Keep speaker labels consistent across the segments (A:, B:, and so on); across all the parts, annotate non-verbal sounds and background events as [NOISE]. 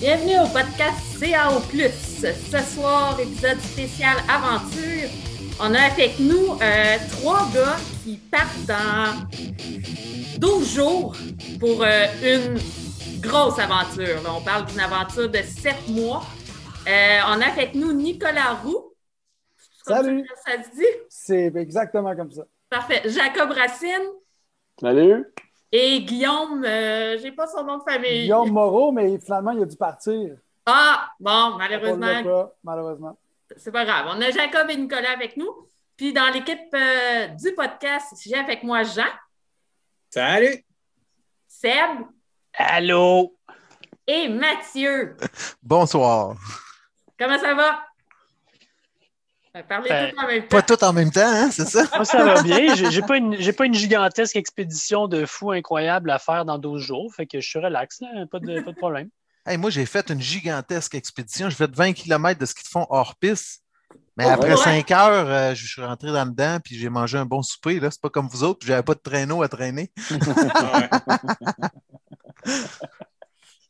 A: Bienvenue au podcast CAO+. Ce soir, épisode spécial aventure. On a avec nous euh, trois gars qui partent dans 12 jours pour euh, une grosse aventure. on parle d'une aventure de 7 mois. Euh, on a avec nous Nicolas Roux.
B: Salut!
A: Ça se dit?
B: C'est exactement comme ça.
A: Parfait. Jacob Racine.
C: Salut!
A: Et Guillaume, euh, j'ai pas son nom de famille.
B: Guillaume Moreau, mais finalement, il a dû partir.
A: Ah, bon, malheureusement.
B: Pas, malheureusement.
A: C'est pas grave. On a Jacob et Nicolas avec nous. Puis dans l'équipe euh, du podcast, j'ai avec moi Jean.
D: Salut!
A: Seb.
E: Allô!
A: Et Mathieu. [LAUGHS]
F: Bonsoir.
A: Comment ça va? Parlez
F: Ben,
A: tout en même temps.
F: Pas tout en même temps, hein, c'est ça?
E: Moi, ça va bien. [LAUGHS] J'ai pas, une, pas une gigantesque expédition de fou incroyable à faire dans 12 jours. Fait que je suis relax, là, pas, de, pas de problème.
F: Hey, moi, j'ai fait une gigantesque expédition. J'ai fait 20 km de ski de fond hors piste. Mais
A: Oh,
F: après
A: ouais.
F: 5 heures, euh, je suis rentré dans dedans puis j'ai mangé un bon souper. Là. C'est pas comme vous autres, j'avais pas de traîneau à traîner. [LAUGHS]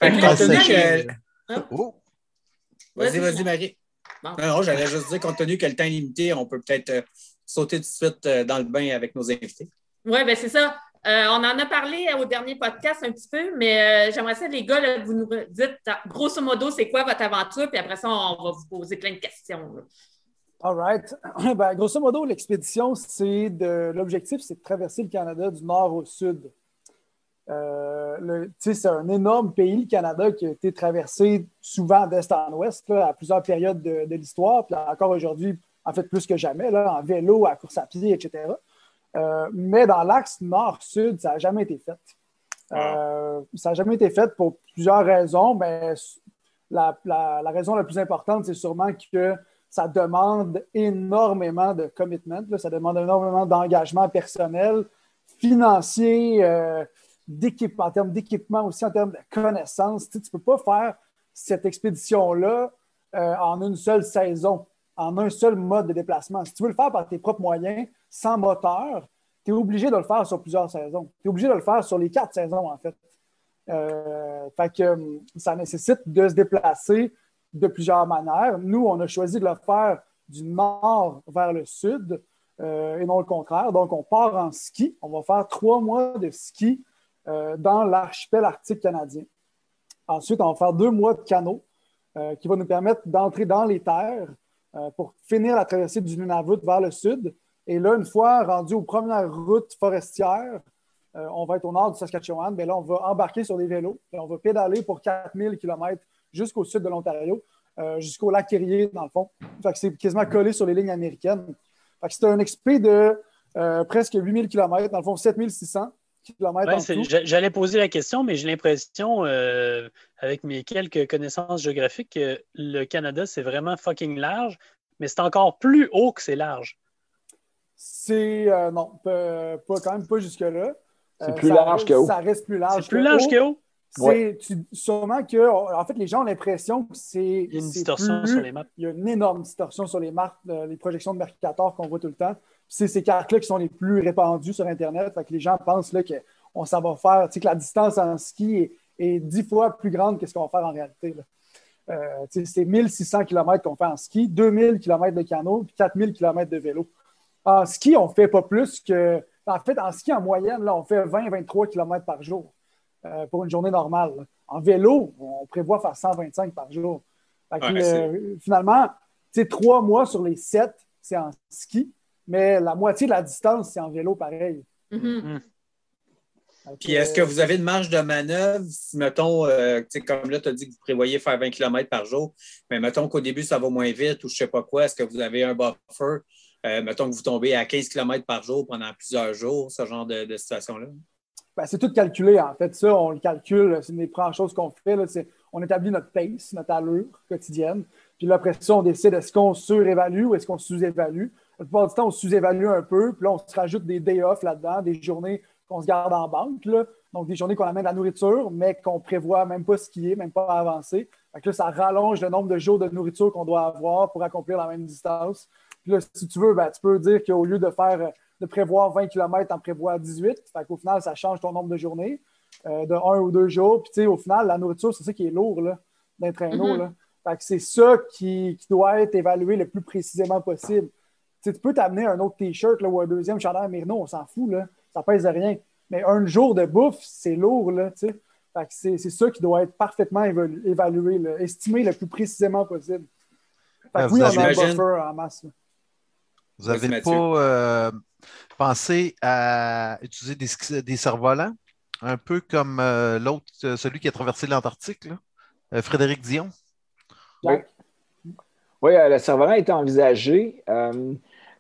D: Fait que
A: Ah,
D: compte tenu
F: c'est-
D: que-
F: Oh,
D: Vas-y, vas-y, Marie. Non, j'allais juste dire, compte tenu que le temps est limité, on peut peut-être euh, sauter tout de suite euh, dans le bain avec nos invités.
A: Oui, bien c'est ça. Euh, on en a parlé au dernier podcast un petit peu, mais euh, j'aimerais ça, les gars, vous nous dites grosso modo, c'est quoi votre aventure, puis après ça, on va vous poser plein de questions. là.
B: All right. [CLEARS THROAT] Ben, grosso modo, l'expédition, c'est de l'objectif, c'est de traverser le Canada du nord au sud. Euh, c'est un énorme pays, le Canada, qui a été traversé souvent d'est en ouest, à plusieurs périodes de, de l'histoire. Puis encore aujourd'hui, en fait, plus que jamais, là, en vélo, à course à pied, etc. Euh, mais dans l'axe nord-sud, ça n'a jamais été fait. Euh, ça n'a jamais été fait pour plusieurs raisons. Mais la, la- la raison la plus importante, c'est sûrement que ça demande énormément de commitment. là. ça demande énormément d'engagement personnel, financier, euh, d'équipement, en termes d'équipement aussi, en termes de connaissances. Tu ne peux pas faire cette expédition-là euh, en une seule saison, en un seul mode de déplacement. Si tu veux le faire par tes propres moyens, sans moteur, tu es obligé de le faire sur plusieurs saisons. Tu es obligé de le faire sur les quatre saisons, en fait. Euh, euh, ça nécessite de se déplacer de plusieurs manières. Nous, on a choisi de le faire du nord vers le sud euh, et non le contraire. Donc, on part en ski. On va faire trois mois de ski euh, dans l'archipel arctique canadien. Ensuite, on va faire deux mois de canot qui va nous permettre d'entrer dans les terres pour finir la traversée du Nunavut vers le sud. Et là, une fois rendu aux premières routes forestières, euh, on va être au nord du Saskatchewan. Mais là, on va embarquer sur des vélos et on va pédaler pour 4000 km jusqu'au sud de l'Ontario, euh, jusqu'au lac Erie, dans le fond. Fait que c'est quasiment collé sur les lignes américaines. Fait que c'est un expé de euh, presque 8000 km, dans le fond 7600 km
E: Ouais, J'allais poser la question, mais j'ai l'impression, avec mes quelques connaissances géographiques, que le Canada, c'est vraiment fucking large, mais c'est encore plus haut que c'est large.
B: C'est euh, non, pas, pas- quand même pas jusque-là.
C: C'est
B: Euh,
C: plus large
B: reste-
C: que haut.
B: Ça reste plus large.
E: C'est plus large
B: haut.
E: que haut.
B: C'est tu- sûrement que, en fait, les gens ont l'impression que c'est.
E: Il y a une distorsion
B: plus-
E: sur les maps.
B: Il y a une énorme distorsion sur les marques, euh, les projections de Mercator qu'on voit tout le temps. C'est ces cartes-là qui sont les plus répandues sur Internet. Fait que les gens pensent là, qu'on s'en va faire, tu sais, que la distance en ski est, est dix fois plus grande que ce qu'on va faire en réalité. là. Euh, c'est 1600 km qu'on fait en ski, 2000 km de canot, puis 4000 km de vélo. En ski, on ne fait pas plus que. En fait, en ski, en moyenne, là, on fait 20-23 km par jour euh, pour une journée normale. En vélo, on prévoit faire 125 par jour. Fait que,
D: Ouais, c'est-
B: euh, finalement, tu sais, trois mois sur les sept, c'est en ski, mais la moitié de la distance, c'est en vélo pareil.
A: Mhm.
B: Fait
D: Puis est-ce que vous avez une marge de manœuvre si, mettons, euh, tu sais, comme là, tu as dit que vous prévoyez faire 20 km par jour, mais mettons qu'au début, ça va moins vite ou je ne sais pas quoi, est-ce que vous avez un buffer? Euh, mettons que vous tombez à 15 km par jour pendant plusieurs jours, ce genre de, situation-là?
B: Ben, c'est tout calculé, en fait. Ça, on le calcule. C'est une des premières choses qu'on fait. là, on établit notre pace, notre allure quotidienne. Puis là, après ça, on décide est-ce qu'on surévalue ou est-ce qu'on sous-évalue? La plupart du temps, on sous-évalue un peu, puis là, on se rajoute des day off là-dedans, des journées qu'on se garde en banque. Là. Donc, des journées qu'on amène de la nourriture, mais qu'on prévoit même pas skier, même pas avancer. Fait que là, ça rallonge le nombre de jours de nourriture qu'on doit avoir pour accomplir la même distance. Puis là, si tu veux, ben, tu peux dire qu'au lieu de faire de prévoir 20 km, en prévois 18. Fait qu'au final, ça change ton nombre de journées euh, de un ou deux jours. Puis, tu sais, au final, la nourriture, c'est ça qui est lourd là, d'un traîneau.
A: Mhm.
B: là. Fait que c'est ça qui, qui doit être évalué le plus précisément possible. Tu peux t'amener un autre T-shirt là, ou un deuxième chandail Myrno, on s'en fout, là. ça pèse rien. Mais un jour de bouffe, c'est lourd. Là, tu sais. fait que c'est, c'est ça qui doit être parfaitement évalu- évalué, là, estimé le plus précisément possible. Fait que oui, on a un buffer en masse. là.
F: Vous n'avez pas euh, pensé à utiliser des, cerfs-volants, un peu comme euh, l'autre, euh, celui qui a traversé l'Antarctique, euh, Frédéric Dion?
C: Oui, euh, le cerf-volant est envisagé. Euh,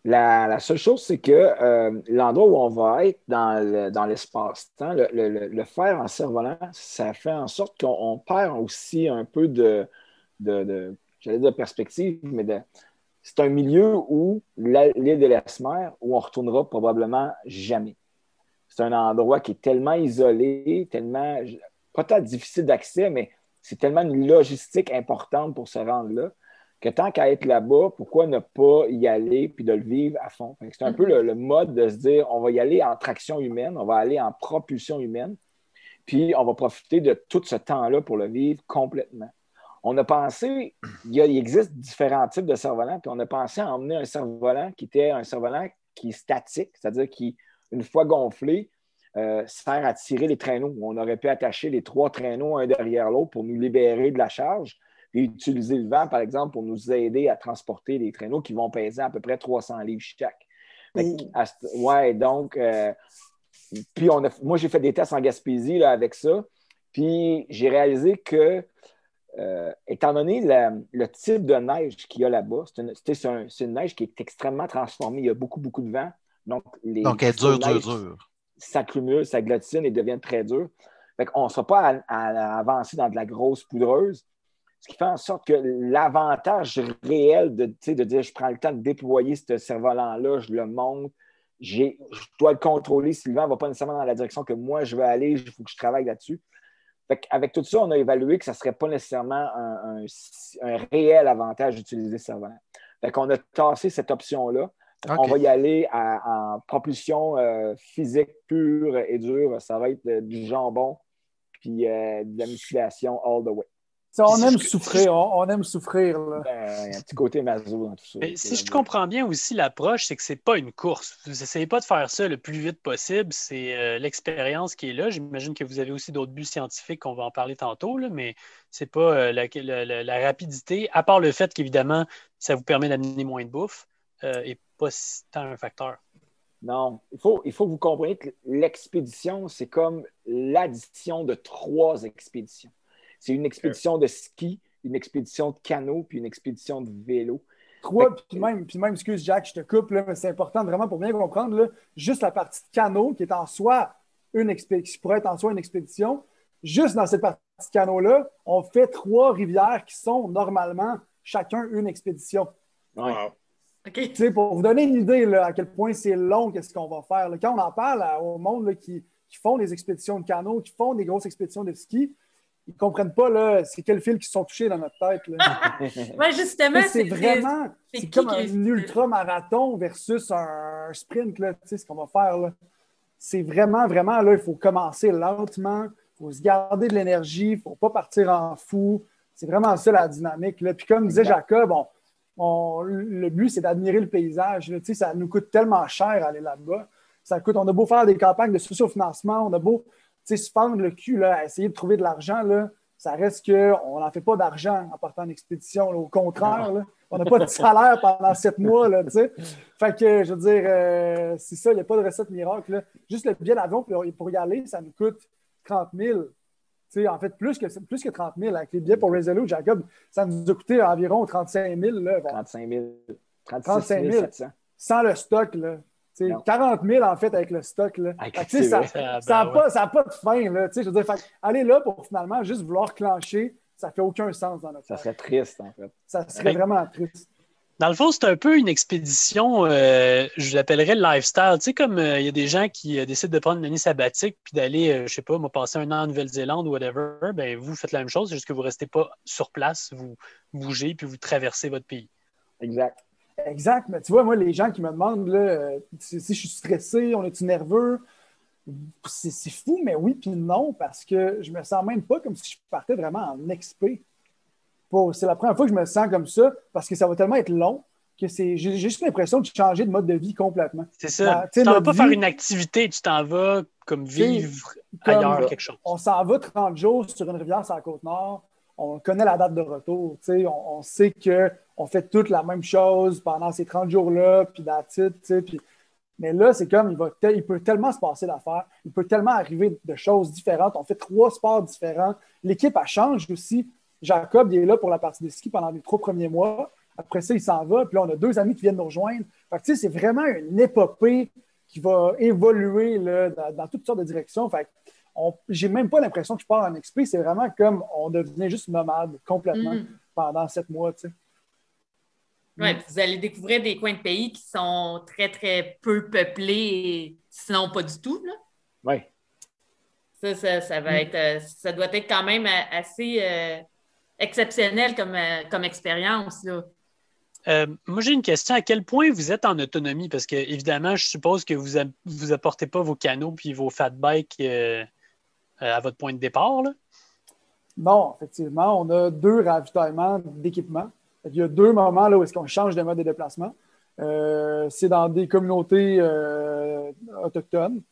C: la, la seule chose, c'est que euh, l'endroit où on va être dans, le- dans l'espace-temps, le, le- le- le faire en cerf-volant, ça fait en sorte qu'on on perd aussi un peu de, de, de- j'allais dire perspective, mais de, c'est un milieu où l'île de l'Esmer, où on retournera probablement jamais. C'est un endroit qui est tellement isolé, tellement, peut-être difficile d'accès, mais c'est tellement une logistique importante pour se rendre là que tant qu'à être là-bas, pourquoi ne pas y aller puis de le vivre à fond? C'est un peu le, le mode de se dire on va y aller en traction humaine, on va aller en propulsion humaine, puis on va profiter de tout ce temps-là pour le vivre complètement. On a pensé, il, y a- il existe différents types de cerfs-volants, puis on a pensé à emmener un cerf-volant qui était un cerf-volant qui est statique, c'est-à-dire qui, une fois gonflé, euh, sert à tirer les traîneaux. On aurait pu attacher les trois traîneaux un derrière l'autre pour nous libérer de la charge et utiliser le vent, par exemple, pour nous aider à transporter les traîneaux qui vont peser à peu près 300 livres chaque. Fait que, à ce- ouais, donc, euh, puis on a, moi, j'ai fait des tests en Gaspésie là, avec ça, puis j'ai réalisé que, euh, étant donné la- le type de neige qu'il y a là-bas, c'est une, un- neige qui est extrêmement transformée. Il y a beaucoup, beaucoup de vent. Donc, les
F: Donc, elle est dure, dure, dure.
C: s'accumulent, s'agglutinent et deviennent très. Fait qu'on ne sera pas à, à avancer dans de la grosse poudreuse, ce qui fait en sorte que l'avantage réel de, de dire je prends le temps de déployer ce cerf-volant-là, je le monte, je dois le contrôler si le vent ne va pas nécessairement dans la direction que moi je veux aller, il faut que je travaille là-dessus. Fait Avec tout ça, on a évalué que ça ne serait pas nécessairement un, un- un réel avantage d'utiliser ce cerf-volant. Fait qu'on a tassé cette option-là. On va y aller à- en propulsion euh, physique pure et dure. Ça va être euh, du jambon puis euh, de la musculation all the way.
B: On
E: Si
B: aime
E: je-
B: souffrir, on, on aime souffrir. Là.
C: Ben, il y a un petit côté maso dans tout ça.
E: Mais si je comprends bien aussi, l'approche, c'est que c'est pas une course. Vous n'essayez pas de faire ça le plus vite possible. C'est euh, l'expérience qui est là. J'imagine que vous avez aussi d'autres buts scientifiques qu'on va en parler tantôt, là, mais c'est pas euh, la, la- la- la rapidité, à part le fait qu'évidemment, ça vous permet d'amener moins de bouffe, euh, et pas si- tant un facteur.
C: Non, il faut, il faut que vous compreniez que l'expédition, c'est comme l'addition de trois expéditions. C'est une expédition de ski, une expédition de canot, puis une expédition de vélo.
B: Trois, puis même, puis même, excuse Jack, je te coupe, là, mais c'est important vraiment pour bien comprendre, là, juste la partie de canot qui est en soi une expédition, qui pourrait être en soi une expédition, juste dans cette partie de canot-là, on fait trois rivières qui sont normalement chacun une expédition.
C: Ouais.
D: Wow.
A: OK.
B: Tu sais, pour vous donner une idée là, à quel point c'est long, qu'est-ce qu'on va faire. là. Quand on en parle au monde là, qui, qui font des expéditions de canot, qui font des grosses expéditions de ski, ils ne comprennent pas là, c'est quels fils qui sont touchés dans notre tête. là. [LAUGHS]
A: Ouais, justement,
B: c'est vraiment,
A: c'est
B: comme un ultra-marathon versus un sprint, là, tu sais, ce qu'on va faire. là. C'est vraiment, vraiment, là, il faut commencer lentement, il faut se garder de l'énergie, il ne faut pas partir en fou. C'est vraiment ça la dynamique. Là. Puis comme disait. Jacob, on- on- le but, c'est d'admirer le paysage. là. Tu sais, Ça nous coûte tellement cher aller là-bas. Ça coûte, on a beau faire des campagnes de sociofinancement, on a beau se fendre le cul là, à essayer de trouver de l'argent. là. Ça reste qu'on n'en fait pas d'argent en partant en expédition. là. Au contraire, là. on n'a pas de salaire pendant sept mois. Là, fait que, je veux dire, euh, c'est ça, il n'y a pas de recette miracle. là. Juste le billet d'avion pour, y aller, ça nous coûte 30 000. Tu sais, en fait, plus que, plus que 30 000. Avec les billets pour Resolute, Jacob, ça nous a coûté environ 35 000. Là, Bon,
C: 35 000. 36
B: 35 000.
C: 700.
B: sans le stock. Là. Tu sais,
C: Non.
B: 40 000 en fait avec le stock. Là. Fait que, ça.
E: Ah,
B: ça n'a
E: ben
B: pas, pas de fin. Là, tu sais, je veux dire, fait, aller là pour finalement juste vouloir clencher Ça fait aucun sens dans notre
C: Ça serait triste, en fait.
B: Ça serait vraiment triste.
E: Dans le fond, c'est un peu une expédition, euh, je l'appellerais le lifestyle. Tu sais, comme euh, il y a des gens qui euh, décident de prendre une année sabbatique puis d'aller, euh, je sais pas, moi, passer un an en Nouvelle-Zélande ou whatever, ben vous faites la même chose, c'est juste que vous restez pas sur place, vous bougez puis vous traversez votre pays.
C: Exact.
B: Exact. Mais tu vois, moi, les gens qui me demandent là, euh, si, si je suis stressé, on est-tu nerveux? C'est fou, mais oui, puis non, parce que je me sens même pas comme si je partais vraiment en expé. C'est la première fois que je me sens comme ça, parce que ça va tellement être long que c'est j'ai juste l'impression de changer de mode de vie complètement.
E: C'est ça.
B: Ben, tu
E: t'en vas pas faire une activité, tu t'en vas comme vivre
B: comme-
E: ailleurs quelque chose.
B: on s'en va 30 jours sur une rivière sur la côte nord. On connaît la date de retour. tu sais, On, on sait qu'on fait toute la même chose pendant ces 30 jours-là, puis tu sais, puis- Mais là, c'est comme il, va tel- il peut tellement se passer d'affaires, il peut tellement arriver de choses différentes. On fait trois sports différents. L'équipe, elle change aussi. Jacob, il est là pour la partie de ski pendant les trois premiers mois. Après ça, il s'en va. Puis là, on a deux amis qui viennent nous rejoindre. Fait que, tu sais, c'est vraiment une épopée qui va évoluer là, dans, dans toutes sortes de directions. Fait on- j'ai même pas l'impression que je pars en XP. C'est vraiment comme on devenait juste nomade complètement
A: Mhm.
B: pendant sept mois. tu sais.
A: Ouais, puis vous allez découvrir des coins de pays qui sont très, très peu peuplés, sinon pas du tout. Là.
C: Oui.
A: Ça, ça, ça va être, euh, ça doit être quand même euh, assez euh, exceptionnel comme, comme expérience. Là.
E: Euh, moi, j'ai une question. À quel point vous êtes en autonomie? Parce que, évidemment, je suppose que vous am- vous apportez pas vos canaux puis vos fat bikes euh, euh, à votre point de départ. Là.
B: Non, effectivement, on a deux ravitaillements d'équipement. Il y a deux moments là, où est-ce qu'on change de mode de déplacement. Euh, c'est dans des communautés euh, autochtones.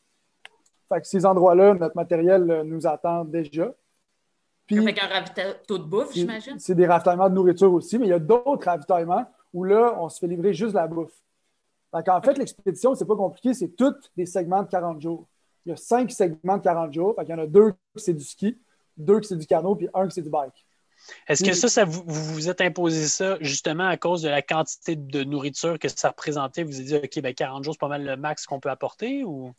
B: Fait que ces endroits-là, notre matériel euh, nous attend déjà. Puis,
A: Avec un ravitaillement de bouffe,
B: c'est-
A: j'imagine?
B: c'est des ravitaillements de nourriture aussi, mais il y a d'autres ravitaillements où là, on se fait livrer juste la bouffe. Fait en fait, l'expédition, c'est pas compliqué, c'est tous des segments de 40 jours. Il y a cinq segments de 40 jours. Fait il y en a deux qui c'est du ski, deux qui c'est du canot, puis un qui c'est du bike.
E: Est-ce que ça, ça vous, vous êtes imposé ça justement à cause de la quantité de nourriture que ça représentait? Vous vous avez dit, OK, ben 40 jours, c'est pas mal le max qu'on peut apporter? Ou...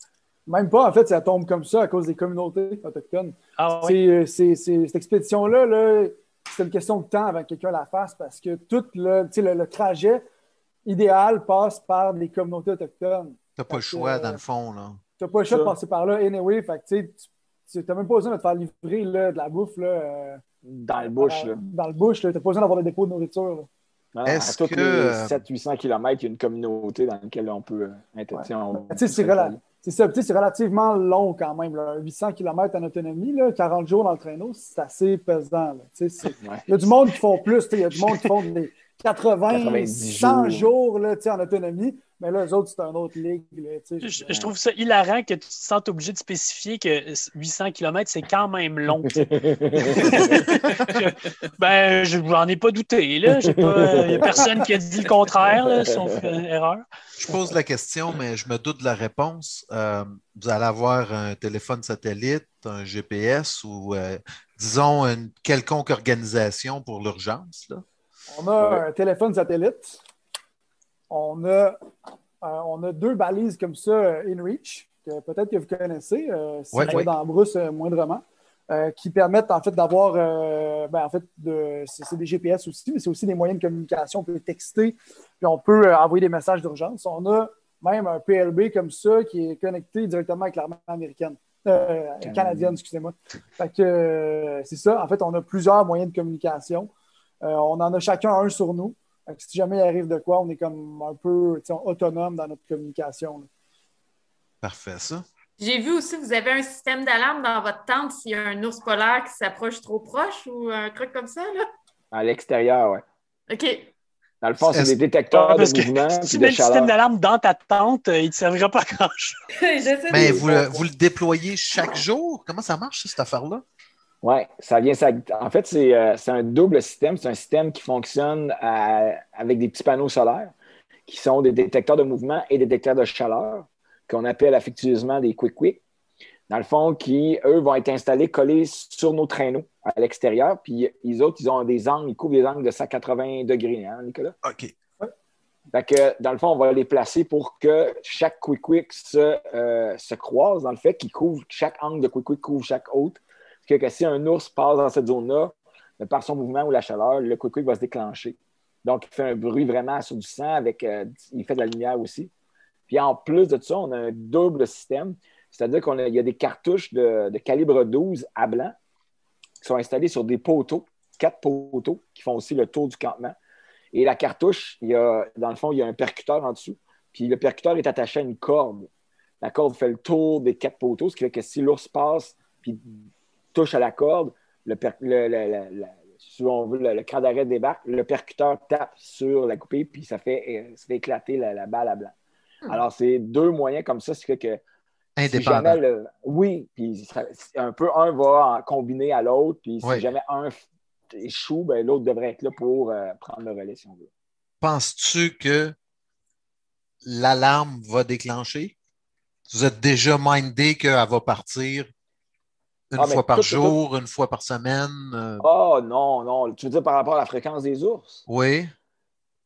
B: Même pas, en fait, ça tombe comme ça à cause des communautés autochtones.
E: Ah, oui.
B: C'est, euh, c'est- c'est- cette expédition-là, là, c'est une question de temps avant que quelqu'un la fasse parce que tout le, trajet idéal passe par les communautés autochtones.
F: T'as pas le choix,
B: que,
F: dans le fond. Là.
B: Tu n'as pas le choix de passer par là anyway. Fait que, tu sais, tu n'as même pas besoin de te faire livrer là, de la bouffe là, euh,
C: Dans le bush, là.
B: dans le bush. Tu n'as pas besoin d'avoir des dépôts de nourriture. là.
C: Non,
F: Est-ce
C: à tous
F: que,
C: les
F: euh,
C: 700-800 km, il y a une communauté dans laquelle on peut euh,
B: Ouais.
C: on-
B: c'est rela- c'est ça, c'est relativement long quand même. là. 800 km en autonomie, là, 40 jours dans le traîneau, c'est assez pesant. là.
C: Ouais.
B: Il y a du monde qui font plus. Il y a du monde qui font des 80,
C: 90
B: 100
C: jours.
B: jours là, tu sais, en autonomie. Mais là, eux autres, c'est un autre ligue. là.
E: Je, je trouve ça hilarant que tu te sentes obligé de spécifier que 800 km, c'est quand même long. sais. [LAUGHS] ben, je n'en ai pas douté. Il n'y a personne qui a dit le contraire, là, sauf euh, erreur.
F: Je pose la question, mais je me doute de la réponse. Euh, vous allez avoir un téléphone satellite, un GPS ou, euh, disons, une quelconque organisation pour l'urgence. là?
B: On a un téléphone satellite. On a, euh, on a deux balises comme ça, euh, InReach, que peut-être que vous connaissez, euh, si
F: Ouais,
B: vous
F: ouais.
B: êtes dans la brousse moindrement, euh, qui permettent en fait d'avoir, euh, ben, en fait, de, c'est, des GPS aussi, mais c'est aussi des moyens de communication. On peut texter, puis on peut euh, envoyer des messages d'urgence. On a même un PLB comme ça qui est connecté directement avec l'armée américaine.
C: Canadienne.
B: excusez-moi. Fait que c'est ça. En fait, on a plusieurs moyens de communication. On en a chacun un sur nous. Fait que si jamais il arrive de quoi, on est comme un peu autonome dans notre communication. là.
F: Parfait, ça.
A: J'ai vu aussi, vous avez un système d'alarme dans votre tente s'il y a un ours polaire qui s'approche trop proche ou un truc comme ça, là?
C: À l'extérieur, oui.
A: OK.
C: Dans le fond, c'est des détecteurs
E: parce
C: de
E: que
C: mouvement
E: si tu mets le système d'alarme dans ta tente, euh, il ne te servira pas à grand-chose. [LAUGHS]
F: Mais vous, le- vous le déployez chaque jour? Comment ça marche, cette affaire-là?
C: Oui, ça vient. Ça, en fait, c'est euh, c'est un double système. C'est un système qui fonctionne à- avec des petits panneaux solaires qui sont des détecteurs de mouvement et des détecteurs de chaleur qu'on appelle affectueusement des Quick Quick. Dans le fond, qui, eux, vont être installés collés sur nos traîneaux à l'extérieur. Puis, les autres, ils ont des angles, ils couvrent des angles de 180 degrés, hein, Nicolas?
F: OK.
C: Fait que, dans le fond, on va les placer pour que chaque Quick Quick se, euh, se croise, dans le fait qu'il couvre, chaque angle de Quick Quick couvre chaque autre. Ce qui fait que si un ours passe dans cette zone-là, mais par son mouvement ou la chaleur, le quick va se déclencher. Donc, il fait un bruit vraiment sur du sang, avec, euh, il fait de la lumière aussi. Puis en plus de ça, on a un double système, c'est-à-dire qu'il y a des cartouches de, de, calibre 12 à blanc qui sont installées sur des poteaux, quatre poteaux qui font aussi le tour du campement. Et la cartouche, il y a, dans le fond, il y a un percuteur en dessous. Puis le percuteur est attaché à une corde. La corde fait le tour des quatre poteaux, ce qui fait que si l'ours passe puis touche à la corde, le, le, le, si on veut, le, cran d'arrêt débarque, le percuteur tape sur la coupée, puis ça fait, euh, ça fait éclater la, balle à blanc. Hmm. Alors, c'est deux moyens comme ça, ce qui fait que.
F: Indépendant.
C: oui, puis un peu un va combiner à l'autre, puis si jamais un échoue, ben, l'autre devrait être là pour euh, prendre le relais, si on veut.
F: Penses-tu que l'alarme va déclencher? Vous êtes déjà mindé qu'elle va partir une ah, fois par jour, une fois par semaine?
C: Oh non, non. Tu veux dire par rapport à la fréquence des ours?
F: Oui.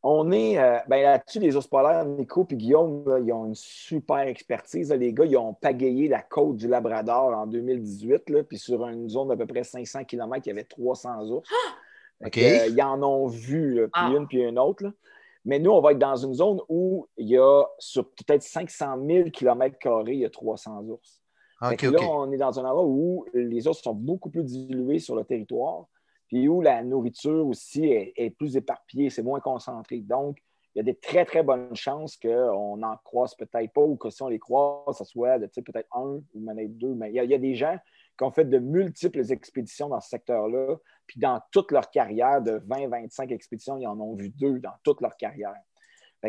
C: On est euh, ben là-dessus, les ours polaires, Nico et Guillaume, ils ont une super expertise. Les gars, ils ont pagayé la côte du Labrador en 2018, là, puis sur une zone d'à peu près 500 km, il y avait 300 ours. OK. Euh, ils en ont vu, puis ah. une puis une autre. Mais nous, on va être dans une zone où il y a sur peut-être 500 000 km, il y a 300 ours. Là, on est dans un endroit où les ours sont beaucoup plus dilués sur le territoire, puis où la nourriture aussi est, plus éparpillée, c'est moins concentré. Donc, il y a des très, très bonnes chances qu'on n'en croise peut-être pas ou que si on les croise, ça soit peut-être un ou même deux. Mais il y, a, des gens qui ont fait de multiples expéditions dans ce secteur-là, puis dans toute leur carrière de 20-25 expéditions, ils en ont vu deux dans toute leur carrière.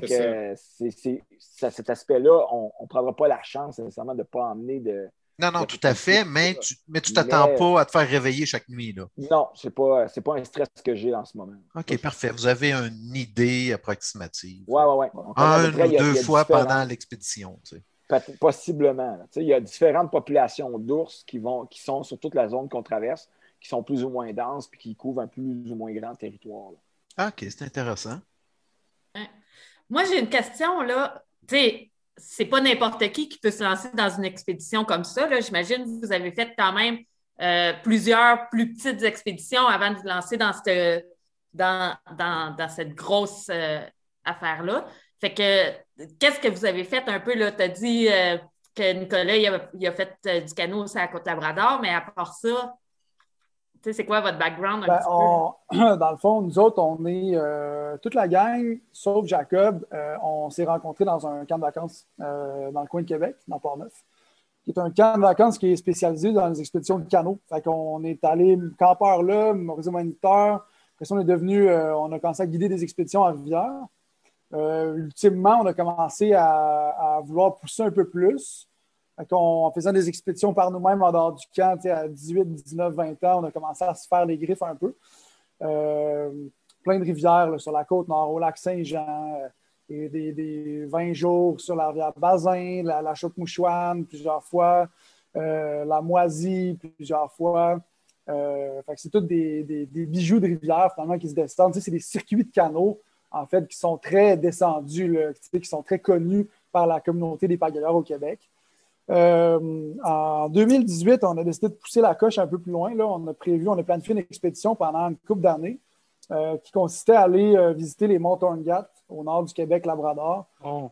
C: Fait que c'est, cet aspect-là, on ne prendra pas la chance nécessairement de ne pas emmener de,
F: non, non, tout à fait, mais tu mais tu t'attends pas à te faire réveiller chaque nuit. Là.
C: Non, ce n'est pas, pas un stress que j'ai en ce moment.
F: OK, parfait. Vous avez une idée approximative.
C: Oui, oui,
F: oui. Un ou deux fois pendant l'expédition. Tu
C: sais. Possiblement. Tu sais, il y a différentes populations d'ours qui, vont, qui sont sur toute la zone qu'on traverse, qui sont plus ou moins denses puis qui couvrent un plus ou moins grand territoire.
F: OK, c'est intéressant.
A: Moi, j'ai une question. là. Tu sais, c'est pas n'importe qui qui peut se lancer dans une expédition comme ça. J'imagine que vous avez fait quand même euh, plusieurs plus petites expéditions avant de vous lancer dans cette, dans, dans, cette grosse euh, affaire-là. Fait que, qu'est-ce que vous avez fait un peu? Tu as dit euh, que Nicolas, il a, fait du canot à la Côte-Labrador, mais à part ça, c'est quoi votre background un
B: ben,
A: petit
B: peu? [CLEARS THROAT] Dans le fond, nous autres, on est euh, toute la gang, sauf Jacob, euh, on s'est rencontrés dans un camp de vacances euh, dans le coin de Québec, dans Port-Neuf, qui est un camp de vacances qui est spécialisé dans les expéditions de canot. Fait qu'on est allé campeur là, Maurice moniteur. Après ça, on est devenu, on a commencé à guider des expéditions en rivière. ultimement, on a commencé à, à vouloir pousser un peu plus en faisant des expéditions par nous-mêmes en dehors du camp, à 18, 19, 20 ans, on a commencé à se faire les griffes un peu. Euh, plein de rivières sur la côte nord, au lac Saint-Jean, euh, des, 20 jours sur la rivière Bazin, la, la Choupe-Mouchouane plusieurs fois, euh, la Moisie plusieurs fois. c'est tous des, bijoux de rivière finalement qui se descendent. c'est des circuits de canaux en fait qui sont très descendus, qui sont très connus par la communauté des pagayeurs au Québec. Euh, en 2018, on a décidé de pousser la coche un peu plus loin. Là, on a prévu, on a planifié une expédition pendant une couple d'années euh, qui consistait à aller euh, visiter les monts Torngat au nord du Québec, Labrador, oh.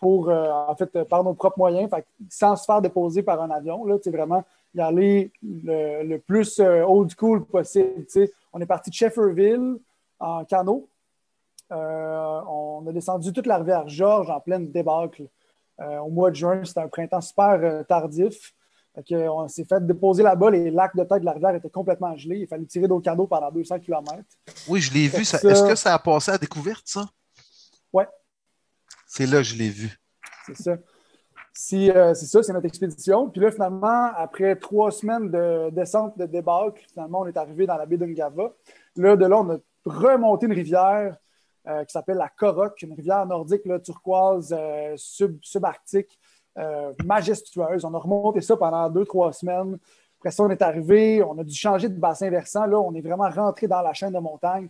B: pour, en fait, par nos propres moyens, sans se faire déposer par un avion. Là, vraiment y aller le, plus old school possible. On est parti de Shefferville en canot. on a descendu toute la rivière Georges en pleine débâcle. Euh, au mois de juin, c'était un printemps super euh, tardif. on s'est fait déposer là-bas. Les lacs de tête de la rivière étaient complètement gelés. Il fallait tirer d'eau cadeau pendant 200 km.
F: Oui, je l'ai vu. Est-ce que ça a passé à découverte, ça?
B: Oui.
F: C'est là que je l'ai vu.
B: C'est ça. Euh, c'est ça, c'est notre expédition. Puis là, finalement, après trois semaines de descente de débâcle, finalement, on est arrivé dans la baie d'Ungava. Là, de là, on a remonté une rivière qui s'appelle la Korok, une rivière nordique turquoise euh, sub, subarctique, euh, majestueuse. On a remonté ça pendant deux, trois semaines. Après ça, on est arrivé, on a dû changer de bassin versant. Là, on est vraiment rentré dans la chaîne de montagne,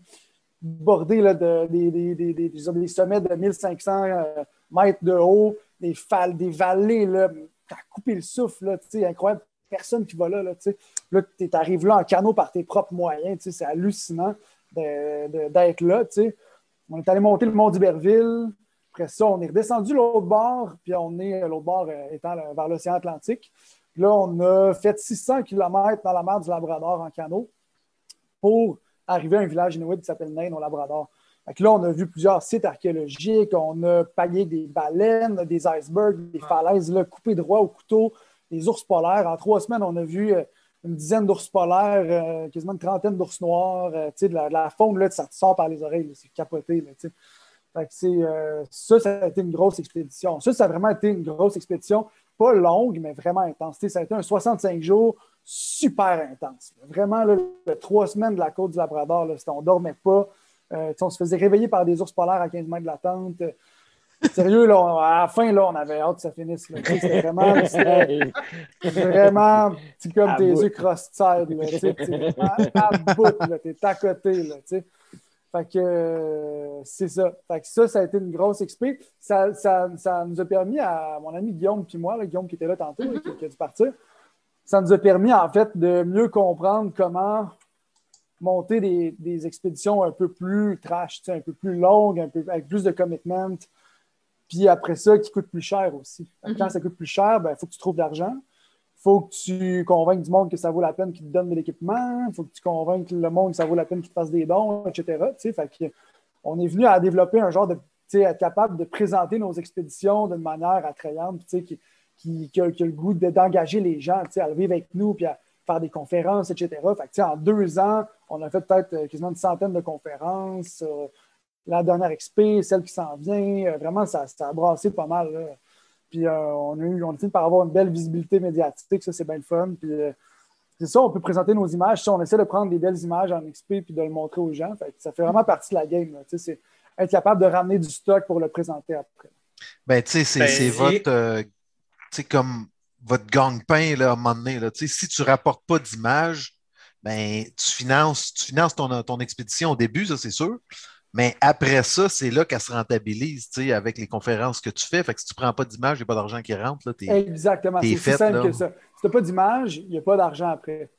B: bordé là, de, des, sommets de 1500 mètres de haut, des, des vallées là, à couper le souffle, là, incroyable. personne qui va là. Là, là tu arrives là en canot par tes propres moyens. C'est hallucinant d'être là. On est allé monter le mont d'Iberville. Après ça, on est redescendu l'autre bord, puis on est l'autre bord euh, étant le- vers l'océan Atlantique. Là, on a fait 600 km dans la mer du Labrador en canot pour arriver à un village inuit qui s'appelle Nain au Labrador. Là, on a vu plusieurs sites archéologiques, on a paillé des baleines, des icebergs, des falaises là, coupées droit au couteau, des ours polaires. En trois semaines, on a vu euh, une dizaine d'ours polaires, euh, quasiment une trentaine d'ours noirs. euh, de, la, de la faune, là, ça te sort par les oreilles, c'est capoté. Là. Fait que euh, ça, ça a été une grosse expédition. Ça, ça a vraiment été une grosse expédition. Pas longue, mais vraiment intense. Ça a été un 65 jours super intense. Vraiment, là, trois semaines de la côte du Labrador, là, on ne dormait pas. On se faisait réveiller par des ours polaires à 15 mètres de la tente. Sérieux, là, on- à la fin, là, on avait hâte que ça finisse. C'était vraiment, [LAUGHS] c'était vraiment c'est comme
C: À
B: tes
C: bout.
B: yeux sais, t'es vraiment à bout, t'es à côté. Là. Fait que euh, c'est ça. Fait que ça, ça a été une grosse expé. Ça, ça, ça nous a permis à mon ami Guillaume puis moi, là, Guillaume qui était là tantôt, là, qui, qui a dû partir, ça nous a permis en fait de mieux comprendre comment monter des, des expéditions un peu plus trash, un peu plus longues, un peu, avec plus de commitment. Puis après ça, qui coûte plus cher aussi. Que Quand
A: Mhm.
B: ça coûte plus cher, il faut que tu trouves de l'argent. Il faut que tu convainques du monde que ça vaut la peine qu'il te donne de l'équipement. Il faut que tu convainques le monde que ça vaut la peine qu'il te fasse des dons, etc. Fait que on est venu à développer un genre de. être capable de présenter nos expéditions d'une manière attrayante, qui, qui, qui a, qui a le goût de- d'engager les gens à vivre avec nous puis à faire des conférences, etc. Fait que, en deux ans, on a fait peut-être euh, quasiment une centaine de conférences. euh, la dernière XP, celle qui s'en vient, euh, vraiment, ça, ça a brassé pas mal. là. Puis euh, on, a eu, on a fini par avoir une belle visibilité médiatique, ça c'est bien le fun. Puis euh, c'est ça, on peut présenter nos images. Ça, on essaie de prendre des belles images en XP puis de le montrer aux gens. Fait ça fait vraiment partie de la game. là. Tu sais, C'est être capable de ramener du stock pour le présenter après.
F: Ben, tu sais, c'est
D: Ben,
F: votre, euh, tu sais, comme votre gang-pain, là, à un moment donné, là. Tu sais, si tu ne rapportes pas d'images, ben, tu finances, tu finances ton, ton expédition au début, ça, c'est sûr. Mais après ça, c'est là qu'elle se rentabilise, tu sais, avec les conférences que tu fais. Fait que si tu ne prends pas d'images, il n'y a pas d'argent qui rentre, là, t'es
B: Exactement.
F: t'es
B: C'est aussi
F: fait,
B: simple
F: là.
B: que ça. Si tu n'as pas d'image, il n'y a pas d'argent après.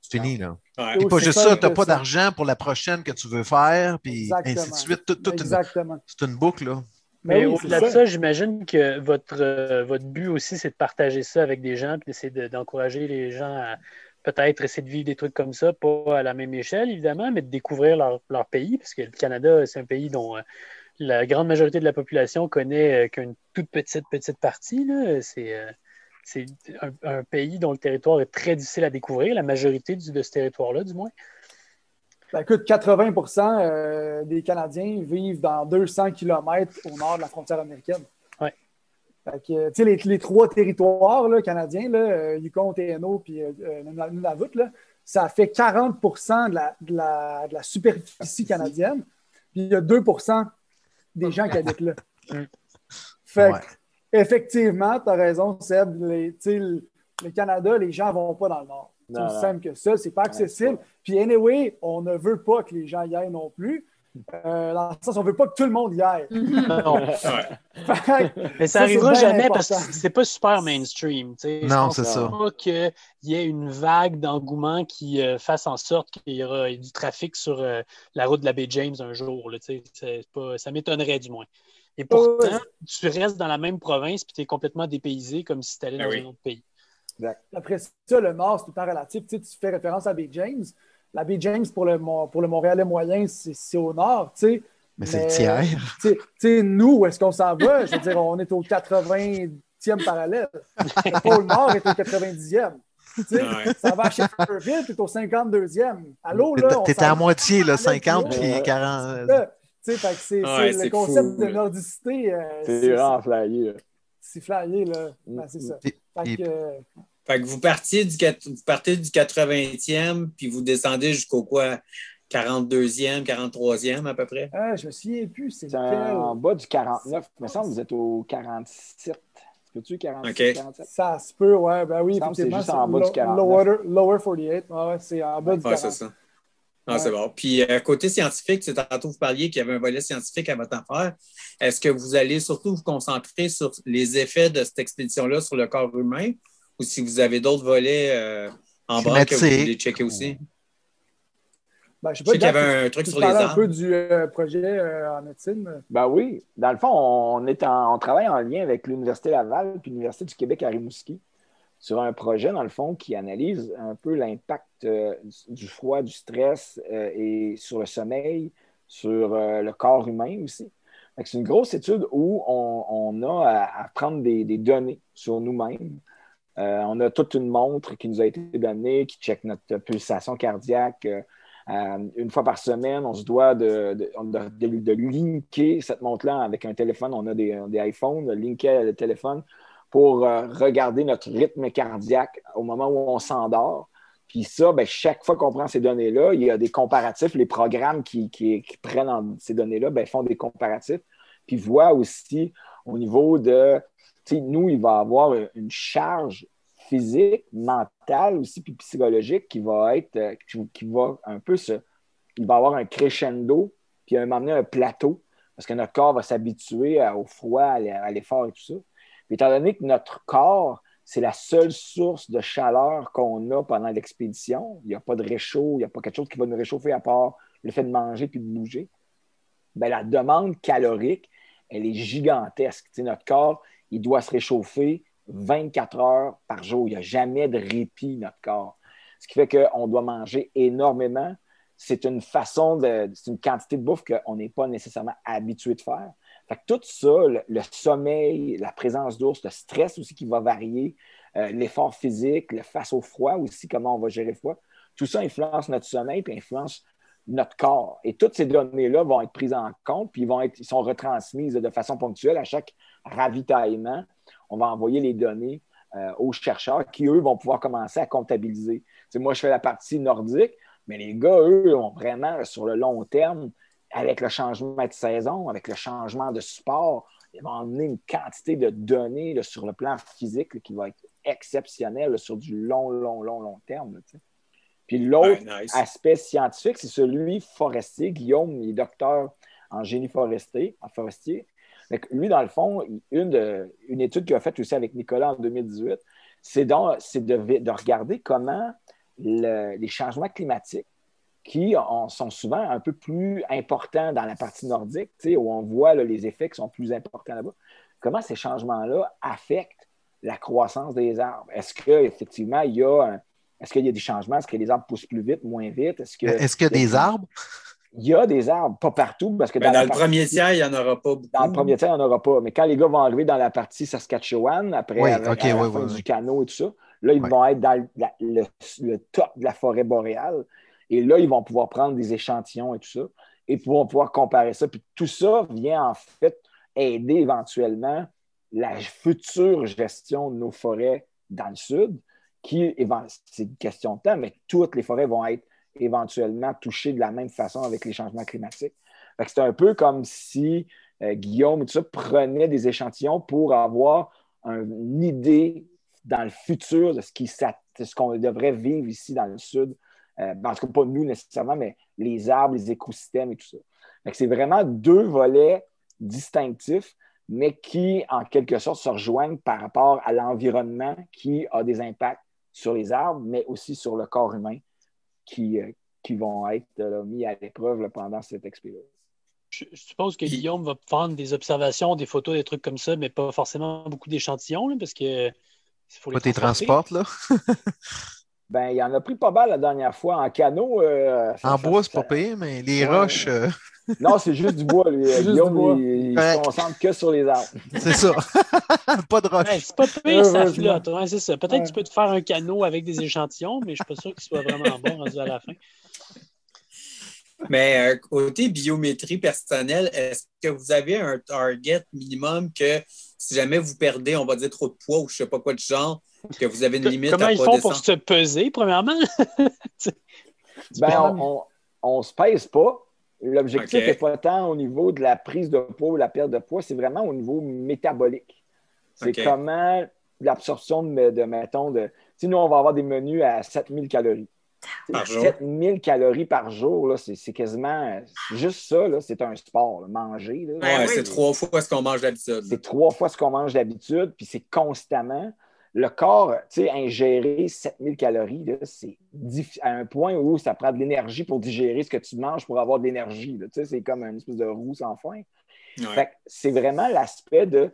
F: c'est fini, là.
D: Ouais.
F: Et pas juste ça, tu n'as pas d'argent pour la prochaine que tu veux faire, puis ainsi de suite. Tout- toute une-
B: Exactement.
F: C'est une boucle, là.
E: Mais
B: oui,
E: au-delà de ça, j'imagine que votre, euh, votre but aussi, c'est de partager ça avec des gens, puis d'essayer de- d'encourager les gens à peut-être essayer de vivre des trucs comme ça, pas à la même échelle, évidemment, mais de découvrir leur, pays, parce que le Canada, c'est un pays dont euh, la grande majorité de la population connaît euh, qu'une toute petite, petite partie. C'est euh, un pays dont le territoire est très difficile à découvrir, la majorité du- de ce territoire-là, du moins.
B: Ben, écoute, 80% euh, des Canadiens vivent dans 200 km au nord de la frontière américaine. Fait que, tu sais, les, les trois territoires là, canadiens, là, euh, Yukon, TNO puis euh, euh, Nunavut, là, ça fait 40 de la, de la, de la superficie canadienne. Puis il y a 2% des gens qui habitent là. [LAUGHS] Fait que, effectivement, tu as raison, Seb. Les, le, le Canada, les gens ne vont pas dans le nord. C'est aussi simple que ça. C'est pas accessible. Puis, anyway, on ne veut pas que les gens y aillent non plus. Euh, dans le sens, on ne veut pas que tout le monde y aille.
E: Non.
D: Ouais. [LAUGHS]
B: Fait que,
E: Mais ça
B: Ça,
E: n'arrivera jamais parce que c'est pas super mainstream. tu sais. Je
F: Non, c'est ça.
E: pas qu'il y ait une vague d'engouement qui euh, fasse en sorte qu'il y aura du trafic sur euh, la route de la baie James un jour. là, pas- ça m'étonnerait du moins. Et pourtant,
B: Ouais.
E: tu restes dans la même province puis tu es complètement dépaysé comme si tu allais
D: Ben
E: dans
D: oui.
E: un autre pays.
B: Après ça, le Nord, c'est tout le temps relatif. Tu, sais, tu fais référence à Bay James. La baie James, pour le, pour le Montréalais moyen, c'est au Nord. tu sais.
F: Mais c'est le tiers.
B: Tu sais- tu nous, où est-ce qu'on s'en va? Je veux dire, on est au 80e parallèle. Le pôle Nord est au 90e. Tu sais,
D: Ouais.
B: Ça va à Shefferville, tu es au 52e. Allô, là? on
F: T'étais
B: s'en
F: à moitié, là,
B: va-
F: 50
C: Ouais.
F: puis 40.
B: Là, tu sais, fait que c'est
D: Ouais,
B: le concept
D: fou,
B: de nordicité. euh,
C: C'est vraiment flyé. là.
B: c'est flyé, là.
C: Mm,
B: Ben, c'est ça.
F: Puis-
B: Fait que, euh,
D: Fait que vous partiez du, vous partez du 80e, puis vous descendez jusqu'au quoi? 42e, 43e à peu près?
B: ah, je me souviens plus, c'est
C: en bas du 49. Il me semble que vous êtes au 47. Peux-tu 47,
D: Ok.
C: 47?
B: Ça se peut, ouais, ben oui,
C: c'est juste en bas du 49.
B: Lower, lower 48, ouais, ouais, c'est en bas du
D: Ouais,
B: 40.
D: c'est ça. Ah, c'est bon. Puis, euh, côté scientifique, c'est tantôt vous parliez qu'il y avait un volet scientifique à votre affaire. Est-ce que vous allez surtout vous concentrer sur les effets de cette expédition-là sur le corps humain? Ou si vous avez d'autres volets euh, en bas que vous voulez checker aussi.
B: Ben, je sais pas,
D: qu'il y avait un truc sur les
B: arbres. un peu du euh, projet euh, en médecine.
C: Ben oui. Dans le fond, on, est on travaille en lien avec l'Université Laval et l'Université du Québec à Rimouski sur un projet, dans le fond, qui analyse un peu l'impact du froid, du stress et sur le sommeil, sur le corps humain aussi. C'est une grosse étude où on, a à, prendre des, données sur nous-mêmes. Euh, on a toute une montre qui nous a été donnée, qui check notre pulsation cardiaque. Euh, une fois par semaine, on se doit de, de, linker cette montre-là avec un téléphone. On a des, des iPhones, linker le téléphone pour euh, regarder notre rythme cardiaque au moment où on s'endort. Puis ça, ben, chaque fois qu'on prend ces données-là, il y a des comparatifs. Les programmes qui, prennent ces données-là ben, font des comparatifs, puis voient aussi au niveau de, nous, il va avoir une charge physique, mentale aussi, puis psychologique qui va être, euh, qui, va un peu se, il va avoir un crescendo, puis un moment donné, un plateau, parce que notre corps va s'habituer au froid, à l'effort et tout ça. Puis étant donné que notre corps, c'est la seule source de chaleur qu'on a pendant l'expédition. Il n'y a pas de réchaud, il n'y a pas quelque chose qui va nous réchauffer à part le fait de manger puis de bouger. Bien, la demande calorique, elle est gigantesque. notre corps, il doit se réchauffer 24 heures par jour. Il n'y a jamais de répit, notre corps. Ce qui fait qu'on doit manger énormément. C'est une façon de. C'est une quantité de bouffe qu'on n'est pas nécessairement habitué de faire. Fait tout ça, le, sommeil, la présence d'ours, le stress aussi qui va varier, euh, l'effort physique, le face au froid aussi, comment on va gérer le froid, tout ça influence notre sommeil puis influence notre corps. Et toutes ces données-là vont être prises en compte, puis vont être, sont retransmises de façon ponctuelle à chaque ravitaillement. On va envoyer les données euh, aux chercheurs qui, eux, vont pouvoir commencer à comptabiliser. moi, je fais la partie nordique, mais les gars, eux, ont vraiment, sur le long terme, avec le changement de saison, avec le changement de sport, ils vont emmener une quantité de données sur le plan physique qui va être exceptionnelle sur du long, long, long, long terme. Puis l'autre aspect scientifique, c'est celui forestier. Guillaume il est docteur en génie forestier. En forestier. Lui, dans le fond, une, une étude qu'il a faite aussi avec Nicolas en 2018, c'est de, de, regarder comment les changements climatiques qui sont souvent un peu plus importants dans la partie nordique, où on voit les effets qui sont plus importants là-bas. Comment ces changements-là affectent la croissance des arbres? Est-ce qu'effectivement, il y a est-ce qu'il y a des changements? Est-ce que les arbres poussent plus vite, moins vite?
F: Est-ce qu'il est y a des arbres?
C: Il y a des arbres, pas partout. Parce que
D: dans, le premier tiers, il n'y en aura pas beaucoup.
C: Dans le premier tiers, il n'y en aura pas. Mais quand les gars vont arriver dans la partie Saskatchewan, après du canot et tout ça, là, ils vont être dans le, top de la forêt boréale. Et là, ils vont pouvoir prendre des échantillons et tout ça, et vont pouvoir comparer ça. Puis tout ça vient en fait aider éventuellement la future gestion de nos forêts dans le sud, qui, c'est une question de temps, mais toutes les forêts vont être éventuellement touchées de la même façon avec les changements climatiques. C'est un peu comme si euh, Guillaume et tout ça prenaient des échantillons pour avoir une idée dans le futur de ce qu'on devrait vivre ici dans le sud euh, ben, en tout cas, pas nous nécessairement, mais les arbres, les écosystèmes et tout ça. C'est vraiment deux volets distinctifs, mais qui, en quelque sorte, se rejoignent par rapport à l'environnement qui a des impacts sur les arbres, mais aussi sur le corps humain qui, euh, qui vont être mis à l'épreuve pendant cette expérience.
E: Je, suppose que Guillaume va prendre des observations, des photos, des trucs comme ça, mais pas forcément beaucoup d'échantillons, parce que.
F: faut les transportes, là? [LAUGHS]
C: Ben, il en a pris pas mal la dernière fois en canot. Euh,
F: en bois, c'est pas payé, mais les roches. Euh,
C: non, c'est juste du bois. Lui. [LAUGHS] juste Guillaume, du bois. il, ne se concentre que sur les arbres. [LAUGHS]
F: C'est ça. [LAUGHS] pas de roches.
E: c'est pas payé, ça flotte. c'est ça. Peut-être que tu peux te faire un canot avec des échantillons, mais je suis pas sûr qu'il soit vraiment bon rendu à la fin.
D: Mais euh, côté biométrie personnelle, est-ce que vous avez un target minimum que si jamais vous perdez, on va dire trop de poids ou je ne sais pas quoi de genre, que vous avez une limite
E: Comment
D: ils
E: font pour se peser, premièrement?
C: ben, on ne se pèse pas. L'objectif n'est pas tant au niveau de la prise de poids ou la perte de poids, c'est vraiment au niveau métabolique. C'est comment l'absorption de, de, mettons, de. Si nous, on va avoir des menus à 7000 calories. 7000 calories par jour, c'est quasiment. Juste ça, c'est un sport, manger.
D: Là. c'est trois fois ce qu'on mange d'habitude.
C: C'est trois fois ce qu'on mange d'habitude, puis c'est constamment. Le corps, tu sais, ingérer 7000 calories, c'est à un point où ça prend de l'énergie pour digérer ce que tu manges pour avoir de l'énergie. Tu sais, c'est comme une espèce de roue sans fin.
D: Ouais.
C: Que c'est vraiment l'aspect de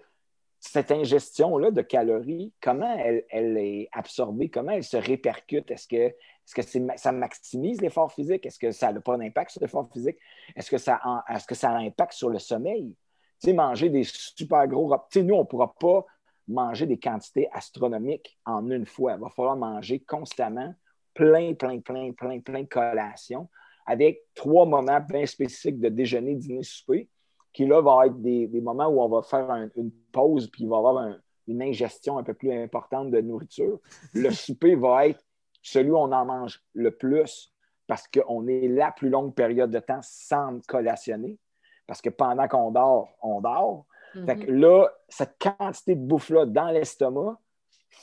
C: cette ingestion-là de calories, comment elle, elle est absorbée, comment elle se répercute. Est-ce que, est-ce que c'est ma- ça maximise l'effort physique? Est-ce que ça n'a pas d'impact sur l'effort physique? Est-ce que, ça que a un impact sur le sommeil? Tu sais, manger des super gros repas. Tu sais, nous, on ne pourra pas manger des quantités astronomiques en une fois. Il va falloir manger constamment plein, plein, plein, plein, plein de collations avec trois moments bien spécifiques de déjeuner, dîner, souper qui là vont être des, des moments où on va faire un- une pause, puis il va y avoir un- une ingestion un peu plus importante de nourriture. Le souper va être celui où on en mange le plus parce qu'on est la plus longue période de temps sans collationner. Parce que pendant qu'on dort, on dort. Fait que là, cette quantité de bouffe-là dans l'estomac,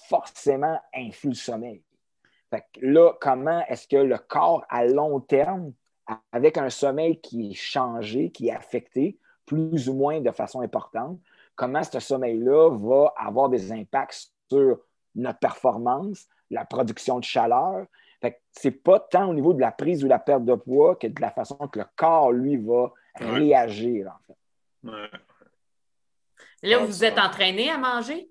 C: forcément, influe le sommeil. Fait que là, comment est-ce que le corps, à long terme, avec un sommeil qui est changé, qui est affecté, plus ou moins de façon importante, comment ce sommeil-là va avoir des impacts sur notre performance, la production de chaleur? Fait que c'est pas tant au niveau de la prise ou la perte de poids que de la façon que le corps, lui, va
D: Ouais.
C: réagir, en fait.
D: Ouais.
A: Là, vous vous êtes entraîné à manger?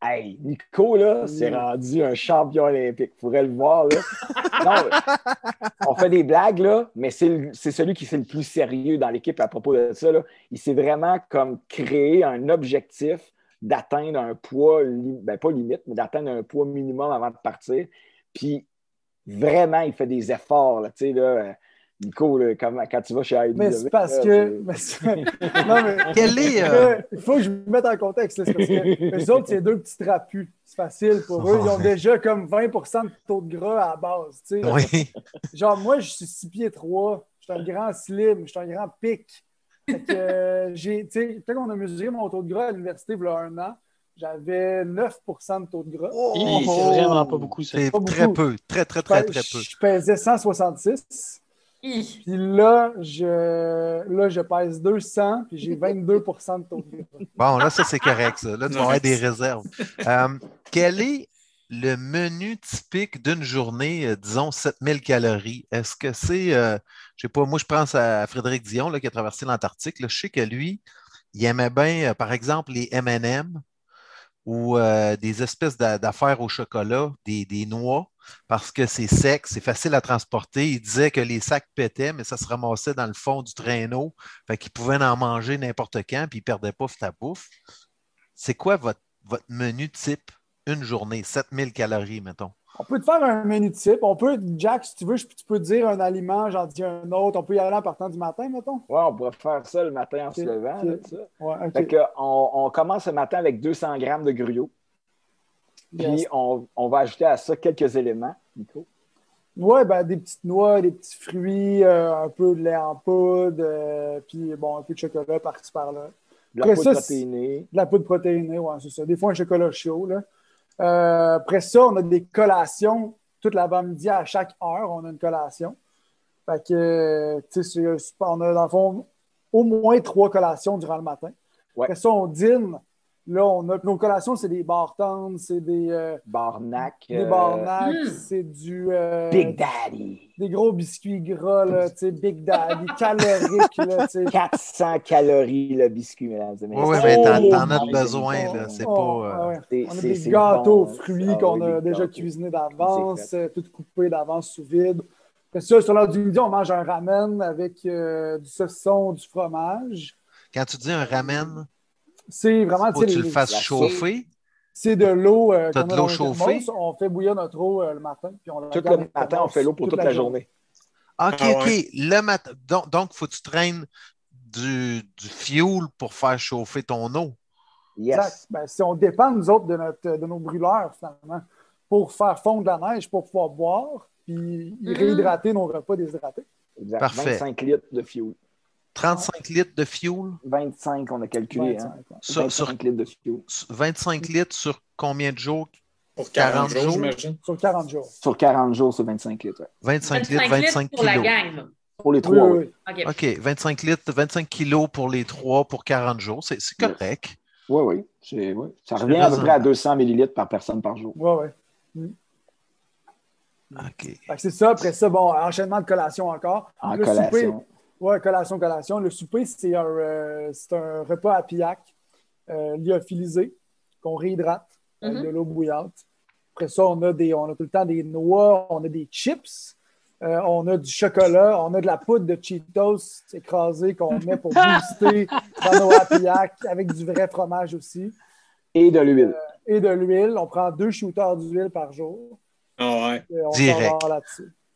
C: Hey, Nico, là, c'est rendu un champion olympique. Il faudrait le voir, là. [LAUGHS] Non, on fait des blagues, là, mais c'est celui qui fait le plus sérieux dans l'équipe à propos de ça. Là. Il s'est vraiment comme créé un objectif d'atteindre un poids, ben pas limite, mais d'atteindre un poids minimum avant de partir. Puis vraiment, il fait des efforts, là, tu sais, là. Nico, là, quand, quand tu vas chez AEW,
B: Mais c'est parce
C: là,
B: que. mais [LAUGHS] non, mais. [LAUGHS]
F: Quel est. euh,
B: Il faut que je me mette en contexte. là, parce que eux autres, c'est deux petits trapus. C'est facile pour eux. Ils ont déjà comme 20% de taux de gras à la base. tu sais.
F: oui.
B: Genre, moi, je suis 6 pieds 3. Je suis un grand slim. Je suis un grand pic. Fait que, euh, j'ai, tu sais, quand on a mesuré mon taux de gras à l'université, il y a un an, j'avais 9% de taux de gras.
E: Hi, C'est vraiment pas beaucoup.
F: C'est très
B: beaucoup.
F: peu. Très, très, très, très peu.
B: Je pesais 166. Puis là, je, là, je pèse 200, puis j'ai 22 de taux de.
F: Bon, là, ça, c'est correct, ça. Là, tu vas avoir des réserves. Euh, quel est le menu typique d'une journée, euh, disons, 7000 calories? Est-ce que c'est, euh, je sais pas, moi, je pense à Frédéric Dion, là, qui a traversé l'Antarctique. Je sais que lui, il aimait bien, euh, par exemple, les M&M ou euh, des espèces d'a- d'affaires au chocolat, des, noix, parce que c'est sec, c'est facile à transporter. Il disait que les sacs pétaient, mais ça se ramassait dans le fond du traîneau. Fait qu'il pouvait en manger n'importe quand, puis il ne perdait pas ta bouffe. C'est quoi votre, votre menu type? Une journée? 7000 calories, mettons.
B: On peut te faire un menu type. On peut, Jack, si tu veux, tu peux dire un aliment, j'en dis un autre. On peut y aller en partant du matin, mettons.
C: Ouais, on pourrait faire ça le matin en se levant.
B: ok.
C: là, ça.
B: Ouais, OK.
C: Fait on, on commence ce matin avec 200 grammes de gruau. Puis on, on va ajouter à ça quelques éléments, Nico.
B: Ouais, ben, des petites noix, des petits fruits, euh, un peu de lait en poudre, euh, puis bon, un peu de chocolat par-ci par-là.
C: De la
B: Après
C: poudre
B: ça,
C: protéinée.
B: De la poudre protéinée, ouais, c'est ça. Des fois, un chocolat chaud. Là. Euh, après ça, on a des collations toute l'avant-midi à chaque heure. On a une collation. Fait que, tu sais, on a dans le fond au moins trois collations durant le matin.
C: Ouais.
B: Après ça, on dîne. Là, on a nos collations, c'est des barres tendres, c'est des, euh,
C: Barnac.
B: des
C: euh,
B: barnacs,
A: Hmm.
B: c'est du. euh,
C: Big Daddy.
B: Des gros biscuits gras, là, tu sais, Big Daddy, [LAUGHS] caloriques, là, tu sais.
C: 400 calories le biscuit, mesdames et
F: Oui,
C: messieurs.
F: oui, mais t'en,
B: Oh
F: t'en as
C: my
F: besoin, là. C'est
B: Oh,
F: pas.
B: ah
F: euh,
B: ouais.
C: C'est-
B: On a des gâteaux
C: bon.
B: fruits
C: Ah
B: qu'on
C: oui,
B: a
C: des
B: déjà cuisinés d'avance, euh, tout coupé d'avance sous vide. Après ça, sur l'heure du midi, on mange un ramen avec euh, du saucisson, du fromage.
F: Quand tu dis un ramen,
B: C'est vraiment,
F: faut que
B: tu
F: le fasses chauffer.
B: c'est de l'eau. euh,
F: de l'eau chauffée?
B: On fait bouillir notre eau euh, le matin. Puis on la
C: Tout le
B: dans le
C: matin, on fait l'eau pour toute la journée.
F: OK,
D: Ah
F: OK.
D: ouais.
F: Le matin. Donc, donc, faut que tu traînes du, du fuel pour faire chauffer ton eau.
B: Exact.
C: Yes.
B: Ben, si on dépend, nous autres, de, notre, de nos brûleurs, finalement, pour faire fondre la neige, pour pouvoir boire, puis
A: Mhm.
B: réhydrater nos repas déshydratés.
C: Exact.
F: Parfait.
C: 25 litres de fuel.
F: 35 litres de fuel?
C: 25, on a calculé.
B: 25,
C: Hein?
B: ouais.
F: Sur,
C: 25
F: sur
C: litres de fuel.
F: 25 litres sur combien de jours?
D: Pour 40,
F: 40
D: jours,
F: jours?
D: j'imagine.
B: Sur 40 jours.
C: Sur 40 jours, c'est 25 litres. ouais.
F: 25 litres,
A: 25
F: 25
A: pour la
F: kilos.
A: gang.
C: Pour les
B: Oui,
C: trois,
B: oui,
C: oui.
B: oui.
A: OK.
F: OK, 25 litres, 25 kilos pour les trois pour 40 jours. C'est correct.
C: Oui, oui. oui. Ça revient à peu près à 200 millilitres par personne par jour.
B: Ouais, ouais.
F: OK.
B: Fait que c'est ça. Après ça, bon, enchaînement de collation encore.
C: En
B: Le
C: collation.
B: souper, ouais, collation, collation. Le souper, c'est un, euh, c'est un repas à pillac euh, lyophilisé qu'on réhydrate avec
A: Mhm.
B: de l'eau bouillante. Après ça, on a, des, on a tout le temps des noix, on a des chips, euh, on a du chocolat, on a de la poudre de Cheetos écrasée qu'on [LAUGHS] met pour booster dans nos hacks avec du vrai fromage aussi.
C: Et de l'huile.
B: Et de l'huile. On prend deux shooters d'huile par jour.
D: Ah ouais.
B: Et on
F: Direct.
B: s'en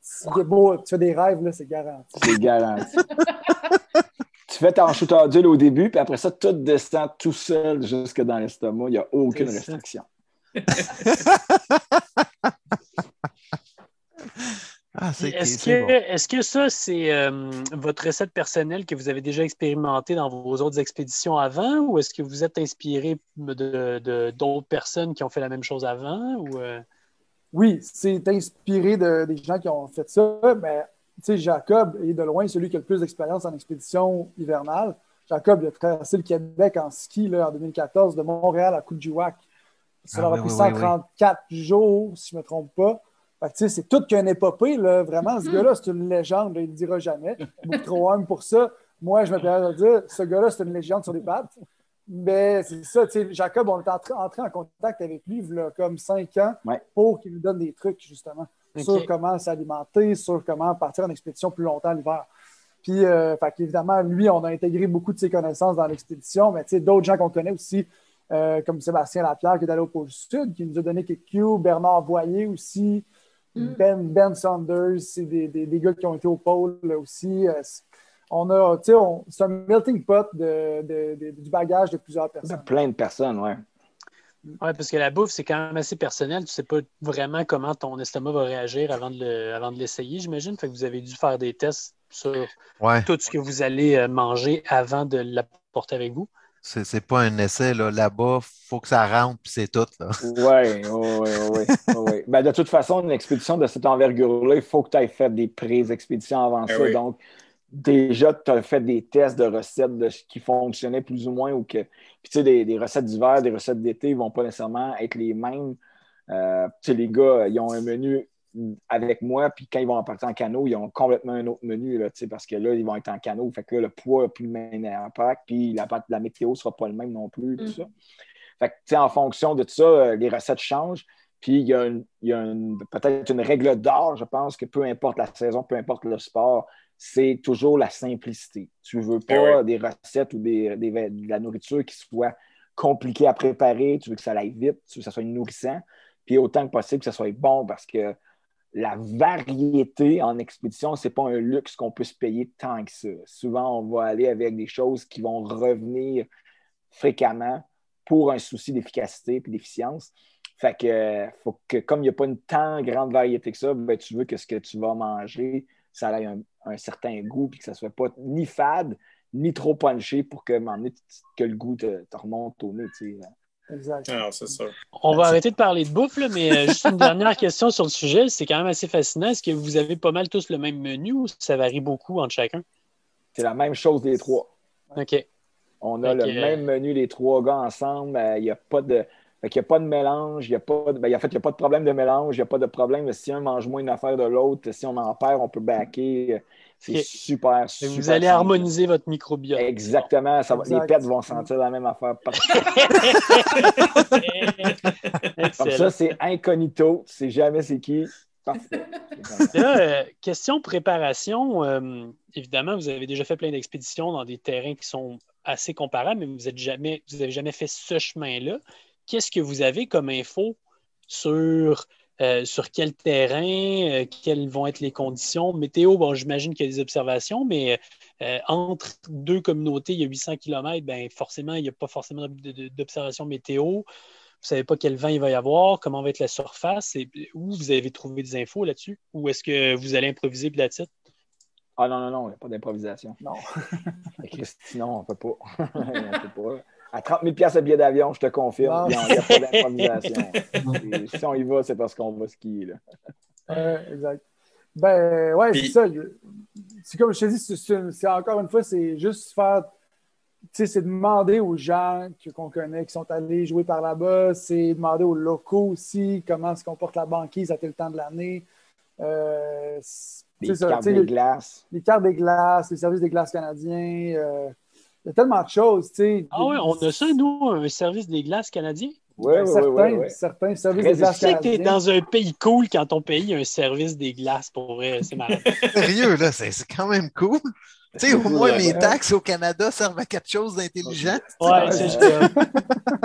B: C'est beau, tu fais des rêves, là, c'est garanti.
C: C'est garanti. [LAUGHS] tu fais ton shooter d'huile au début, puis après ça, tout descend tout seul jusque dans l'estomac. Il n'y a aucune restriction. [LAUGHS]
F: Ah, c'est
E: Est-ce
F: c'est
E: que,
F: bon.
E: est-ce que ça, c'est euh, votre recette personnelle que vous avez déjà expérimentée dans vos autres expéditions avant ou est-ce que vous êtes inspiré de, de- d'autres personnes qui ont fait la même chose avant? Ou, euh,
B: Oui, c'est inspiré de, des gens qui ont fait ça, mais tu sais, Jacob est de loin celui qui a le plus d'expérience en expédition hivernale. Jacob il a traversé le Québec en ski là, en 2014 de Montréal à Coudjouac. Ça
F: Ah
B: leur a
F: oui,
B: pris
F: oui, oui, oui.
B: 134 jours, si je ne me trompe pas. C'est tout qu'un épopée. Là. Vraiment, ce gars-là, c'est une légende. il ne le dira jamais. Beaucoup trop homme pour ça. Moi, je me permets de dire, ce gars-là, c'est une légende sur des pattes. Mais c'est ça, tu sais, Jacob, on est entré, entré en contact avec lui il y a comme cinq ans
C: Ouais.
B: pour qu'il nous donne des trucs, justement, sur comment s'alimenter, sur comment partir en expédition plus longtemps l'hiver. Puis, euh, fait qu'évidemment, lui, on a intégré beaucoup de ses connaissances dans l'expédition, mais tu sais, d'autres gens qu'on connaît aussi, euh, comme Sébastien Lapierre qui est allé au pôle Sud, qui nous a donné quelques cues, Bernard Voyer aussi,
A: Mm.
B: Ben, ben Saunders, c'est des, des, des gars qui ont été au pôle aussi. Euh, on a, tu sais, on- c'est un melting pot de, de- de- du bagage de plusieurs
C: De
B: personnes.
C: plein de personnes, ouais.
E: Ouais, parce que la bouffe, c'est quand même assez personnel. Tu sais pas vraiment comment ton estomac va réagir avant de, le- avant de l'essayer, j'imagine. Fait que vous avez dû faire des tests sur
F: Ouais,
E: tout ce que vous allez euh, manger avant de l'apporter avec vous.
F: c'est c'est pas un essai. Là. Là-bas, il faut que ça rentre, puis c'est tout. Là.
C: Oui, oui, oui, oui. Ben, de toute façon, une expédition de cette envergure-là, il faut que tu aies fait des pré-expéditions avant
D: Ben
C: ça.
D: oui.
C: Donc, déjà, tu as fait des tests de recettes de ce qui fonctionnait plus ou moins. ou que Puis, tu sais, des, des recettes d'hiver, des recettes d'été ne vont pas nécessairement être les mêmes. Euh, tu sais, les gars, ils ont un menu avec moi, puis quand ils vont partir en canot, ils ont complètement un autre menu, là, parce que là, ils vont être en canot. Fait que là, le poids n'a plus le même impact, puis la, la météo ne sera pas le même non plus, tout
A: Mm.
C: ça. Fait que, tu sais, en fonction de tout ça, euh, les recettes changent. Puis il y a, une- il y a une- peut-être une règle d'or, je pense, que peu importe la saison, peu importe le sport, c'est toujours la simplicité. Tu ne veux pas
D: Eh oui.
C: des recettes ou des, des- de la nourriture qui soit compliquée à préparer, tu veux que ça aille vite, tu veux que ça soit nourrissant, puis autant que possible que ça soit bon parce que la variété en expédition, ce n'est pas un luxe qu'on peut se payer tant que ça. Souvent, on va aller avec des choses qui vont revenir fréquemment pour un souci d'efficacité et d'efficience. Fait que, faut que comme il n'y a pas une tant grande variété que ça, ben, tu veux que ce que tu vas manger, ça ait un, un certain goût puis que ça ne soit pas ni fade, ni trop punché pour que, donné, que le goût te, te remonte au nez. tu sais.
B: Exact.
D: Alors, Ah, c'est ça.
E: On va arrêter de parler de bouffe, là, mais euh, juste une dernière question sur le sujet. C'est quand même assez fascinant. Est-ce que vous avez pas mal tous le même menu ou ça varie beaucoup entre chacun?
C: C'est la même chose des trois.
E: OK.
C: On a le même menu, les trois gars ensemble. Euh, Il n'y a pas de. Fait qu'il y a pas de mélange, il y a pas de, ben, en fait, il n'y a pas de problème de mélange, il n'y a pas de problème. Si un mange moins une affaire de l'autre, si on en perd, on peut backer. C'est super, super.
E: Vous allez
C: simple.
E: harmoniser votre microbiote.
C: Exactement. Ça va- les pets vont sentir la même affaire. partout. [LAUGHS] Comme ça, c'est incognito. Tu sais jamais c'est qui. Parfait. [LAUGHS]
E: Là, euh, question préparation. euh, évidemment, vous avez déjà fait plein d'expéditions dans des terrains qui sont assez comparables, mais vous n'avez jamais, vous avez jamais fait ce chemin-là. Qu'est-ce que vous avez comme info sur, euh, sur quel terrain, euh, quelles vont être les conditions? Météo, bon, j'imagine qu'il y a des observations, mais euh, entre deux communautés, il y a 800 km, ben, forcément, il n'y a pas forcément d'observation météo. Vous ne savez pas quel vent il va y avoir, comment va être la surface, et où vous avez trouvé des infos là-dessus? Ou est-ce que vous allez improviser puis that's it?
C: Ah non, non, non, il n'y a pas d'improvisation.
B: Non,
C: on ne peut pas. on peut pas. [LAUGHS] À 30 000 de billet d'avion, je te confirme,
B: Non.
C: il n'y a, pas [LAUGHS] d'improvisation. Si on y va, c'est parce qu'on va skier. Là.
B: Ouais, exact. Ben, ouais,
D: Puis-
B: c'est ça. C'est comme je te dis, c'est- c'est c'est- encore une fois, c'est juste faire c'est demander aux gens qu'on connaît qui sont allés jouer par là-bas, c'est demander aux locaux aussi comment se comporte la banquise à tel temps de l'année. Euh,
C: les cartes des glaces.
B: Les cartes des glaces, les services des glaces canadiens. Euh, il y a tellement de choses.
E: Ah oui, on a ça, nous, un service des glaces canadiens?
C: Oui, oui,
B: certains,
C: oui,
B: certains services des glaces
E: canadiens. Tu sais que tu es dans un pays cool quand ton pays a un service des glaces, pour vrai. C'est marrant. [LAUGHS]
F: Sérieux, là, c'est quand même cool. Tu sais, au moins, mes taxes au Canada servent à quelque chose d'intelligent.
E: Ouais, c'est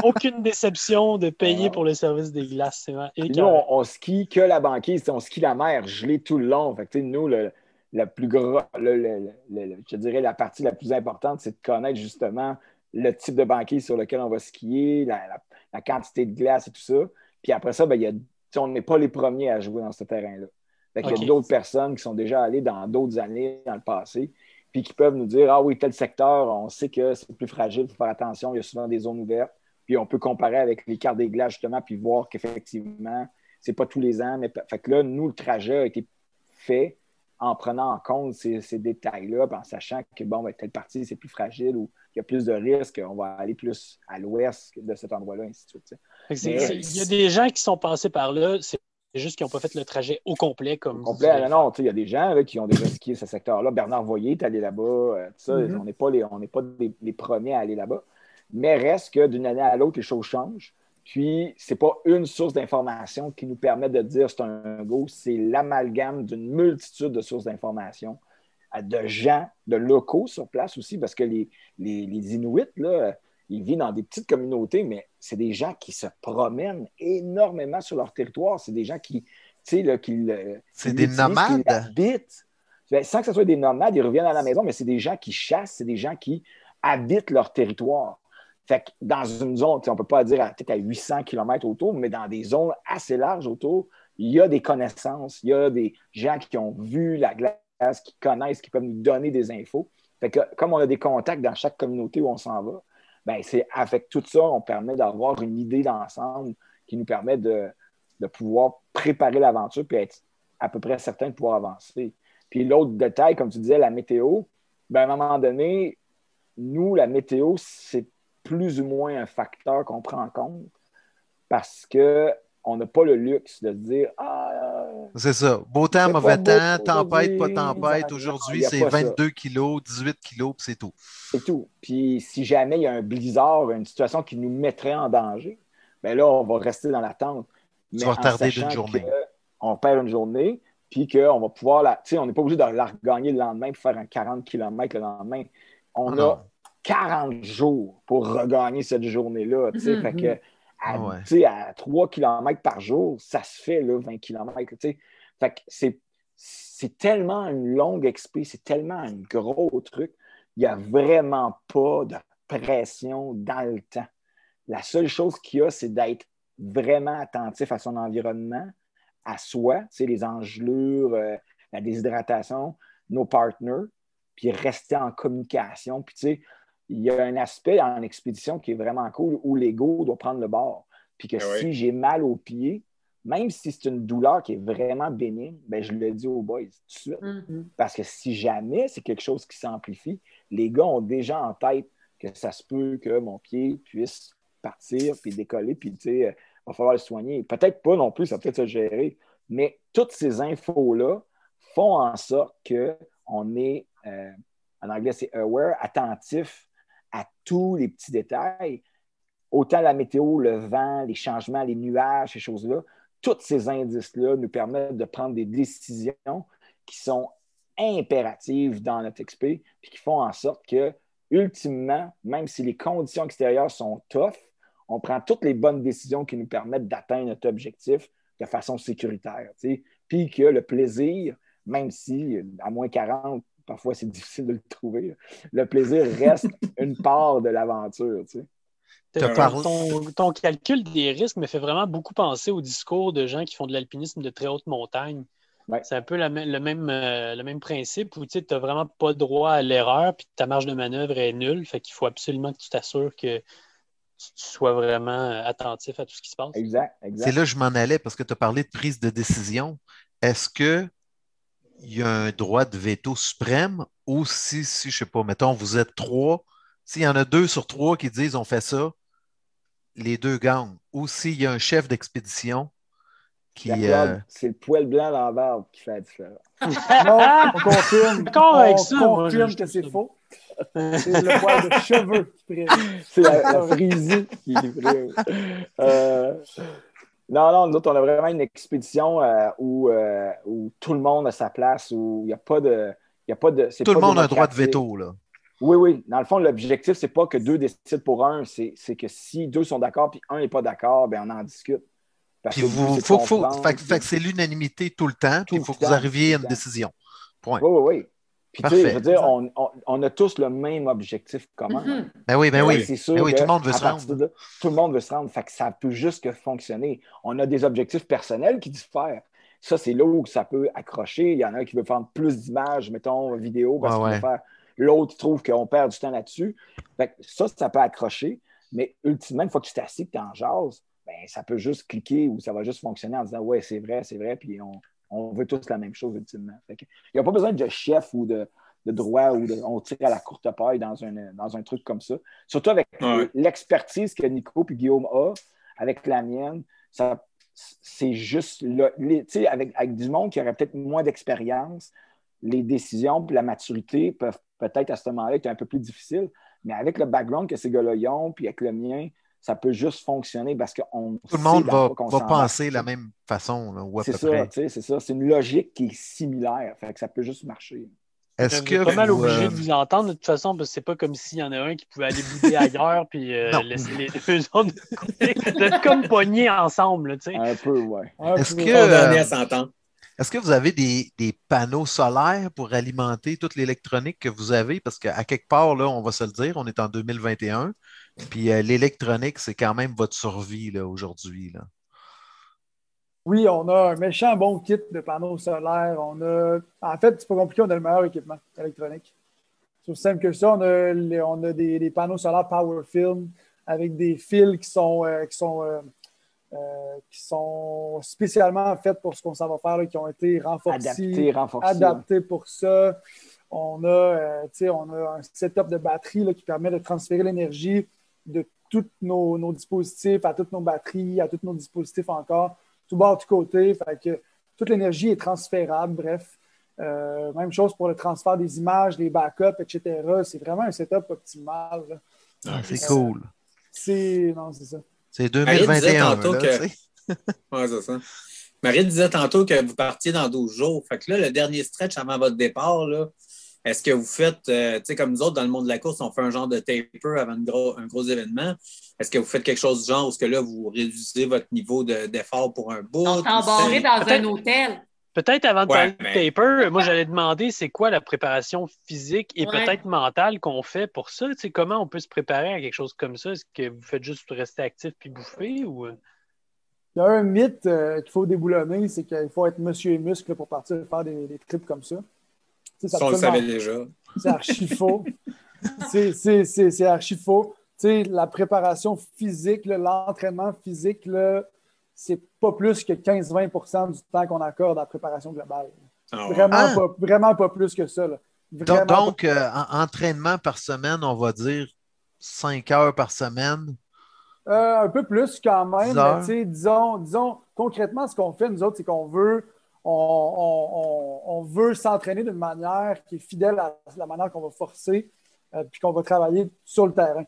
E: Aucune déception de payer pour le service des glaces.
C: Nous, on, on, skie que la banquise, on skie la mer gelée tout le long. Fait que, nous, le, la plus gros, je dirais la partie la plus importante, c'est de connaître justement le type de banquise sur lequel on va skier, la, quantité de glace et tout ça. Puis après ça, ben, y a, on n'est pas les premiers à jouer dans ce terrain-là. Il y a d'autres personnes qui sont déjà allées dans d'autres années dans le passé puis qui peuvent nous dire Ah oui, tel secteur, on sait que c'est plus fragile, il faut faire attention, il y a souvent des zones ouvertes. Puis on peut comparer avec les cartes des glaces, justement, puis voir qu'effectivement, c'est pas tous les ans. Mais fait que là, nous, le trajet a été fait en prenant en compte ces, détails-là, en sachant que bon, ben, telle partie, c'est plus fragile ou qu'il y a plus de risques, on va aller plus à l'ouest de cet endroit-là, ainsi de suite.
E: il y a des gens qui sont passés par là, c'est juste qu'ils n'ont pas fait le trajet au complet comme.
C: complet, non, non. Il y a des gens qui ont déjà skié ce secteur-là. Bernard Voyer est allé là-bas. Euh, mm-hmm. On n'est pas, les, on pas les, premiers à aller là-bas. Mais reste que d'une année à l'autre, les choses changent. Puis, ce n'est pas une source d'information qui nous permet de dire c'est un go, c'est l'amalgame d'une multitude de sources d'informations, de gens, de locaux sur place aussi, parce que les, les, les Inuits, là, ils vivent dans des petites communautés, mais c'est des gens qui se promènent énormément sur leur territoire. C'est des gens qui, tu sais, là, qui.
F: C'est des nomades.
C: habitent. Ben, sans que ce soit des nomades, ils reviennent à la maison, mais c'est des gens qui chassent, c'est des gens qui habitent leur territoire. Fait que dans une zone, on ne peut pas dire peut-être à 800 km autour, mais dans des zones assez larges autour, il y a des connaissances, il y a des gens qui ont vu la glace, qui connaissent, qui peuvent nous donner des infos. Fait que comme on a des contacts dans chaque communauté où on s'en va, ben, c'est avec tout ça, on permet d'avoir une idée d'ensemble qui nous permet de, pouvoir préparer l'aventure et être à peu près certain de pouvoir avancer. Puis l'autre détail, comme tu disais, la météo, ben, à un moment donné, nous, la météo, c'est plus ou moins un facteur qu'on prend en compte parce que on n'a pas le luxe de se dire Ah.
F: C'est ça. Beau temps, mauvais temps, tempête, pas tempête. Aujourd'hui, c'est 22 kilos, 18 kilos, puis c'est tout.
C: C'est tout. Puis si jamais il y a un blizzard, une situation qui nous mettrait en danger, bien là, on va rester dans l'attente.
F: Tu vas retarder d'une journée.
C: On perd une journée, puis qu'on va pouvoir la. Tu sais, on n'est pas obligé de la regagner le lendemain pour faire un 40 km le lendemain. On a 40 jours pour regagner cette journée-là. Tu sais, mm-hmm. fait que à, à 3 km par jour, ça se fait, là, 20 km. Fait que c'est tellement une longue expé, c'est tellement un gros truc. Il n'y a vraiment pas de pression dans le temps. La seule chose qu'il y a, c'est d'être vraiment attentif à son environnement, à soi, les engelures, euh, la déshydratation, nos partenaires, puis rester en communication. Puis, tu sais, il y a un aspect en expédition qui est vraiment cool où l'ego doit prendre le bord. Puis que ah si j'ai mal aux pieds, même si c'est une douleur qui est vraiment bénigne, ben je le dis aux boys tout de suite. Mm-hmm. Parce que si jamais c'est quelque chose qui s'amplifie, les gars ont déjà en tête que ça se peut que mon pied puisse partir puis décoller, puis tu sais, il va falloir le soigner. Peut-être pas non plus, ça peut être se gérer, mais toutes ces infos-là font en sorte qu'on est, euh, en anglais c'est aware, attentif à tous les petits détails, autant la météo, le vent, les changements, les nuages, ces choses-là, tous ces indices-là nous permettent de prendre des décisions qui sont impératives dans notre XP, puis qui font en sorte que, ultimement, même si les conditions extérieures sont tough, on prend toutes les bonnes décisions qui nous permettent d'atteindre notre objectif de façon sécuritaire. Puis que le plaisir, même si à moins 40, parfois c'est [LAUGHS] difficile de le trouver. Le plaisir reste [LAUGHS] une part de l'aventure. Tu
E: ton, calcul des risques me fait vraiment beaucoup penser au discours de gens qui font de l'alpinisme de très haute montagne. C'est un peu le, même, euh, le même principe où tu n'as vraiment pas droit à l'erreur puis ta marge de manœuvre est nulle. Fait qu'il faut absolument que tu t'assures que tu sois vraiment attentif à tout ce qui se passe.
C: Exact, exact.
F: C'est là que je m'en allais parce que tu as parlé de prise de décision. Est-ce que il y a un droit de veto suprême ou si, si je ne sais pas, mettons, vous êtes trois, s'il y en a deux sur trois qui disent on fait ça, les deux gagnent. Ou s'il y a un chef d'expédition qui. Euh,
C: c'est le poil blanc dans la barbe qui fait la différence. [LAUGHS]
B: non, on confirme.
E: on
B: confirme que c'est faux. C'est le poil de cheveux qui prime.
C: C'est la, frisée qui prime. Euh, non, non, nous autres, on a vraiment une expédition euh, où, où, tout le monde a sa place, où il n'y a pas de. Y a pas de
F: tout le monde a un droit de veto, là.
C: Oui, oui. Dans le fond, l'objectif, c'est pas que deux décident pour un, c'est que si deux sont d'accord puis un n'est pas d'accord, ben on en discute.
F: Puis vous, faut, faut, fait, c'est l'unanimité tout le temps, puis il faut que vous arriviez à une décision. Point.
C: Oui, oui, oui. Puis, tu sais, je veux dire, on, on, a tous le même objectif commun. Mm
F: Ben oui, ben oui. C'est sûr ben oui, tout le monde veut se rendre.
C: tout le monde veut se rendre. Fait que ça peut juste que fonctionner. On a des objectifs personnels qui diffèrent. Ça, c'est là où ça peut accrocher. Il y en a un qui veut faire plus d'images, mettons, vidéo, parce qu'il veut faire L'autre trouve qu'on perd du temps là-dessus. Ça, ça peut accrocher. Mais ultimement, une fois que tu t'assis, que tu en jases, ben, ça peut juste cliquer ou ça va juste fonctionner en disant Ouais, c'est vrai, c'est vrai, puis on, veut tous la même chose ultimement. il n'y a pas besoin de chef ou de, droit ou de, on tire à la courte paille dans un, dans un truc comme ça. Surtout avec l'expertise que Nico et Guillaume a, avec la mienne, ça, c'est juste là, avec, avec du monde qui aurait peut-être moins d'expérience, les décisions et la maturité peuvent peut-être à ce moment-là être un peu plus difficile. Mais avec le background que ces gars-là ont, puis avec le mien, ça peut juste fonctionner parce qu'on.
F: Tout le monde va, va penser la même façon.
C: C'est ça, c'est ça. C'est une logique qui est similaire. Fait que ça peut juste marcher.
E: Est-ce que pas mal obligé euh, de vous entendre de toute façon, parce que c'est pas comme s'il y en a un qui pouvait aller bouder [LAUGHS] ailleurs puis euh, laisser les deux autres de côté. comme poignés ensemble, tu sais.
C: Un peu, ouais.
F: Est-ce que. Euh,
D: à s'entendre.
F: Est-ce que vous avez des, panneaux solaires pour alimenter toute l'électronique que vous avez? Parce qu'à quelque part, là, on va se le dire, on est en 2021. Puis euh, l'électronique, c'est quand même votre survie aujourd'hui.
B: Oui, on a un méchant bon kit de panneaux solaires. On a, en fait, c'est pas compliqué, on a le meilleur équipement électronique. C'est aussi simple que ça. On a, des, panneaux solaires Power Film avec des fils qui sont, euh, qui sont euh, euh, qui sont spécialement faites pour ce qu'on s'en va faire, qui ont été renforcés, adaptés, pour ça. On a, euh, on a un setup de batterie qui permet de transférer l'énergie de tous nos, dispositifs à toutes nos batteries, à tous nos dispositifs encore, tout bord, tout côté. Fait que toute l'énergie est transférable, bref. Euh, même chose pour le transfert des images, des backups, etc. C'est vraiment un setup optimal.
F: Ah, c'est cool.
B: C'est. Non, c'est ça.
F: C'est 2021. [LAUGHS]
D: Marie disait tantôt que vous partiez dans 12 jours. Fait que là, le dernier stretch avant votre départ, est-ce que vous faites, euh, tu sais, comme nous autres, dans le monde de la course, on fait un genre de taper avant un gros événement. Est-ce que vous faites quelque chose du genre où que là, vous réduisez votre niveau d'effort pour un bout?
A: On s'embarrer dans un hôtel.
E: Peut-être avant de parler de taper, moi j'allais demander c'est quoi la préparation physique et peut-être mentale qu'on fait pour ça? Tu comment on peut se préparer à quelque chose comme ça? Est-ce que vous faites juste rester actif puis bouffer ou. Euh?
B: Il y a un mythe euh, qu'il faut déboulonner, c'est qu'il faut être monsieur et muscle pour partir faire des, trips comme ça.
D: Ça on le savait déjà.
B: C'est archi faux. c'est archi faux. la préparation physique, l'entraînement physique, là, c'est pas plus que 15-20% du temps qu'on accorde à la préparation globale. Ah vraiment, ah! pas, vraiment pas plus que ça.
F: donc, euh, entraînement par semaine, on va dire 5 heures par semaine?
B: Euh, un peu plus quand même, mais disons, disons, concrètement, ce qu'on fait, nous autres, c'est qu'on veut, on, veut s'entraîner d'une manière qui est fidèle à la manière qu'on va forcer, euh, puis qu'on va travailler sur le terrain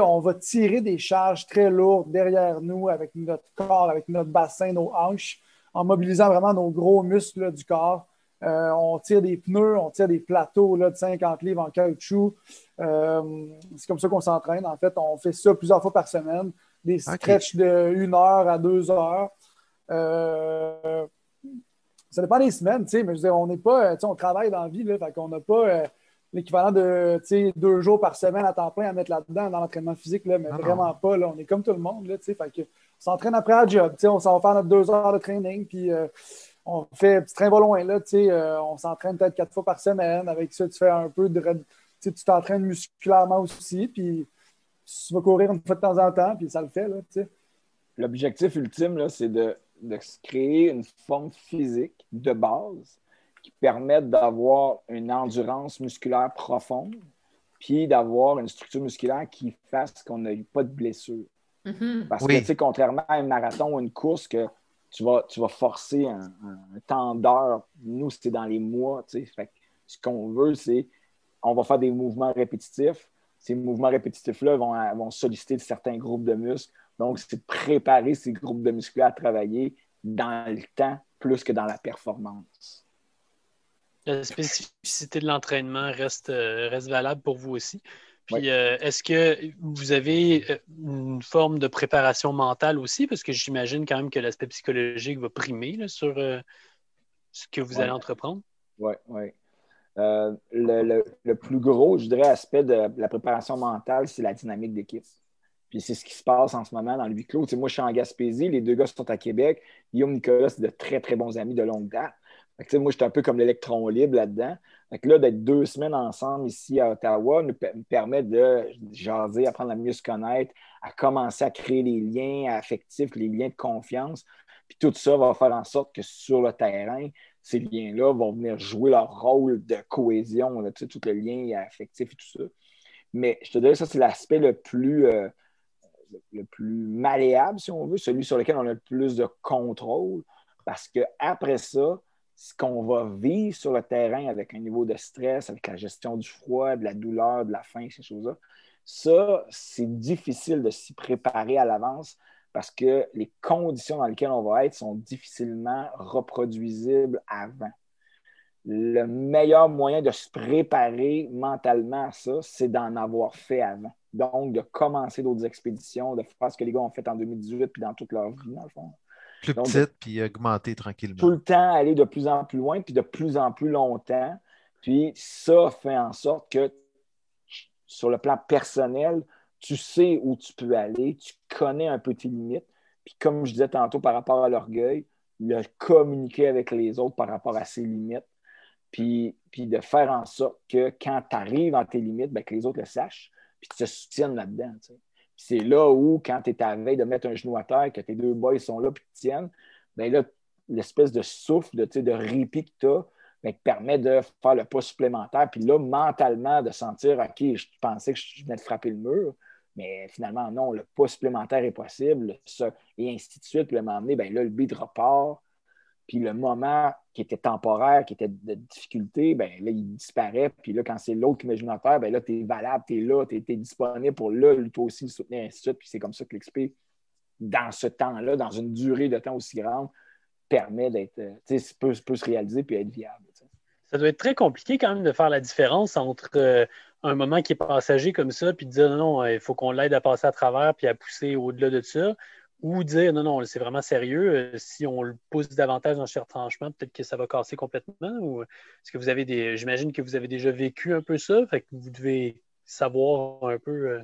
B: on va tirer des charges très lourdes derrière nous avec notre corps, avec notre bassin, nos hanches, en mobilisant vraiment nos gros muscles du corps. Euh, on tire des pneus, on tire des plateaux là, de 50 livres en caoutchouc. Euh, c'est comme ça qu'on s'entraîne. En fait, on fait ça plusieurs fois par semaine, des stretches de 1 heure à 2 heures. Euh, ça dépend des semaines, mais je veux dire, on n'est pas, on travaille dans la vie, là, fait qu'on n'a pas l'équivalent de deux jours par semaine à temps plein à mettre là-dedans dans l'entraînement physique, là, mais vraiment pas. Là, on est comme tout le monde. Là, fait que, on s'entraîne après un job. On s'en va faire notre deux heures de training, puis euh, on fait petit train va loin. Là, euh, on s'entraîne peut-être quatre fois par semaine. Avec ça, tu fais un peu de. Tu t'entraînes musculairement aussi, puis tu vas courir une fois de temps en temps, puis ça le fait.
C: L'objectif ultime, c'est de, de créer une forme physique de base qui permettent d'avoir une endurance musculaire profonde, puis d'avoir une structure musculaire qui fasse qu'on n'ait pas de blessure.
A: Mhm.
C: Parce
F: Oui.
C: que, tu sais, contrairement à un marathon ou une course, que tu vas, tu vas forcer un, un- temps d'heure, nous, c'est dans les mois, tu sais. Fait que ce qu'on veut, c'est on va faire des mouvements répétitifs. Ces mouvements répétitifs-là vont, vont solliciter certains groupes de muscles. Donc, c'est préparer ces groupes de muscles à travailler dans le temps plus que dans la performance.
E: La spécificité de l'entraînement reste, euh, reste valable pour vous aussi. Puis, euh, est-ce que vous avez euh, une forme de préparation mentale aussi? Parce que j'imagine quand même que l'aspect psychologique va primer là, sur euh, ce que vous allez entreprendre.
C: Oui, oui. Euh, le, le- le plus gros, je dirais, aspect de la préparation mentale, c'est la dynamique d'équipe. Puis c'est ce qui se passe en ce moment dans le huis clos. Moi, je suis en Gaspésie, les deux gars sont à Québec. Guillaume Nicolas, c'est de très, très bons amis de longue date. Fait que, tu moi, je suis un peu comme l'électron libre là-dedans. Fait là, d'être deux semaines ensemble ici à Ottawa nous per- me permet de jaser, apprendre à mieux se connaître, à commencer à créer les liens affectifs, les liens de confiance. Puis tout ça va faire en sorte que sur le terrain, ces liens-là vont venir jouer leur rôle de cohésion, là, tu sais, tout le lien affectif et tout ça. Mais je te dirais, ça, c'est l'aspect le plus, euh, le plus malléable, si on veut, celui sur lequel on a le plus de contrôle. Parce qu'après ça, ce qu'on va vivre sur le terrain avec un niveau de stress, avec la gestion du froid, de la douleur, de la faim, ces choses-là, ça, c'est difficile de s'y préparer à l'avance parce que les conditions dans lesquelles on va être sont difficilement reproduisibles avant. Le meilleur moyen de se préparer mentalement à ça, c'est d'en avoir fait avant. Donc, de commencer d'autres expéditions, de faire ce que les gars ont fait en 2018 puis dans toute leur vie, dans le fond.
F: Plus
C: Donc,
F: petite, puis augmenter
C: Tout
F: tranquillement.
C: le temps aller de plus en plus loin puis de plus en plus longtemps. Puis ça fait en sorte que sur le plan personnel, tu sais où tu peux aller, tu connais un peu tes limites. Puis comme je disais tantôt par rapport à l'orgueil, le communiquer avec les autres par rapport à ses limites, puis, de faire en sorte que quand tu arrives dans tes limites, ben, que les autres le sachent, puis te soutiennent là-dedans. tu c'est là où, quand tu es à la veille de mettre un genou à terre, que tes deux boys sont là puis te tiennent, ben là, l'espèce de souffle, de, tu de répit que tu as, ben, te permet de faire le pas supplémentaire. Puis là, mentalement, de sentir, OK, je pensais que je venais de frapper le mur, mais finalement, non, le pas supplémentaire est possible, ça, et ainsi de suite. Puis le moment donné, ben là, le beat repart. Puis le moment qui était temporaire, qui était de difficulté, ben là, il disparaît. Puis là, quand c'est l'autre qui met le terre, ben là, tu es valable, tu es là, tu es, disponible pour là, toi aussi le soutenir, ainsi de suite. Puis c'est comme ça que l'XP, dans ce temps-là, dans une durée de temps aussi grande, permet d'être, euh, tu sais, peut, peut se réaliser puis être viable.
E: Ça doit être très compliqué quand même de faire la différence entre euh, un moment qui est passager comme ça, puis de dire non, il faut qu'on l'aide à passer à travers puis à pousser au-delà de ça, ou dire non, non, c'est vraiment sérieux. euh, si on le pousse davantage dans ce retranchement, peut-être que ça va casser complètement. Ou est-ce que vous avez des. J'imagine que vous avez déjà vécu un peu ça, fait que vous devez savoir un peu euh,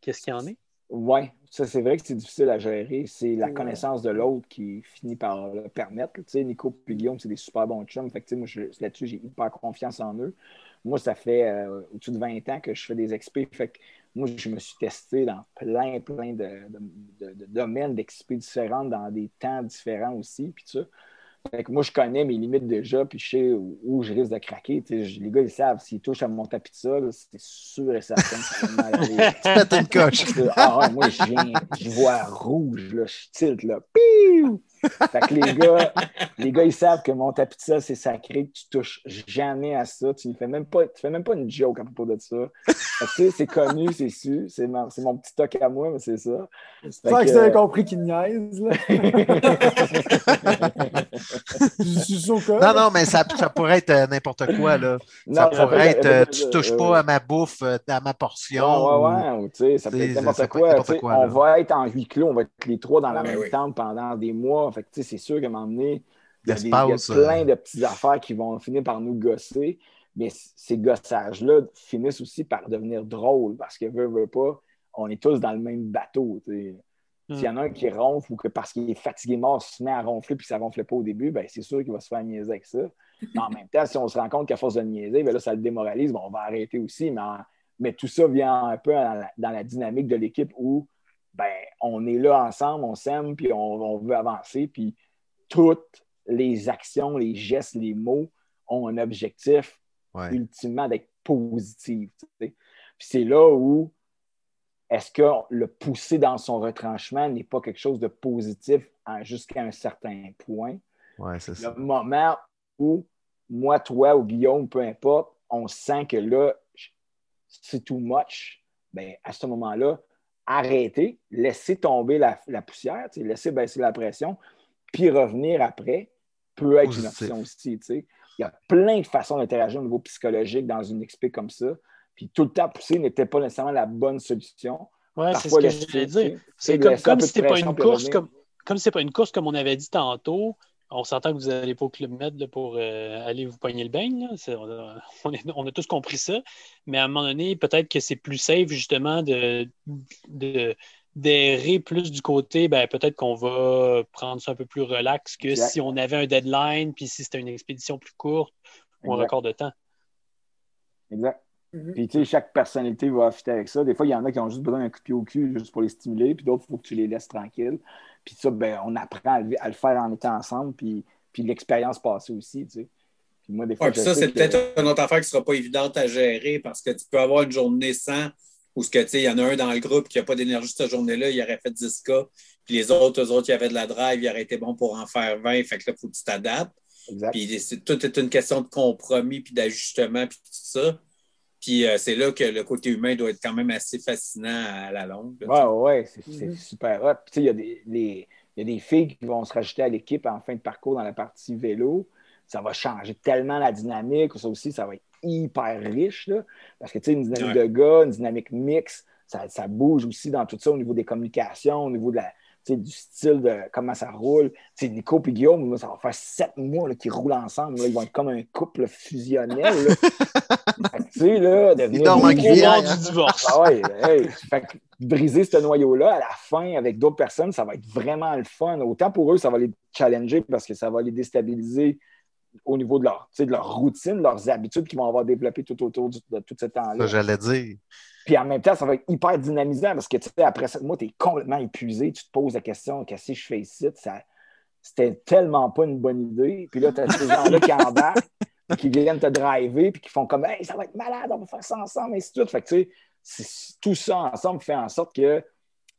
E: qu'est-ce qu'il y en est?
C: Oui, ça c'est vrai que c'est difficile à gérer. C'est la
B: Ouais.
C: connaissance de l'autre qui finit par le permettre. Tu sais, Nico et Guillaume, c'est des super bons chums. Fait que, moi, là-dessus, j'ai hyper confiance en eux. Moi, ça fait euh, au-dessus de 20 ans que je fais des expés. Fait que moi, je me suis testé dans plein, plein de, de- de- de domaines d'expés différents, dans des temps différents aussi. Puis ça. Fait que moi, je connais mes limites déjà, puis je sais où, où je risque de craquer. Les gars, ils savent, s'ils touchent à mon tapis de là, c'est sûr et certain que ça va mal aller. [LAUGHS]
F: Une coche.
C: Ah moi, je viens, je vois rouge, là, je tilte, là. Piou! Fait que les gars, les gars, ils savent que mon tapis de ça, c'est sacré, que tu touches jamais à ça. Tu ne fais même pas, tu fais même pas une joke à propos de ça. Fait que, tu sais, c'est connu, c'est su. C'est mon, c'est mon petit toc à moi, mais c'est ça. Fait
B: que,
C: que,
B: vous avez
C: euh,
B: compris qu'il niaise. Là. [LAUGHS] Je suis sûr que-
F: Non, non, mais ça, ça pourrait être euh, n'importe quoi. Là. Ça
C: Non,
F: pourrait être euh,
C: être,
F: tu touches
C: euh,
F: pas à ma bouffe, euh, à ma portion.
C: Ouais, ouais, ouais, ou, tu sais, ça peut
F: tu
C: être
F: sais,
C: n'importe
F: ça peut
C: quoi.
F: être n'importe
C: tu sais,
F: quoi,
C: on
F: là.
C: va être en huis clos, on va être les trois dans la
D: Ouais,
C: même
D: oui.
C: tente pendant des mois. Fait que, c'est sûr qu'à un moment donné, il y a, des- il y a
F: L'espace,
C: plein
F: euh,
C: de petites affaires qui vont finir par nous gosser. Mais ces gossages-là finissent aussi par devenir drôles parce que, veut, veut pas, on est tous dans le même bateau. tu sais. S'il y en a un qui ronfle ou que parce qu'il est fatigué mort, se met à ronfler puis ça ronflait pas au début, ben c'est sûr qu'il va se faire niaiser avec ça. Mais en même temps, si on se rend compte qu'à force de niaiser, ben là, ça le démoralise, ben on va arrêter aussi. Mais, en- mais tout ça vient un peu dans la, dans la dynamique de l'équipe où ben, on est là ensemble, on s'aime, puis on, on veut avancer, puis toutes les actions, les gestes, les mots ont un objectif
F: Ouais.
C: ultimement d'être positif. Puis c'est là où est-ce que le pousser dans son retranchement n'est pas quelque chose de positif jusqu'à un certain point?
F: Ouais, c'est
C: Le moment où moi, toi ou Guillaume, peu importe, on sent que là, c'est too much, bien, à ce moment-là, arrêter, laisser tomber la, poussière, laisser baisser la pression, puis revenir après peut être une option aussi. Il y a plein de façons d'interagir au niveau psychologique dans une XP comme ça. Puis tout le temps pousser n'était pas nécessairement la bonne solution.
E: Oui, c'est ce que je voulais dire. C'est comme, comme si c'était pas une course comme, comme c'est pas une course comme on avait dit tantôt, on s'entend que vous n'allez pas au Club Med pour euh, aller vous pogner le bain. On, a tous compris ça. Mais à un moment donné, peut-être que c'est plus safe justement de, d'errer plus du côté, ben, peut-être qu'on va prendre ça un peu plus relax que si on avait un deadline, puis si c'était une expédition plus courte ou un record de temps.
C: Exact. Mm-hmm. Puis, tu sais, chaque personnalité va affiter avec ça. Des fois, il y en a qui ont juste besoin d'un coup de pied au cul juste pour les stimuler, puis d'autres, il faut que tu les laisses tranquilles. Puis ça, ben, on apprend à, le faire en étant ensemble, puis, puis l'expérience passée aussi, tu sais.
D: Puis moi, des fois, ça, c'est peut-être une autre affaire qui ne sera pas évidente à gérer parce que tu peux avoir une journée sans ou ce que, tu sais, il y en a un dans le groupe qui n'a pas d'énergie cette journée-là, il aurait fait 10 cas, puis les autres, eux autres, qui avaient de la drive, ils auraient été bons pour en faire 20, fait que là, il faut que tu t'adaptes. Puis tout est une question de compromis, puis d'ajustement, puis tout ça. Puis euh, c'est là que le côté humain doit être quand même assez fascinant à la longue.
C: Oui, ouais, c'est mm-hmm. super hot. Puis il y, a des, y a des filles qui vont se rajouter à l'équipe en fin de parcours dans la partie vélo. Ça va changer tellement la dynamique. Ça aussi, ça va être hyper riche. Là, parce que tu sais, une dynamique de gars, une dynamique mixte, ça, ça, bouge aussi dans tout ça au niveau des communications, au niveau de la, du style de comment ça roule. T'sais, Nico et Guillaume, ça va faire sept mois qu'ils roulent ensemble. Ils vont être comme un couple fusionnel. [LAUGHS] tu sais, là, devenir.
E: Ils du divorce.
C: Ah ouais, fait briser ce noyau-là à la fin avec d'autres personnes, ça va être vraiment le fun. Autant pour eux, ça va les challenger parce que ça va les déstabiliser au niveau de leur, de leur routine, leurs habitudes qu'ils vont avoir développées tout autour de tout ce temps-là.
F: Ça, j'allais dire.
C: Puis en même temps, ça va être hyper dynamisant parce que tu sais, après ça, moi, tu es complètement épuisé, tu te poses la question qu'est-ce que je fais ici? Ça, c'était tellement pas une bonne idée. Puis là, tu as ces gens-là qui embarquent, [LAUGHS] qui viennent te driver, puis qui font comme Hey, ça va être malade, on va faire ça ensemble, et tout. Fait que tu sais, tout ça ensemble fait en sorte que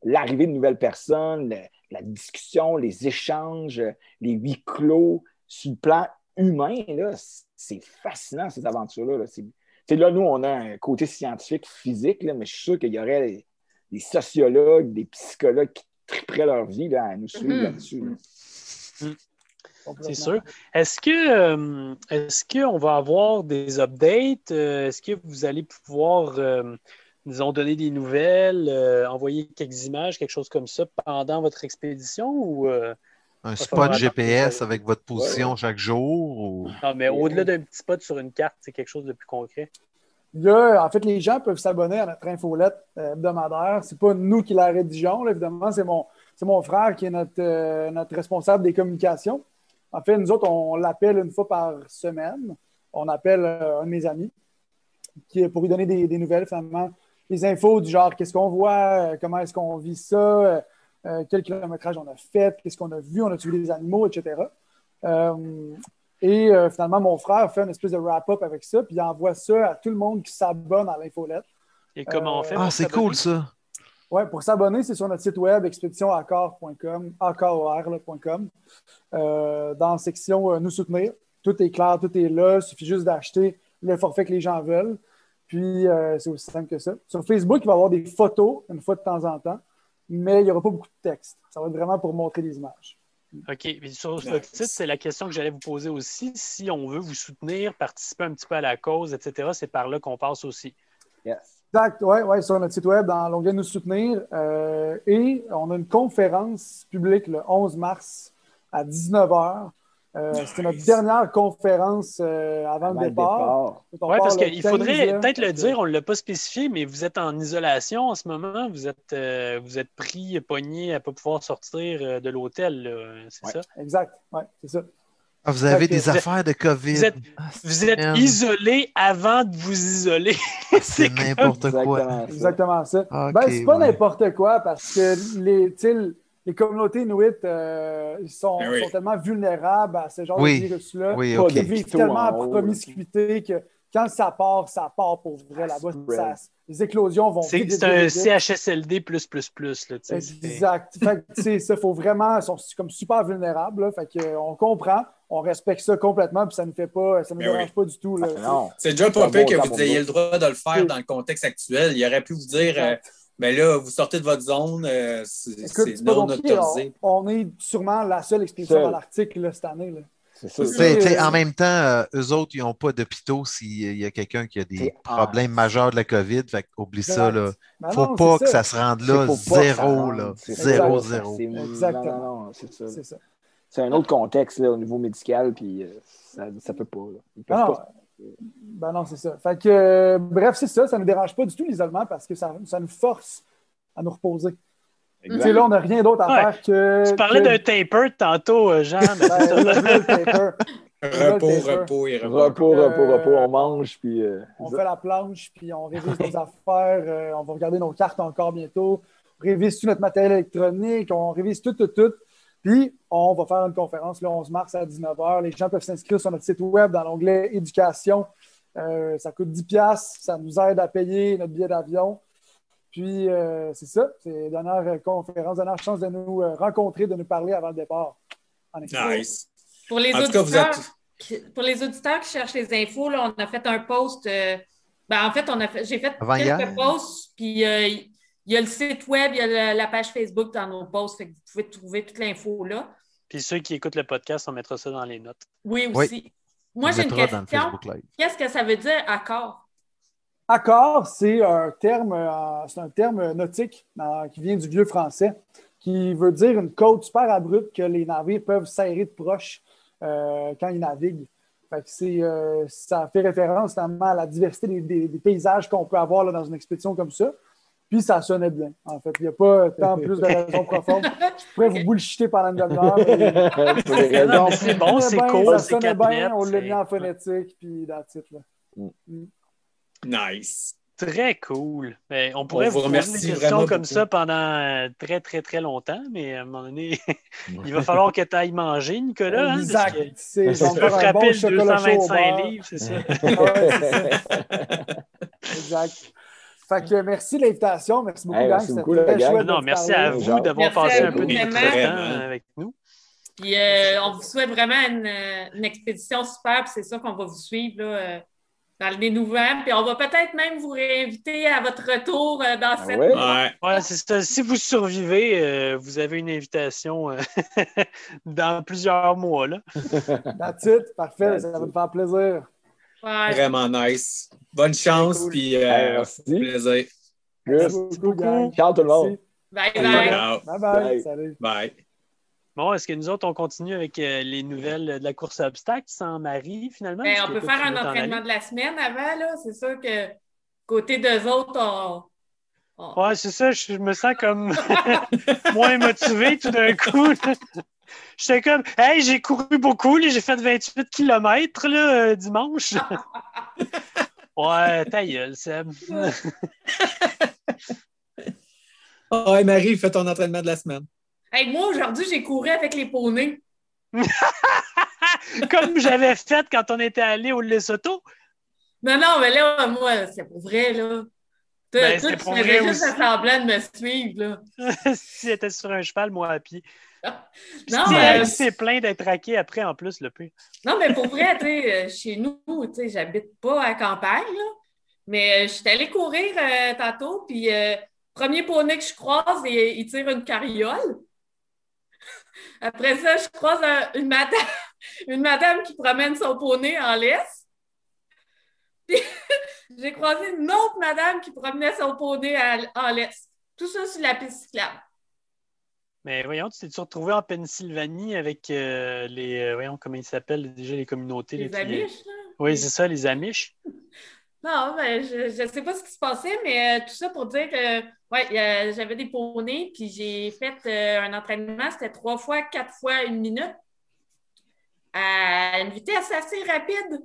C: l'arrivée de nouvelles personnes, la discussion, les échanges, les huis clos, sur le plan humain, là, c'est fascinant, ces aventures-là. Là. Là, nous, on a un côté scientifique, physique, là, mais je suis sûr qu'il y aurait des, sociologues, des psychologues qui triperaient leur vie là, à nous suivre mm-hmm. là-dessus.
E: Mm-hmm. C'est sûr. Est-ce que euh, est-ce qu'on va avoir des updates? Euh, est-ce que vous allez pouvoir, euh, disons, donner des nouvelles, envoyer quelques images, quelque chose comme ça pendant votre expédition ou
F: un spot GPS avec votre position chaque jour?
E: Non, mais au-delà d'un petit spot sur une carte, c'est quelque chose de plus concret.
B: en fait, les gens peuvent s'abonner à notre infolette euh, hebdomadaire. Ce n'est pas nous qui la rédigeons, évidemment, c'est mon, mon frère qui est notre, euh, notre responsable des communications. En fait, nous autres, on, l'appelle une fois par semaine. On appelle euh, un de mes amis qui, pour lui donner des, des nouvelles, finalement, les infos du genre qu'est-ce qu'on voit, comment est-ce qu'on vit ça, euh, quel kilométrage on a fait, qu'est-ce qu'on a vu, on a tué des animaux, etc. Euh, et euh, finalement, mon frère fait une espèce de wrap-up avec ça, puis il envoie ça à tout le monde qui s'abonne à l'infolette.
E: Et comment on fait?
F: Ah, c'est cool ça!
B: Oui, pour s'abonner, c'est sur notre site web expéditionaccord.com, accord.com. dans la section Nous soutenir, tout est clair, tout est là. Il suffit juste d'acheter le forfait que les gens veulent. Puis, c'est aussi simple que ça. Sur Facebook, il va y avoir des photos une fois de temps en temps mais il n'y aura pas beaucoup de texte. Ça va être vraiment pour montrer les images.
E: OK. sur le titre, c'est la question que j'allais vous poser aussi. Si on veut vous soutenir, participer un petit peu à la cause, etc., c'est par là qu'on passe aussi.
B: Yes. Exact, oui, ouais, sur notre site web, dans l'onglet Nous soutenir. Euh, et on a une conférence publique le 11 mars à 19h euh, c'était notre dernière conférence euh, avant, le départ.
E: Oui, parce qu'il faudrait peut-être le dire, on ne l'a pas spécifié, mais vous êtes en isolation en ce moment. Vous êtes, euh, vous êtes pris, pogné à ne pas pouvoir sortir de l'hôtel, c'est ça?
B: Exact, oui, c'est ça.
F: Ah, vous avez des affaires de COVID.
E: Vous êtes, ah, isolé avant de vous isoler. [LAUGHS]
F: Ah, c'est n'importe quoi.
B: Exactement ça. ben, c'est pas n'importe quoi parce que les, les communautés inuites euh, sont, ben sont, tellement vulnérables à ce genre de virus-là.
F: Oui,
B: Ils vivent tellement en promiscuité que quand ça part, ça part pour vrai là-bas. Les éclosions vont
E: C'est un. CHSLD plus plus plus. Là,
B: Exact. Fait que, tu sais, ça, faut vraiment, ils sont comme super vulnérables. là. Fait que, euh, on comprend, on respecte ça complètement, puis ça ne fait pas, ça ne
D: Ben
B: dérange
D: oui.
B: pas du tout. Là,
C: Ah, Non.
D: C'est déjà pas pire que vous ayez le droit de le faire dans le contexte actuel. Il aurait pu vous dire, euh, Ben là, vous sortez de votre zone, euh, c'est non autorisé.
B: on, on est sûrement la seule expédition dans l'Arctique là, cette année. là.
F: En même temps, euh, eux autres, ils n'ont pas d'hôpitaux s'il y a quelqu'un qui a des
C: C'est-
F: problèmes majeurs de la COVID. Fait oublie ça. Là.
B: Ben
F: faut
B: non,
F: pas que ça se rende là, zéro. Là.
C: C'est
F: Zéro, zéro.
C: c'est-
B: Exactement.
C: Non, non, non, c'est ça.
B: C'est ça.
C: C'est un autre contexte là, au niveau médical, puis euh, ça, ça peut pas. Là. Ils peuvent
B: non,
C: pas.
B: Ben non, c'est ça. Fait que, euh, bref, c'est ça. Ça ne nous dérange pas du tout l'isolement parce que ça, ça nous force à nous reposer. Tu sais, là, on n'a rien d'autre à
E: Ouais.
B: faire que.
E: Tu parlais
B: que-
E: d'un taper tantôt, euh, Jean. mais
B: Ben,
E: c'est ça.
B: là, je veux le taper. [LAUGHS]
D: Repos,
B: Taper.
D: repos et repos.
C: Repos,
B: Euh,
C: repos, repos, on mange, puis. euh,
B: On fait la planche, puis on révise nos affaires, euh, on va regarder nos cartes encore bientôt, on révise tout notre matériel électronique, on révise tout, tout, tout. Puis, on va faire une conférence le 11 mars à 19h. Les gens peuvent s'inscrire sur notre site web dans l'onglet Éducation. Euh, ça coûte 10 piastres, ça nous aide à payer notre billet d'avion. Puis, euh, c'est ça, c'est la dernière conférence, la dernière chance de nous euh, rencontrer, de nous parler avant le départ. En.
D: Nice.
A: Pour les,
D: En tout cas, vous
A: auditeurs,
D: êtes.
A: pour les auditeurs qui cherchent les infos, là, on a fait un post. euh, ben, en fait, on a fait, j'ai fait
F: Avant
A: quelques
F: hier?
A: posts, puis euh, il y a le site web, il y a la, la page Facebook dans nos posts, fait que vous pouvez trouver toute l'info là.
E: Puis ceux qui écoutent le podcast, on mettra ça dans les notes.
A: Oui,
F: Oui.
A: aussi. Moi, j'ai une question. Qu'est-ce que ça veut dire accord?
B: Accord, c'est un terme, euh, c'est un terme nautique euh, qui vient du vieux français, qui veut dire une côte super abrupte que les navires peuvent serrer de proche euh, quand ils naviguent. Fait que c'est, euh, ça fait référence notamment à la diversité des, des- des paysages qu'on peut avoir là, dans une expédition comme ça. Puis ça sonnait bien, en fait. Il n'y a pas tant [LAUGHS] plus de raisons profondes. Je pourrais vous bullshiter pendant une demi-heure. [LAUGHS]
E: c'est bon,
B: Ça
E: c'est
B: sonnait bien,
E: cool,
B: Ça sonnait bien, on l'a mis en phonétique, puis that's it, là.
D: Nice.
E: Très cool. Ben, on pourrait
D: On vous
E: vous poser des questions comme
D: beaucoup.
E: ça pendant euh, très, très, très longtemps, mais à un moment donné, [LAUGHS] il va falloir que tu ailles manger, Nicolas. hein,
B: exact. C'est,
E: Tu
B: on
E: peux
B: bon
E: frapper le
B: chocolat chaud au
E: 225
B: beurre.
E: livres, c'est ça.
B: Ouais, c'est ça. exact. Fait que merci de l'invitation. Merci beaucoup,
C: Hey,
B: gang.
C: merci beaucoup, gang.
E: Non, merci à vous
C: Genre.
E: d'avoir passé un peu de temps avec nous.
A: Puis euh, on vous souhaite vraiment une, une expédition super, puis c'est ça qu'on va vous suivre là, euh, dans le dénouement. Puis on va peut-être même vous réinviter à votre retour euh, dans
C: Ah
A: cette.
C: ouais?
D: Ouais.
E: Voilà, c'est ça. Si vous survivez, euh, vous avez une invitation euh, [LAUGHS] dans plusieurs mois. Là.
B: That's it. Parfait.
C: That's
B: Ça va me faire plaisir.
A: Ouais.
D: Vraiment nice. Bonne chance,
E: cool.
D: puis
C: Hey,
D: euh,
C: merci.
D: plaisir.
B: Merci beaucoup, gang.
C: Ciao tout le monde.
A: Bye bye.
D: Ciao.
B: Bye bye.
C: Bye.
B: Salut.
D: Bye.
E: Bon, est-ce que nous autres, on continue avec euh, les nouvelles de la course à obstacles sans Marie, finalement?
A: Ben, on peut faire un entraînement de la semaine avant, là. C'est sûr que côté d'eux autres, on. on-
E: Ouais, c'est ça, je me sens comme [LAUGHS] moins motivé tout d'un coup. [LAUGHS] J'étais comme, hey, j'ai couru beaucoup, là, j'ai fait 28 km là, euh, dimanche. [LAUGHS] ouais, ta gueule, Seb. [LAUGHS]
D: Ouais, Marie, fais ton entraînement de la semaine.
A: Hey, moi, aujourd'hui, j'ai couru avec les poneys. [LAUGHS]
E: comme j'avais fait quand on était allé au Lesotho.
A: Non, non, mais là, moi, c'est pour vrai, là. Toi,
E: Ben,
A: toi, tu
E: vrai
A: juste semblant de me suivre, là. [LAUGHS]
E: si était sur un cheval, moi à pied. [LAUGHS]
A: Non, mais-
E: elle s'est plaint d'être raqué après en plus, le pire.
A: Non, mais pour vrai, tu sais, euh, chez nous, tu sais, j'habite pas à campagne, là. Mais euh, je suis allée courir euh, tantôt, puis euh, premier poney que je croise, il, il tire une carriole. [LAUGHS] Après ça, je croise un- une, madame, [LAUGHS] une madame qui promène son poney en laisse. Puis j'ai croisé une autre madame qui promenait son poney en laisse. Tout ça sur la piste cyclable.
E: Mais voyons, tu t'es retrouvé en Pennsylvanie avec euh, les. euh, voyons, comment ils s'appellent déjà les communautés.
A: Les
E: filles.
A: Amish, là?
E: Oui, c'est ça, les Amish. [LAUGHS]
A: Non, mais je ne sais pas ce qui se passait, mais euh, tout ça pour dire que ouais, j'avais des poneys, puis j'ai fait euh, un entraînement, c'était trois fois, quatre fois une minute, à une vitesse assez rapide.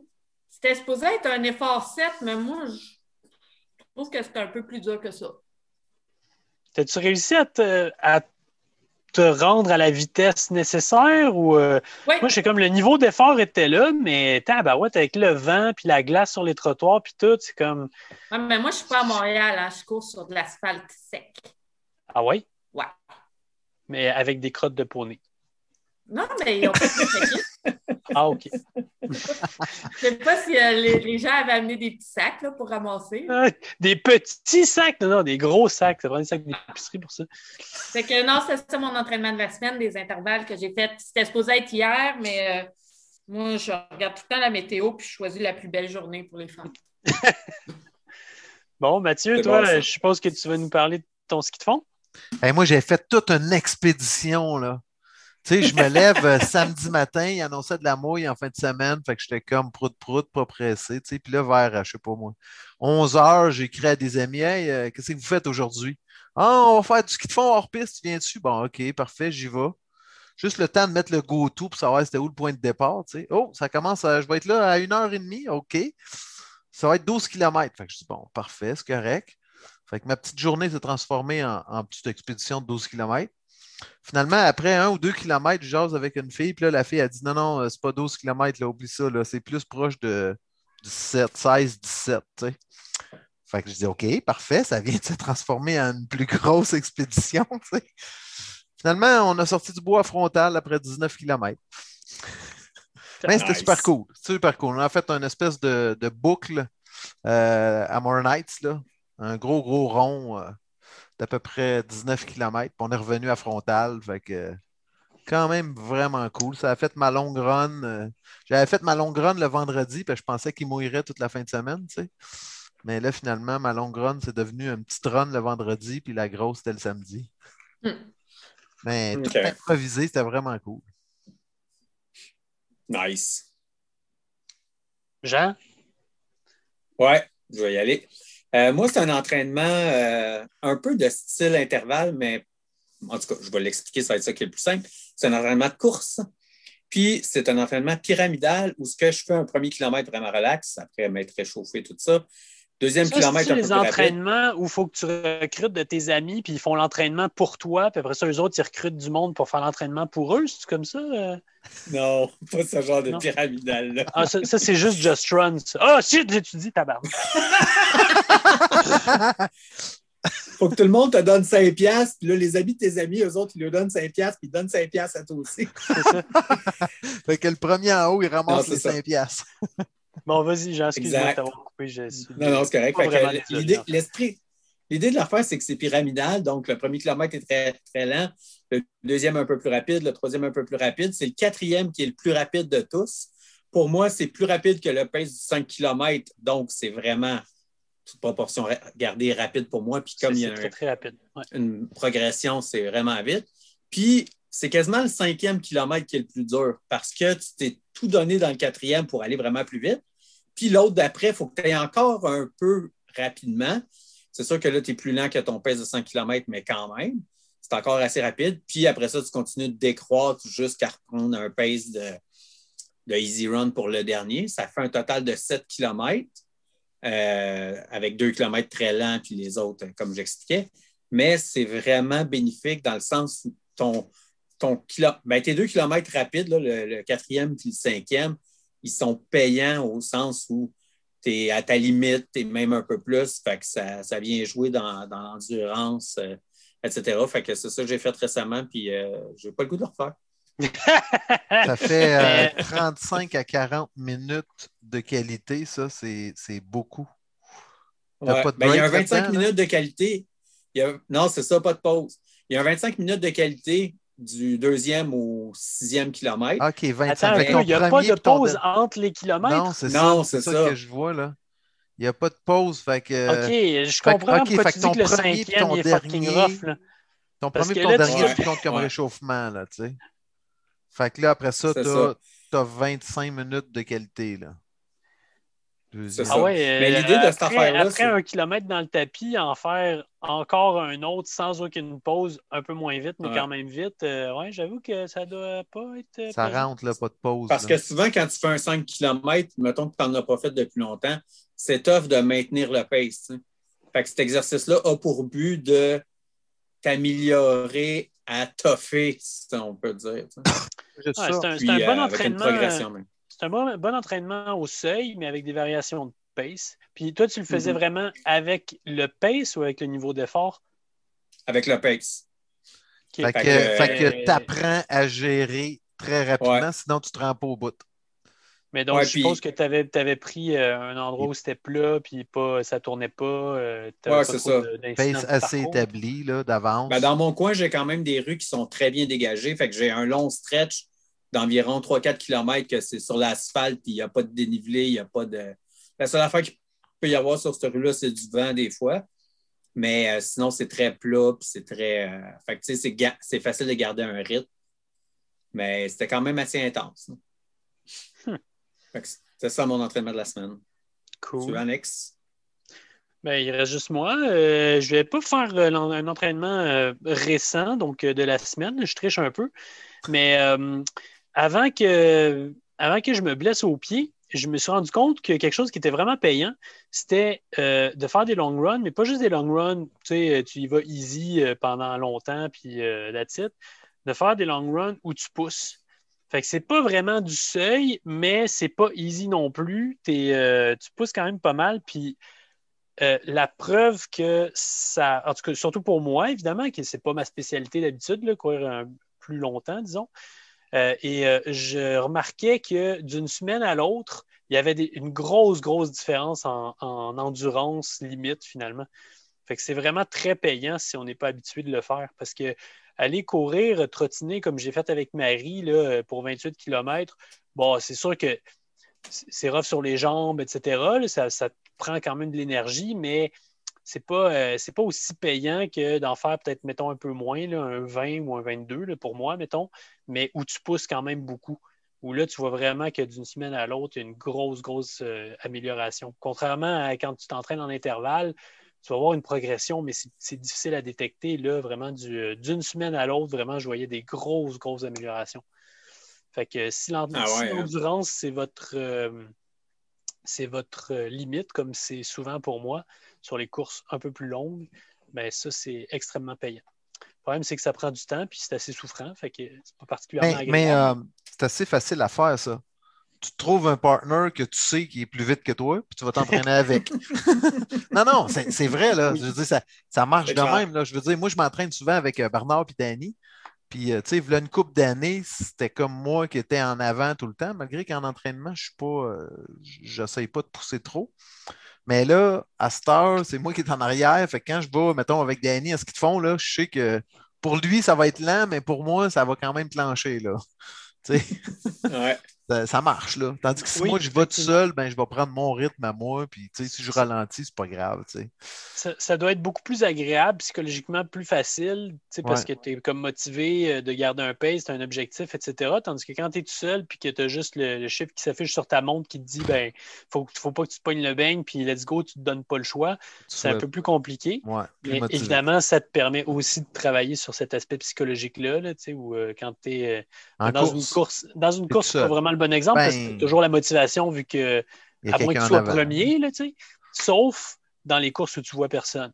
A: C'était supposé être un effort 7, mais moi, je trouve que c'était un peu plus dur que ça.
E: T'as-tu réussi à te, à te rendre à la vitesse nécessaire ou euh, moi j'ai comme le niveau d'effort était là mais tabarouette avec le vent puis la glace sur les trottoirs puis tout c'est comme
A: Ouais, mais moi, je suis pas à Montréal, hein, je cours sur de l'asphalte sec.
E: ah ouais?
A: Ouais.
E: mais avec des crottes de poney
A: Non, mais ils ont pas tout checké. [LAUGHS]
E: ah ok
A: Je sais pas si euh, les, les gens avaient amené des petits sacs là, pour ramasser.
E: Ah, des petits sacs? Non non des gros sacs c'est vraiment des sacs d'épicerie pour ça
A: Fait que non, c'est ça mon entraînement de la semaine, des intervalles que j'ai fait. C'était supposé être hier, mais euh, moi, je regarde tout le temps la météo puis je choisis la plus belle journée pour les femmes. [LAUGHS]
E: bon Mathieu toi
D: bon,
E: je suppose que tu vas nous parler de ton ski de fond
F: Hey, moi, j'ai fait toute une expédition, là. Tu sais, je me lève euh, samedi matin, il annonçait de la mouille en fin de semaine, fait que j'étais comme prout-prout, pas pressé, tu sais. Puis là, vers, euh, je sais pas moi, 11 heures, j'ai écrit à des amis, euh, qu'est-ce que vous faites aujourd'hui? Ah, on va faire du ski de fond hors piste, tu viens dessus? Bon, OK, parfait, j'y vais. Juste le temps de mettre le go-to pour savoir c'était où le point de départ, tu sais. Oh, ça commence à, je vais être là à une heure et demie, OK. Ça va être 12 km. Fait que je dis, bon, parfait, c'est correct. Fait que ma petite journée s'est transformée en, en petite expédition de 12 km. Finalement, après un ou deux kilomètres, je jase avec une fille, puis là, la fille a dit non, non, c'est pas 12 km, là, oublie ça, là, c'est plus proche de 17, 16, 17, tu sais. Fait que je dis OK, parfait, ça vient de se transformer en une plus grosse expédition, tu sais. Finalement, on a sorti du bois frontal après 19 km. Mais c'était super cool. Super cool. On a fait une espèce de, de boucle euh, à More Nights, là. Un gros, gros rond euh, d'à peu près 19 km. Puis on est revenu à Frontal. Fait que quand même vraiment cool. Ça a fait ma longue run. euh, J'avais fait ma longue run le vendredi, puis je pensais qu'il mouillerait toute la fin de semaine, tu sais. Mais là, finalement, ma longue run, c'est devenu une petite run le vendredi, puis la grosse, c'était le samedi.
A: Hmm.
F: Mais tout
D: Ok.
F: improvisé, c'était vraiment cool.
D: Nice.
E: Jean?
D: Ouais, je vais y aller. Euh, moi, c'est un entraînement euh, un peu de style intervalle, mais en tout cas, je vais l'expliquer, ça va être ça qui est le plus simple. C'est un entraînement de course. Puis, c'est un entraînement pyramidal où ce que je fais un premier kilomètre vraiment relax, après m'être réchauffé, tout ça. Deuxième
E: Ça,
D: kilomètre
E: c'est les
D: rapide.
E: entraînements où il faut que tu recrutes de tes amis, puis ils font l'entraînement pour toi, puis après ça, eux autres, ils recrutent du monde pour faire l'entraînement pour eux? C'est comme ça? euh?
D: Non, [LAUGHS] pas ce genre de pyramidal. là.
E: Ah, ça, ça, c'est juste Just Run. ça. Ah, shit, j'étudie tabarnak. [LAUGHS]
D: faut que tout le monde te donne 5 piastres, puis là, les amis de tes amis, eux autres, ils leur donnent 5 piastres, puis ils donnent 5 piastres à toi aussi.
E: C'est ça. [LAUGHS]
F: Fait que le premier en haut, il ramasse
D: Non,
F: les
D: ça.
F: 5 piastres.
E: Bon, vas-y, Jean, excuse-moi de t'avoir coupé. Je suis...
D: Non, non, c'est correct. L'esprit, l'idée de l'affaire, c'est que c'est pyramidal. Donc, le premier kilomètre est très, très lent. Le deuxième, un peu plus rapide. Le troisième, un peu plus rapide. C'est le quatrième qui est le plus rapide de tous. Pour moi, c'est plus rapide que le pace du 5 km. Donc, c'est vraiment toute proportion gardée rapide pour moi. Puis, comme il y a
E: très,
D: un-
E: très rapide. Ouais.
D: une progression, c'est vraiment vite. Puis, c'est quasiment le cinquième kilomètre qui est le plus dur parce que tu t'es tout donné dans le quatrième pour aller vraiment plus vite. Puis l'autre d'après, il faut que tu ailles encore un peu rapidement. C'est sûr que là, tu es plus lent que ton pace de 100 km, mais quand même, c'est encore assez rapide. Puis après ça, tu continues de décroître jusqu'à reprendre un pace de, easy run pour le dernier. Ça fait un total de 7 km avec 2 km très lents, puis les autres, comme j'expliquais mais c'est vraiment bénéfique dans le sens où ton, ton ben, tes deux kilomètres rapides, là, le quatrième puis le cinquième, ils sont payants au sens où tu es à ta limite, tu es même un peu plus, fait que ça, ça vient jouer dans, dans l'endurance, euh, etc. Fait que c'est ça que j'ai fait récemment, puis euh, j'ai pas le goût de le refaire. [LAUGHS]
F: Ça fait euh,
E: Mais- [LAUGHS]
F: 35 à 40 minutes de qualité, ça, c'est c'est beaucoup.
D: Ouais.
F: pas de
D: Ben, il y a un
F: break
D: 25
F: là-dedans, là?
D: minutes de qualité. Il y a- Non, c'est ça, pas de pause. Il y a un 25 minutes de qualité du deuxième au sixième kilomètre.
F: OK, 25.
E: Attends, il n'y a pas de pause entre les kilomètres?
F: Non, c'est ça, que je vois là. Il n'y a pas de pause, fait que
E: OK, je comprends
F: ok,
E: pourquoi
F: fait
E: tu
F: que ton
E: dis que le cinquième
F: ton
E: il est fucking
F: dernier-
E: rough. Là.
F: ton
E: parce
F: premier et ton
E: là, tu-
F: dernier,
D: Ouais,
F: tu comptes comme
D: ouais.
F: réchauffement, là, tu sais. Fait que là, après ça, tu
D: ça.
F: as, 25 minutes de qualité, là. Deuxième.
E: Ah ouais,
D: Mais
E: euh,
D: l'idée de cette
E: après-
D: affaire-là,
E: Après un kilomètre dans le tapis, en faire encore un autre sans aucune pause, un peu moins vite, mais
D: Ouais.
E: quand même vite, euh, ouais, j'avoue que ça doit pas être. euh,
F: Ça rentre, là, pas de pause.
D: Parce
F: là.
D: que souvent, quand tu fais un 5 km, mettons que tu n'en as pas fait depuis longtemps, c'est tough de maintenir le pace. Fait que cet exercice-là a pour but de t'améliorer à toffer, si on peut dire. [COUGHS]
E: Ouais, c'est un,
D: Puis,
E: c'est un
D: euh,
E: bon
D: avec une
E: entraînement. C'est un bon, bon entraînement au seuil, mais avec des variations de pace. Puis toi, tu le faisais
D: Mhm.
E: vraiment avec le pace ou avec le niveau d'effort?
D: Avec le pace.
F: Fait que,
D: Fait que-
F: fait que t'apprends à gérer très rapidement, sinon tu te rends pas au bout.
E: Mais donc,
D: Ouais,
E: je suppose
D: puis-
E: que tu avais, pris euh, un endroit où c'était plat, puis pas, ça tournait pas. euh,
D: Ouais,
E: pas
D: c'est ça.
F: Pace assez établi là, d'avance.
D: Ben, dans mon coin, j'ai quand même des rues qui sont très bien dégagées. Fait que j'ai un long stretch d'environ 3-4 km que c'est sur l'asphalte, puis il n'y a pas de dénivelé, il n'y a pas de. La seule affaire qu'il peut y avoir sur cette rue-là, c'est du vent des fois. Mais euh, sinon, c'est très plat, puis c'est très. euh, Fait que tu sais, c'est ga- c'est facile de garder un rythme. Mais c'était quand même assez intense.
E: Hmm.
D: Fait que C'est ça mon entraînement de la semaine. Tu
E: Cool.
D: veux, Alex?
E: Ben, il reste juste moi. Euh, je vais pas faire euh, un entraînement euh, récent, donc de la semaine. Je triche un peu. Mais avant, que, avant que je me blesse au pied, je me suis rendu compte que quelque chose qui était vraiment payant, c'était euh, de faire des long runs, mais pas juste des long runs. Tu sais, tu y vas easy euh, pendant longtemps, puis euh, that's. De faire des long runs où tu pousses. Fait que c'est pas vraiment du seuil, mais c'est pas easy non plus. Euh, tu pousses quand même pas mal, puis euh, la preuve que ça, en tout cas, surtout pour moi, évidemment, que c'est pas ma spécialité d'habitude, courir plus longtemps, disons. Euh, et euh, je remarquais que d'une semaine à l'autre, il y avait une grosse, grosse différence en, en endurance limite, finalement. Fait que c'est vraiment très payant si on n'est pas habitué de le faire. Parce que aller courir, trottiner comme j'ai fait avec Marie là, pour 28 km, bon, c'est sûr que c'est rough sur les jambes, etc. ça, ça prend quand même de l'énergie, mais c'est pas, euh, c'est pas aussi payant que d'en faire peut-être, mettons, un peu moins, là, un 20 ou un 22 là, pour moi, mettons, mais où tu pousses quand même beaucoup. Où là, tu vois vraiment que d'une semaine à l'autre, il y a une grosse, grosse euh, amélioration. Contrairement à quand tu t'entraînes en intervalle, tu vas avoir une progression, mais c'est difficile à détecter. Là, vraiment, du- euh, d'une semaine à l'autre, vraiment, je voyais des grosses, grosses améliorations. Fait que si
D: Ah ouais, hein.
E: l'endurance, c'est votre, euh, c'est votre euh, limite, comme c'est souvent pour moi, sur les courses un peu plus longues, ben ça, c'est extrêmement payant. Le problème, c'est que ça prend du temps, puis c'est assez souffrant, fait que c'est pas particulièrement
F: Mais, mais, euh, c'est assez facile à faire, ça. Tu trouves un partner que tu sais qui est plus vite que toi, puis tu vas t'entraîner avec. [LAUGHS] non, non, c'est vrai, là. Je veux dire, ça, ça marche de même. Là. Je veux dire, moi, je m'entraîne souvent avec euh, Bernard et Danny. Puis, euh, tu sais, voilà une couple d'années, c'était comme moi qui étais en avant tout le temps, malgré qu'en entraînement, je suis pas. euh, J'essaye pas de pousser trop. Mais là, à cette heure, c'est moi qui est en arrière. Fait que quand je vais, mettons, avec Danny à ce qu'ils font, là, je sais que pour lui, ça va être lent, mais pour moi, ça va quand même plancher, là. [LAUGHS]
D: Ouais.
F: Ça, ça marche, là. Tandis que si
E: Oui,
F: moi, je vais tout seul, ben, je vais prendre mon rythme à moi. Puis, si je ralentis, c'est pas grave.
E: Ça, ça doit être beaucoup plus agréable, psychologiquement plus facile, parce que tu es comme motivé euh, de garder un pace, tu un objectif, etc. Tandis que quand tu es tout seul puis que tu as juste le, le chiffre qui s'affiche sur ta montre qui te dit ben faut, faut pas que tu te pognes le beigne puis let's go, tu te donnes pas le choix, c'est un peu plus compliqué.
F: ouais, plus
E: Mais
F: motivé.
E: évidemment, ça te permet aussi de travailler sur cet aspect psychologique-là, là, où euh, quand tu es
F: En
E: dans
F: course,
E: une course, dans une course, pas vraiment le bon exemple parce que
F: Ben,
E: toujours la motivation vu que à moins que tu sois
F: avant.
E: premier, là, sauf dans les courses où tu vois personne.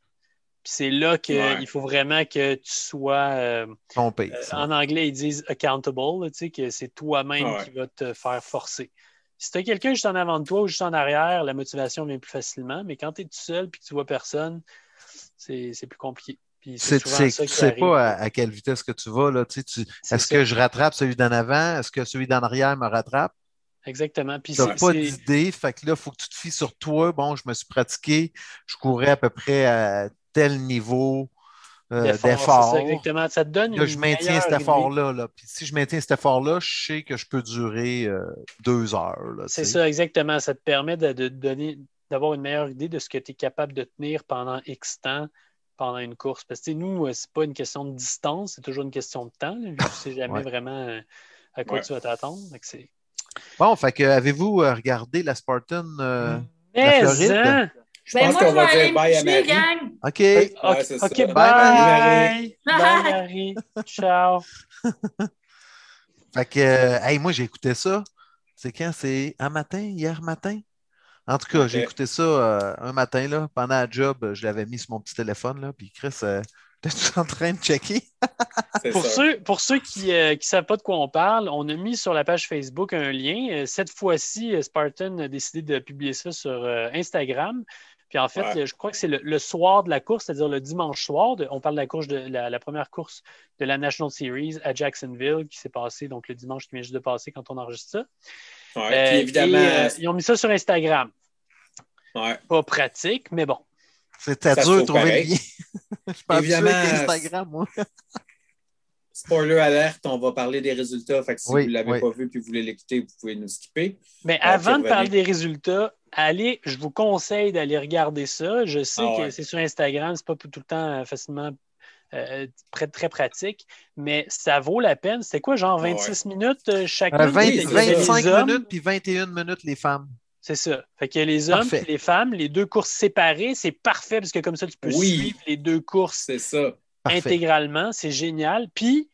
E: Puis c'est là qu'il
D: Ouais.
E: faut vraiment que tu sois. euh, euh, en anglais, ils disent accountable, là, tu sais, que c'est toi-même
D: ouais.
E: qui va te faire forcer. Si tu as quelqu'un juste en avant de toi ou juste en arrière, la motivation vient plus facilement. Mais quand tu es tout seul et que tu vois personne, c'est c'est plus compliqué.
F: C'est- pas à, à quelle vitesse que tu vas. Là, tu Est-ce que je rattrape celui d'en avant? Est-ce que celui d'en arrière me rattrape?
E: Exactement.
F: Tu n'as pas d'idée. Fait que là, il faut que tu te fies sur toi. Bon, je me suis pratiqué. Je courais à peu près à tel niveau euh,
E: d'effort, exactement. Ça te donne
F: Là,
E: une
F: je maintiens cet effort-là. Là. Puis si je maintiens cet effort-là, je sais que je peux durer euh, deux heures.
E: C'est ça, exactement. Ça te permet de, de donner, d'avoir une meilleure idée de ce que tu es capable de tenir pendant X temps pendant une course. Parce que tu nous, euh, c'est pas une question de distance, c'est toujours une question de temps. là, vu que tu sais jamais
F: Ouais.
E: vraiment euh, à quoi
D: Ouais.
E: tu vas t'attendre.
F: Bon, fait que avez-vous euh, regardé la Spartan? euh,
E: Mais,
F: Floride?
E: hein?
D: Je
A: Ben
D: pense
A: moi,
D: qu'on va dire bye à Marie.
A: gang.
F: OK.
D: Ouais,
E: Ok, bye.
F: Bye,
E: Bye,
A: Bye.
E: Marie. Ciao. [LAUGHS]
F: Fait que, euh, hey, moi, j'ai écouté ça. C'est quand? C'est un matin, hier matin? En tout cas, j'ai écouté ça euh, un matin, là, pendant la job, euh, je l'avais mis sur mon petit téléphone, là, puis Chris, euh, [LAUGHS] T'es en train de checker? [LAUGHS]
E: Pour
D: ça.
E: ceux, pour ceux qui ne savent pas de quoi on parle, on a mis sur la page Facebook un lien. Euh, Cette fois-ci, euh, Spartan a décidé de publier ça sur euh, Instagram. Puis en fait,
D: Ouais.
E: euh, je crois que c'est le, le soir de la course, c'est-à-dire le dimanche soir. de- on parle de la, course de, la, la première course de la National Series à Jacksonville qui s'est passée donc le dimanche qui vient juste de passer quand on enregistre ça.
D: Ouais,
E: Euh,
D: puis évidemment,
E: et, euh, ils ont mis ça sur Instagram.
D: ouais.
E: Pas pratique, mais bon.
F: C'était dur de
D: trouve
F: trouver le lien. [LAUGHS] Je pense
D: Évidemment,
F: avec Instagram, moi. [LAUGHS]
D: spoiler alerte, on va parler des résultats. Fait que si
F: Oui,
D: vous ne l'avez
F: oui.
D: pas vu puis vous voulez l'écouter, vous pouvez nous skipper.
E: Mais
D: Ah,
E: avant de parler des résultats, allez, je vous conseille d'aller regarder ça. Je sais
D: Ah
E: que
D: ouais.
E: c'est sur Instagram, c'est pas tout le temps euh, facilement euh, très, très pratique, mais ça vaut la peine. C'était quoi, genre
D: Ah ouais.
E: 26 minutes euh, chacune?
F: Euh, 20
E: Il y avait les
F: 25
E: hommes,
F: minutes puis 21 minutes les femmes.
E: C'est ça. Fait a les hommes et les femmes, les deux courses séparées, c'est parfait parce que comme ça, tu peux
D: Oui.
E: suivre les deux courses
D: C'est ça.
F: Parfait.
E: intégralement. C'est génial. Puis,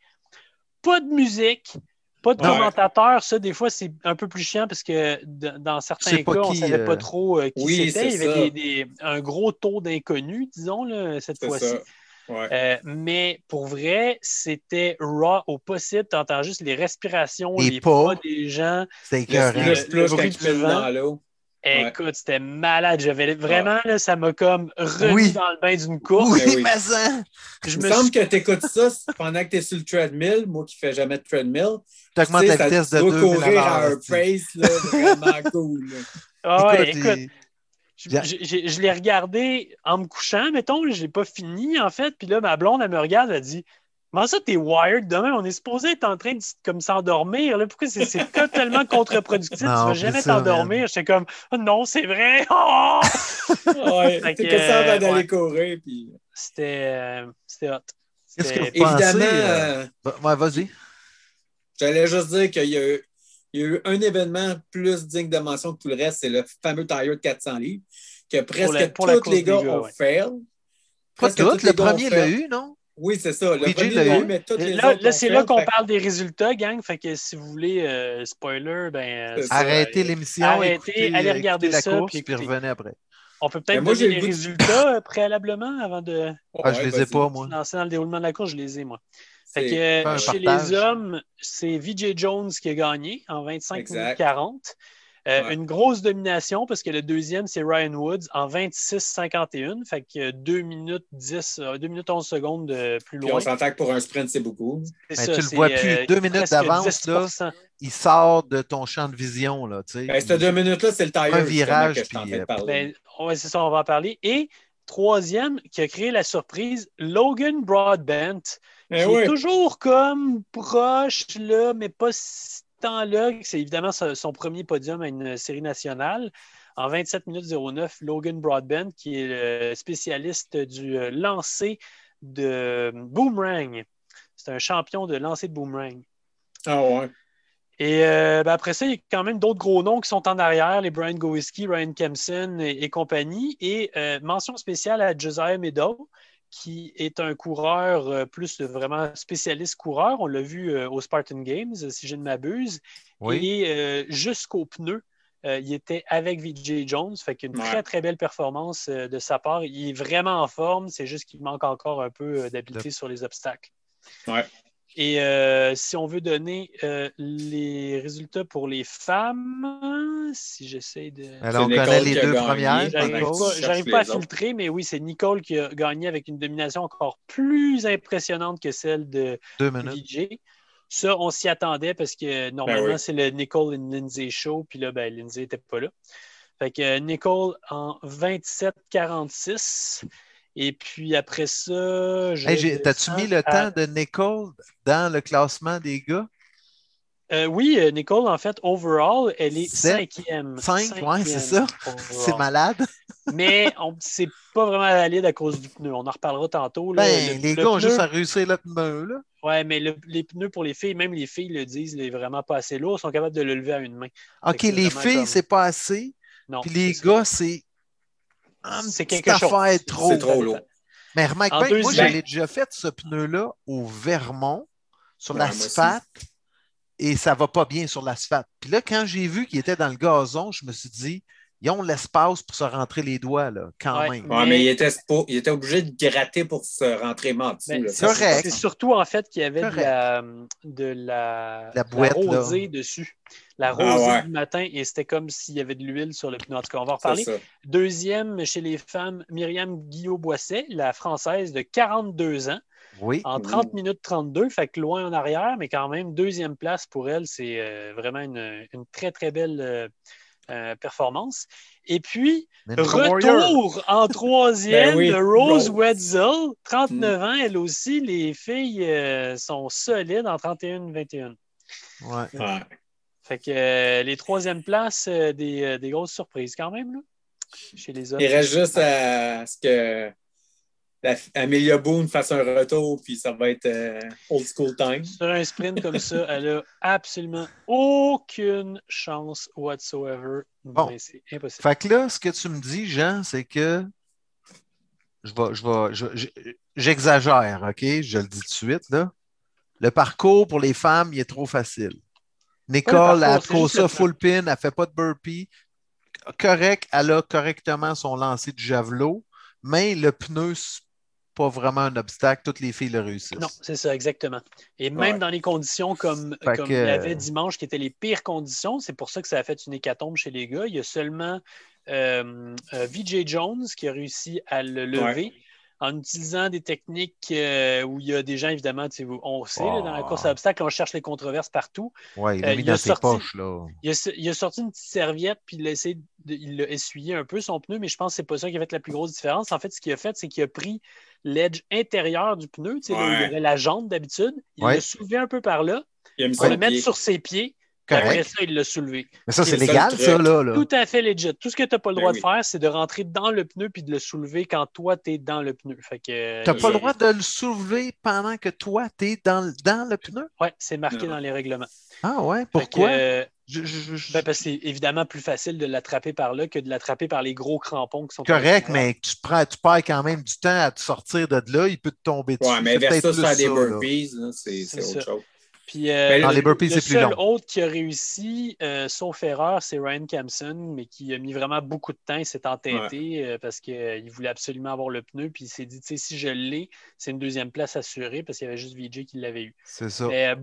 E: pas de musique, pas de
D: Ouais.
E: commentateur. Ça, des fois, c'est un peu plus chiant parce que d- dans certains cas, on ne savait
F: euh,
E: pas trop euh, qui
D: Oui,
E: c'était. Il y avait des- des- un gros taux d'inconnus, disons, là, cette
D: C'est
E: fois-ci.
D: ça. Ouais.
E: Euh, mais pour vrai, c'était raw au possible. Tu entends juste les respirations,
F: Les
E: les,
F: pas.
E: pas des gens.
F: C'était
D: Le
F: écœurant.
E: le- le bruit du vent.
D: dans. Ouais.
E: Écoute, c'était malade. J'avais vraiment, là, ça m'a comme remis
F: Oui.
E: dans le bain d'une course.
F: Oui,
D: Ben oui.
F: mais ça.
E: Je
D: Il
E: me
D: semble
E: suis-
D: que tu écoutes ça pendant que tu es sur le treadmill, moi qui ne fais jamais de treadmill.
F: Tu augmentes la
D: ça
F: vitesse de
D: doit
F: 2000
D: courir à un pace là, vraiment cool. là.
E: Ah ouais,
F: Écoute,
E: écoute, Je, j'ai- j'ai- l'ai regardé en me couchant, mettons, je l'ai pas fini en fait. Puis là, ma blonde, elle me regarde, elle dit Comment ça, t'es wired demain? On est supposé être en train de comme s'endormir. là. Pourquoi c'est c'est [LAUGHS] totalement contre-productif? tu vas jamais
F: ça,
E: t'endormir. J'étais comme Oh non, c'est vrai! Oh! [LAUGHS]
D: Ouais,
E: que,
D: que ça avant
E: euh,
D: d'aller
E: ouais.
D: courir. Puis...
E: C'était euh, c'était hot.
F: Qu'est-ce que
E: C'était-
F: vous pensez?
D: Évidemment,
F: euh,
D: euh,
F: ouais, vas-y.
D: j'allais juste dire qu'il y, a eu- il y a eu un événement plus digne de mention que tout le reste, c'est le fameux tire de 400 livres, que presque
E: la- pour la
D: tous les gars ont
E: ouais.
D: fait.
F: Pas
D: tous
F: Le premier l'a eu, non?
D: Oui, c'est ça. Le premier
F: l'a eu.
D: mais tous les
E: Là,
D: autres
E: là c'est là qu'on
D: fait
E: parle des résultats, gang. Fait que si vous voulez euh, spoiler, ben.
D: C'est
E: euh,
D: ça.
F: Arrêtez l'émission,
E: Arrêtez, allez
F: euh,
E: regarder
F: la
E: ça,
F: course,
E: puis
F: puis revenez après.
E: On peut peut-être donner
D: le
E: les
D: goût
E: résultats euh, préalablement avant de
F: Ah, je les ai pas,
E: se
F: moi.
E: lancer dans le déroulement de la course. Je les ai, moi. Fait
D: C'est-
E: que, euh, chez
F: partage.
E: les hommes, c'est VJ Jones qui a gagné en 25
D: Exact.
E: minutes 40. Euh,
D: Ouais.
E: Une grosse domination parce que le deuxième, c'est Ryan Woods en 26-51. Fait que 2 minutes 10, euh, 2 minutes 11 secondes de plus
D: Puis
E: loin.
D: on s'entend que pour un sprint, c'est beaucoup.
E: C'est
F: Ben,
E: ça,
F: tu le vois plus.
E: euh,
F: Deux minutes d'avance, là.
E: 10%.
F: Il sort de ton champ de vision, là.
D: Ben, ces deux minutes-là, c'est le tire.
F: Un virage, puis,
D: train de
F: euh,
D: parler.
E: Ben, ouais, c'est ça, on va en parler. Et troisième, qui a créé la surprise, Logan Broadbent,
D: Eh oui.
E: est toujours comme proche, là, mais pas si tant là. C'est évidemment son, premier podium à une série nationale. En 27 minutes 09, Logan Broadbent, qui est le spécialiste du euh, lancer de boomerang. C'est un champion de lancer de boomerang.
D: Ah ouais.
E: Et euh, ben après ça, il y a quand même d'autres gros noms qui sont en arrière, les Brian Gowiski, Ryan Kempson et, et compagnie. Et euh, mention spéciale à Josiah Meadow, qui est un coureur euh, plus vraiment spécialiste coureur. On l'a vu euh, aux Spartan Games, si je ne m'abuse.
F: Oui.
E: Et euh, jusqu'au pneu, euh, il était avec VJ Jones. Fait qu'une
D: Ouais.
E: très, très belle performance euh, de sa part. Il est vraiment en forme. C'est juste qu'il manque encore un peu euh, d'habileté sur les obstacles.
D: Ouais.
E: Et euh, si on veut donner euh, les résultats pour les femmes, si j'essaie de.
F: Alors, on
D: C'est
F: connaît les deux
D: gagné.
F: premières.
D: J'arrive
E: pas, à filtrer, mais oui, c'est Nicole qui a gagné avec une domination encore plus impressionnante que celle de. VJ. Ça, on s'y attendait parce que normalement,
D: Ben oui.
E: c'est le Nicole et Lindsay show, puis là, ben, Lindsay n'était pas là. Fait que euh, Nicole en 27-46. Et puis après ça. je
F: Hey, T'as-tu mis le
E: à-
F: temps de Nicole dans le classement des gars?
E: Euh, oui, euh, Nicole, en fait, overall, elle est
F: Sept,
E: cinquième.
F: cinq, ouais, c'est ça. C'est malade. [LAUGHS]
E: Mais c'est pas vraiment valide à cause du pneu. On en reparlera tantôt. là.
F: Ben,
E: Le-
F: les
E: le
F: gars ont juste à réussir le pneu, là.
E: Ouais, mais le- les pneus pour les filles, même les filles le disent, il est vraiment pas assez lourd. Ils sont capables de le lever à une main.
F: OK, les filles,
E: comme-
F: c'est pas assez.
E: Non.
F: Puis les gars, c'est. Un
E: C'est quelque chose.
F: affaire trop.
D: C'est trop lourd.
F: Mais remarque
E: En
F: bien, moi, j'avais déjà fait ce pneu-là au Vermont, sur
D: Ouais,
F: l'asphalte, et ça va pas bien sur l'asphalte. Puis là, quand j'ai vu qu'il était dans le gazon, je me suis dit, ils ont l'espace pour se rentrer les doigts, là, quand
E: Ouais.
F: même.
D: Ouais, mais il était, pas- il était obligé de gratter pour se rentrer en dessous. Là.
E: c'est-
F: correct.
E: C'est surtout en fait qu'il y avait de la, de la,
F: La
E: dessus. La
D: Ah
E: rosée
D: ouais.
E: du matin et c'était comme s'il y avait de l'huile sur le pneu. En tout cas, on va en reparler. Deuxième chez les femmes, Myriam Guillot-Boisset, la française de 42 ans,
F: Oui.
E: en 30 minutes 32, fait que loin en arrière, mais quand même deuxième place pour elle. C'est euh, vraiment une, une très, très belle euh, euh, performance. Et puis,
F: Ninja Warrior.
E: Retour en [LAUGHS] troisième
D: Ben oui,
E: de Rose
D: Rose.
E: Wetzel, 39 ans, elle aussi. Les filles euh, sont solides en 31-21.
F: Ouais.
D: Ouais.
E: Fait que euh, les troisièmes places, euh, des, euh, des grosses surprises quand même, là, chez les hommes.
D: Il reste juste à ce que la- Amelia Boone fasse un retour, puis ça va être euh, old school time.
E: Sur un sprint comme ça, [LAUGHS] elle a absolument aucune chance whatsoever.
F: Bon.
E: Mais c'est impossible.
F: Fait que là, ce que tu me dis, Jean, c'est que je vais, je vais, je- je- j'exagère, OK? Je le dis tout de suite, là. Le parcours pour les femmes, il est trop facile. Nicole, elle trouve ça full pin, elle fait pas de burpee. Correct, elle a correctement son lancer du javelot, mais le pneu, c'est pas vraiment un obstacle. Toutes les filles le réussissent.
E: Non, c'est ça, exactement. Et même
D: Ouais.
E: dans les conditions comme,
F: Fait
E: comme
F: que-
E: il y avait dimanche, qui étaient les pires conditions, c'est pour ça que ça a fait une hécatombe chez les gars. Il y a seulement euh, euh, VJ Jones qui a réussi à le lever en utilisant des techniques euh, où il y a des gens, évidemment, tu sais, vous- on sait, là, dans la course à obstacles, on cherche les controverses partout.
F: Ouais, il l'a
E: Euh,
F: mis
E: il a
F: dans ses
E: sorti-
F: poches, là.
E: Il a, il a sorti une petite serviette, puis il a essayé de- il a essuyé un peu son pneu, mais je pense que c'est pas ça qui a fait la plus grosse différence. En fait, ce qu'il a fait, c'est qu'il a pris l'edge intérieur du pneu, tu sais, là où il y avait la jante d'habitude. Il
F: Ouais.
E: l'a soulevé un peu par là,
D: a
E: pour le mettre
D: pied.
E: sur ses pieds. Après ça, il l'a soulevé.
F: Mais ça,
E: c'est
F: légal, ça, là. là.
E: Tout à fait legit. Tout ce que tu n'as pas le
D: Ben
E: droit
D: oui.
E: de faire, c'est de rentrer dans le pneu puis de le soulever quand toi, tu es dans le pneu. Fait que,
F: T'as
E: il-
F: pas le droit de le soulever pendant que toi, t'es dans, le- dans le pneu?
E: Ouais, c'est marqué
D: Non.
E: dans les règlements.
F: Ah ouais?
E: Que,
F: Pourquoi?
E: euh,
F: Je- je- je-
E: ben, parce que c'est évidemment plus facile de l'attraper par là que de l'attraper par les gros crampons qui sont
F: Correct, mais tu, prends, tu perds quand même du temps à te sortir de là, il peut te tomber dessus.
D: Ouais, mais versus faire des burpees, c'est autre
E: ça.
D: chose.
E: Puis, euh,
D: Ben,
F: Dans les burpees,
E: le
F: c'est plus
E: seul autre qui a réussi, euh, sauf erreur, c'est Ryan Campson, mais qui a mis vraiment beaucoup de temps. Il s'est entêté euh, parce qu'il voulait absolument avoir le pneu. Puis il s'est dit, tu sais, si je l'ai, c'est une deuxième place assurée parce qu'il y avait juste VJ qui l'avait eu.
F: C'est ça.
E: Euh,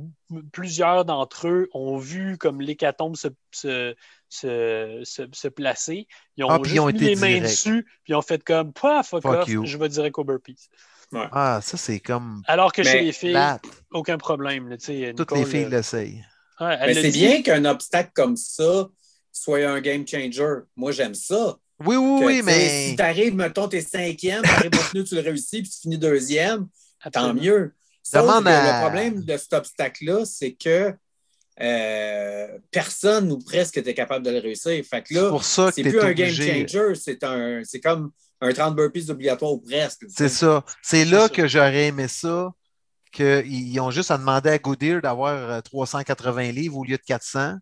E: plusieurs d'entre eux ont vu comme l'hécatombe se, se, se, se, se placer. Ils ont
F: Ah, puis
E: juste
F: ils ont
E: mis
F: été
E: les mains dessus, puis ils ont fait comme, pas fuck,
F: Fuck
E: off,
F: you.
E: je vais direct au burpees.
F: Ah, ça, c'est comme
E: Alors que chez les filles,
F: plate.
E: aucles problème. là, tu sais,
F: Toutes les filles l'essayent.
E: ouais,
D: Mais c'est bien qu'un obstacle comme ça soit un game changer. Moi, j'aime ça.
F: Oui, oui,
D: Que,
F: oui, mais.
D: Si t'arrives, mettons, t'es cinquième, t'arrives au pneu, tu le réussis, puis tu finis deuxième, tant mieux. Sauf
F: Demande
D: que
F: à-
D: Le problème de cet obstacle-là, c'est que euh, personne ou presque était capable de le réussir. Fait que
F: C'est
D: là,
F: pour ça que
D: c'est
F: tu
D: plus un game changer, c'est un, c'est comme un 30 burpees obligatoire ou presque.
F: C'est ça. C'est là
E: ça.
F: que j'aurais aimé ça, qu'ils ont juste à demander à Goodyear d'avoir euh, 380 livres au lieu de 400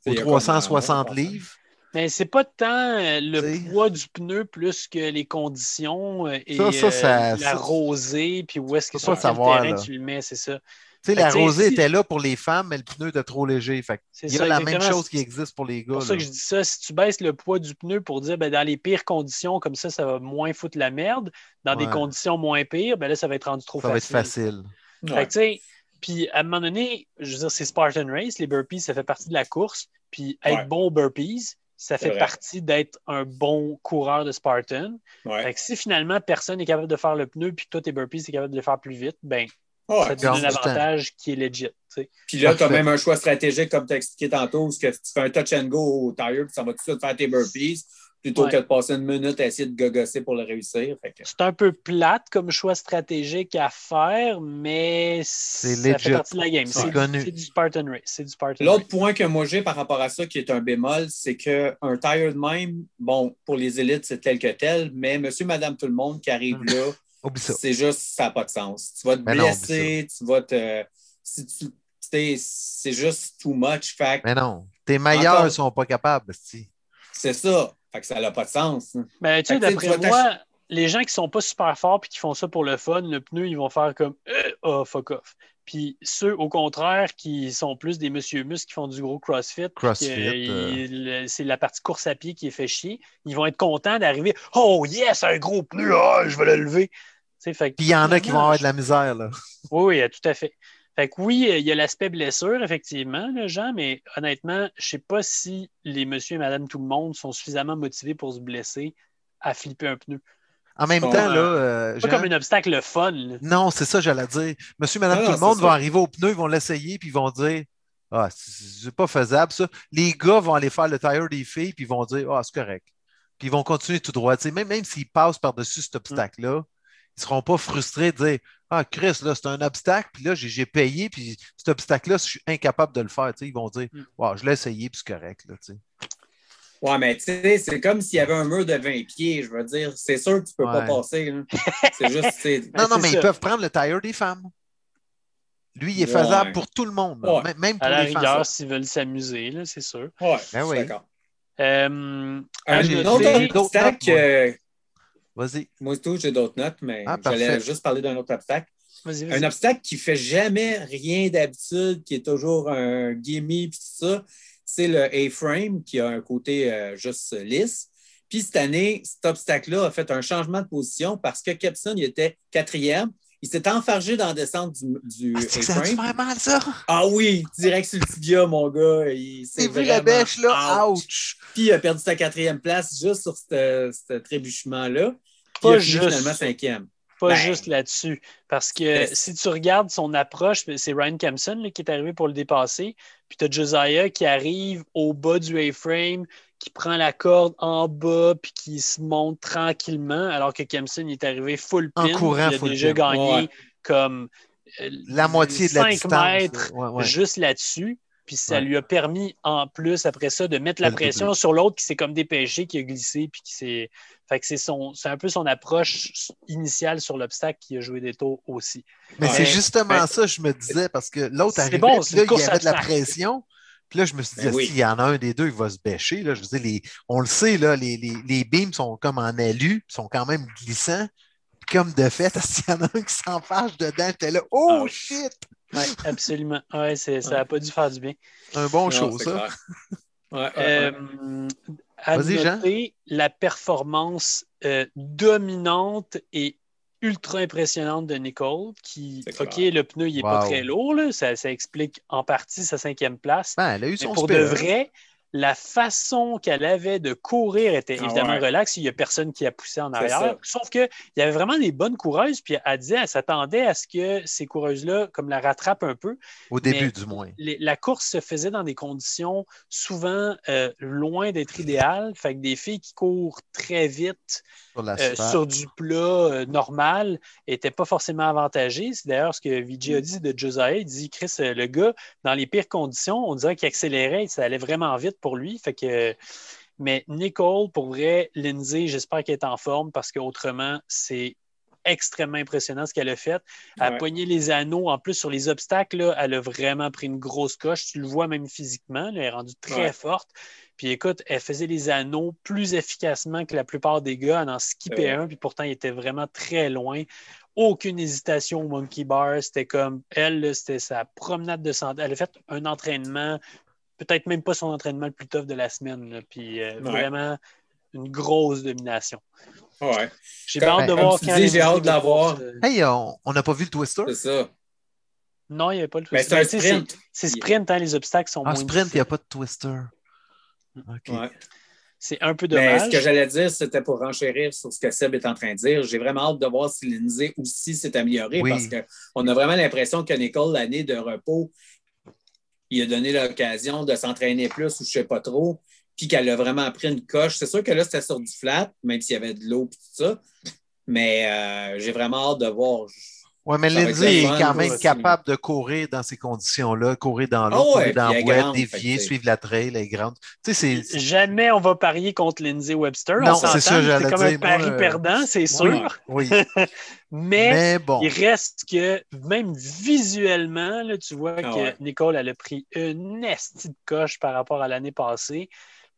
D: C'est
F: ou
D: comme
F: 360
D: dans-
F: livres.
E: Mais c'est pas tant euh, le poids du pneu plus que les conditions euh, et
F: Ça, ça,
E: euh,
F: ça-
E: la
F: ça-
E: rosée, puis où est-ce que sur
F: savoir,
E: terrain
F: là.
E: tu le mets, c'est ça.
F: Tu sais, la rosée
E: si-
F: était là pour les femmes, mais le pneu était trop léger. Fait que
E: C'est
F: il y a
E: ça,
F: la même chose qui existe pour les
E: C'est
F: gars.
E: pour ça que je dis ça. Si tu baisses le poids du pneu pour dire ben, dans les pires conditions, comme ça, ça va moins foutre la merde. Dans des conditions moins pires, ben là, ça va être rendu trop
F: Ça va être
E: facile.
F: facile.
D: Ouais.
E: Fait que, tu sais, puis à un moment donné, je veux dire, c'est Spartan Race, les burpees, ça fait partie de la course. Puis être
D: Ouais.
E: bon aux burpees, ça
D: C'est
E: fait
D: vrai.
E: partie d'être un bon coureur de Spartan.
D: Ouais.
E: Fait que si finalement personne n'est capable de faire le pneu, puis toi, tes burpees, c'est capable de le faire plus vite, ben,
D: Ouais.
E: ça te donne un avantage qui est legit.
D: Puis là, tu as même un choix stratégique, comme tu as expliqué tantôt, où ce que tu fais un touch and go au tire, puis ça va tout de suite faire tes burpees, plutôt
E: Ouais.
D: que de passer une minute à essayer de gogosser pour le réussir. Que-
E: C'est un peu plate comme choix stratégique à faire, mais
F: C'est
E: ça fait partie de la game.
F: C'est
E: du, c'est du Spartan Race. C'est du Spartan
D: L'autre point que moi j'ai par rapport à ça, qui est un bémol, c'est qu'un tire de même, bon, pour les élites, c'est tel que tel, mais monsieur, madame, tout le monde qui arrive
F: Mm.
D: là. C'est juste, ça n'a pas de sens. Tu vas te
F: Mais non,
D: blesser, tu vas te. Si tu. C'est juste too much. Fait que
F: Mais non, tes meilleurs
D: Encore.
F: ne sont pas capables. si.
D: c'est ça. Fait que ça n'a pas de sens.
E: Mais tu sais,
D: Fait que, tu sais,
E: d'après moi, les gens qui sont pas super forts puis qui font ça pour le fun, le pneu, ils vont faire comme euh, oh, fuck off. Puis ceux, au contraire, qui sont plus des monsieur mus qui font du gros CrossFit,
F: euh.
E: c'est la partie course à pied qui est fait chier, ils vont être contents d'arriver. Oh yes, un gros pneu, ah, je vais le lever.
F: Puis il y en a qui vont avoir de la misère. Là.
E: oui, oui, tout à fait. Fait que oui, il y a l'aspect blessure, effectivement, là, Jean, mais honnêtement, je sais pas si les monsieur et madame tout le monde sont suffisamment motivés pour se blesser à flipper un pneu.
F: En même
D: Bon,
F: temps,
D: euh,
F: là, euh,
E: Pas
F: Jean-
E: comme un obstacle le fun. là.
F: non, c'est ça, j'allais dire. Monsieur, madame,
D: Non,
F: tout le monde vont arriver au pneu, ils vont l'essayer, puis ils vont dire Ah, c'est c'est pas faisable, ça. Les gars vont aller faire le tire des filles, puis ils vont dire Ah, c'est correct. Puis ils vont continuer tout droit. Tu sais, même, même s'ils passent par-dessus cet obstacle-là, ils ne seront pas frustrés de dire Ah, Chris, là, c'est un obstacle, puis là, j'ai payé, puis cet obstacle-là, je suis incapable de le faire. Tu sais, ils vont dire
E: Mm.
F: Ouais, je l'ai essayé, puis c'est correct. Là, tu sais.
D: Ouais, mais tu sais, c'est comme s'il y avait un mur de 20 pieds. Je veux dire, c'est sûr que tu peux pas passer. C'est juste.
F: Non, non, mais
E: ça.
F: ils peuvent prendre le tire des femmes. Lui, il est
D: Ouais.
F: faisable pour tout le monde.
D: Ouais.
F: Même- pour
E: À la
F: les femmes.
E: rigueur, s'ils veulent s'amuser, là, c'est sûr.
D: Ouais,
F: Ben oui.
D: d'accord.
E: Euh,
D: Un
F: j'ai-
D: autre obstacle, euh,
F: Vas-y.
D: moi tout, j'ai d'autres notes, mais
F: Ah,
D: j'allais juste parler d'un autre obstacle.
E: vas-y, vas-y.
D: Un obstacle qui fait jamais rien d'habitude, qui est toujours un gimme, puis tout ça, c'est le A-frame qui a un côté euh, juste lisse. Puis cette année, cet obstacle-là a fait un changement de position parce que Kepson, il était quatrième. Il s'est enfargé dans la descente du, du
F: Ah, ça a mal, ça?
D: Ah oui, direct sur le tibia, mon gars. Il
F: C'est
D: s'est
F: vu la
D: vraiment
F: bêche, là. Ouch.
D: Puis il a perdu sa quatrième place juste sur ce ce trébuchement-là.
E: Pas
D: il a fini
E: juste.
D: finalement cinquième.
E: Pas
D: Ben.
E: juste là-dessus. Parce que
D: Mais-
E: si tu regardes son approche, c'est Ryan Kempson là, qui est arrivé pour le dépasser. Puis tu as Josiah qui arrive au bas du A-frame, qui prend la corde en bas, puis qui se monte tranquillement, alors que Kempson est arrivé full
F: En
E: pin.
F: courant
E: il a
F: full
E: déjà
F: pin.
E: gagné
D: Ouais.
E: comme euh,
F: La moitié de la
E: 5
F: distance.
E: mètres
F: là. Ouais, ouais.
E: juste là-dessus. Puis ça
F: Ouais.
E: lui a permis, en plus, après ça, de mettre la pression sur l'autre qui s'est comme dépêché, qui a glissé, puis qui s'est. Fait que c'est son, c'est un peu son approche initiale sur l'obstacle qui a joué des tours aussi.
F: Mais
D: Ouais.
F: c'est justement
D: Ben,
F: ça, je me disais, parce que l'autre
E: C'est
F: arrivait,
E: bon,
F: puis
E: c'est
F: là, il y avait de la pression. Puis là, je me suis dit,
D: Ben oui.
F: s'il y en a un des deux, il va se bêcher. Là. Je veux dire, les, on le sait, là, les, les, les beams sont comme en alu, sont quand même glissants. Puis comme de fait, [LAUGHS] s'il y en a un qui s'enfarge dedans, j'étais là, oh
D: Ah.
F: shit!
E: Oui, absolument. Ouais, ça n'a pas dû faire du bien.
F: Un bon
D: Non,
F: show, ça.
D: clair. [LAUGHS] Ouais, ouais, ouais.
E: Euh, à
F: Jean.
E: la performance euh, dominante et ultra impressionnante de Nicole, qui, OK,
D: clair.
E: le pneu, il n'est pas très lourd, là. ça, ça explique en partie sa cinquième place.
F: Ben, elle a eu
E: Mais
F: son
E: pour de vrai, la façon qu'elle avait de courir était
D: Ah
E: évidemment
D: ouais.
E: relaxe. Il n'y a personne qui a poussé en arrière. Sauf qu'il y avait vraiment des bonnes coureuses. Puis elle disait, elle s'attendait à ce que ces coureuses-là, comme la rattrapent un peu.
F: Au début, du moins.
E: Les- la course se faisait dans des conditions souvent euh, loin d'être idéales. Fait que des filles qui courent très vite
F: Sur
E: euh, sur du plat euh, normal n'étaient pas forcément avantagées. C'est d'ailleurs ce que Vijay a dit de Josiah. Il dit Chris, euh, le gars, dans les pires conditions, on dirait qu'il accélérait et ça allait vraiment vite pour lui. Fait que. Mais Nicole, pour vrai, Lindsay, j'espère qu'elle est en forme parce qu'autrement, c'est extrêmement impressionnant ce qu'elle a fait. Elle a
D: Ouais.
E: pogné les anneaux. En plus, sur les obstacles, là, elle a vraiment pris une grosse coche. Tu le vois même physiquement. là, elle est rendue très
D: Ouais.
E: forte. Puis écoute, elle faisait les anneaux plus efficacement que la plupart des gars. Elle en skippait un, puis pourtant, il était vraiment très loin. Aucune hésitation au Monkey Bar. C'était comme elle, c'était sa promenade de santé. Elle a fait un entraînement, peut-être même pas son entraînement le plus tough de la semaine. là. Puis euh,
D: Ouais.
E: vraiment une grosse domination.
D: Ouais,
E: J'ai hâte de
D: comme
E: voir
D: tu
E: quand
D: dis,
E: les
D: j'ai hâte de la
E: va
D: voir.
E: se-
F: Hey, on on n'a pas vu le twister?
D: c'est ça.
E: Non, il n'y avait pas le
D: Mais
E: twist.
D: c'est un sprint.
E: C'est sprint, hein, les obstacles sont
F: En
E: moins
F: sprint, il n'y a pas de twister. OK.
D: Ouais.
E: C'est un peu
D: Mais
E: dommage.
D: ce que j'allais dire, c'était pour renchérir sur ce que Seb est en train de dire. J'ai vraiment hâte de voir si Lindsay aussi s'est améliorée
F: Oui.
D: parce qu'on a vraiment l'impression que Nicole, l'année de repos, il a donné l'occasion de s'entraîner plus ou je ne sais pas trop, puis qu'elle a vraiment pris une coche. C'est sûr que là, c'était sur du flat, même s'il y avait de l'eau et tout ça. Mais euh, j'ai vraiment hâte de voir.
F: Ouais, mais Lindsay
D: fun
F: est quand même
D: aussi.
F: capable de courir dans ces conditions-là, courir dans l'eau,
D: Ah
F: courir dans la boîte, dévier, suivre la trail, elle est grande. Tu sais, c'est.
E: Jamais on va parier contre Lindsay Webster.
F: Non,
E: on
F: c'est
E: s'entend,
F: ça, j'allais
E: C'est comme un
F: dire, moi,
E: pari
F: euh,
E: perdant, c'est
F: Oui,
E: sûr.
F: oui. [LAUGHS]
E: Mais,
F: Mais bon.
E: il reste que, même visuellement, là, tu vois
D: Ah
E: que
D: ouais.
E: Nicole, elle a pris une estie de coche par rapport à l'année passée.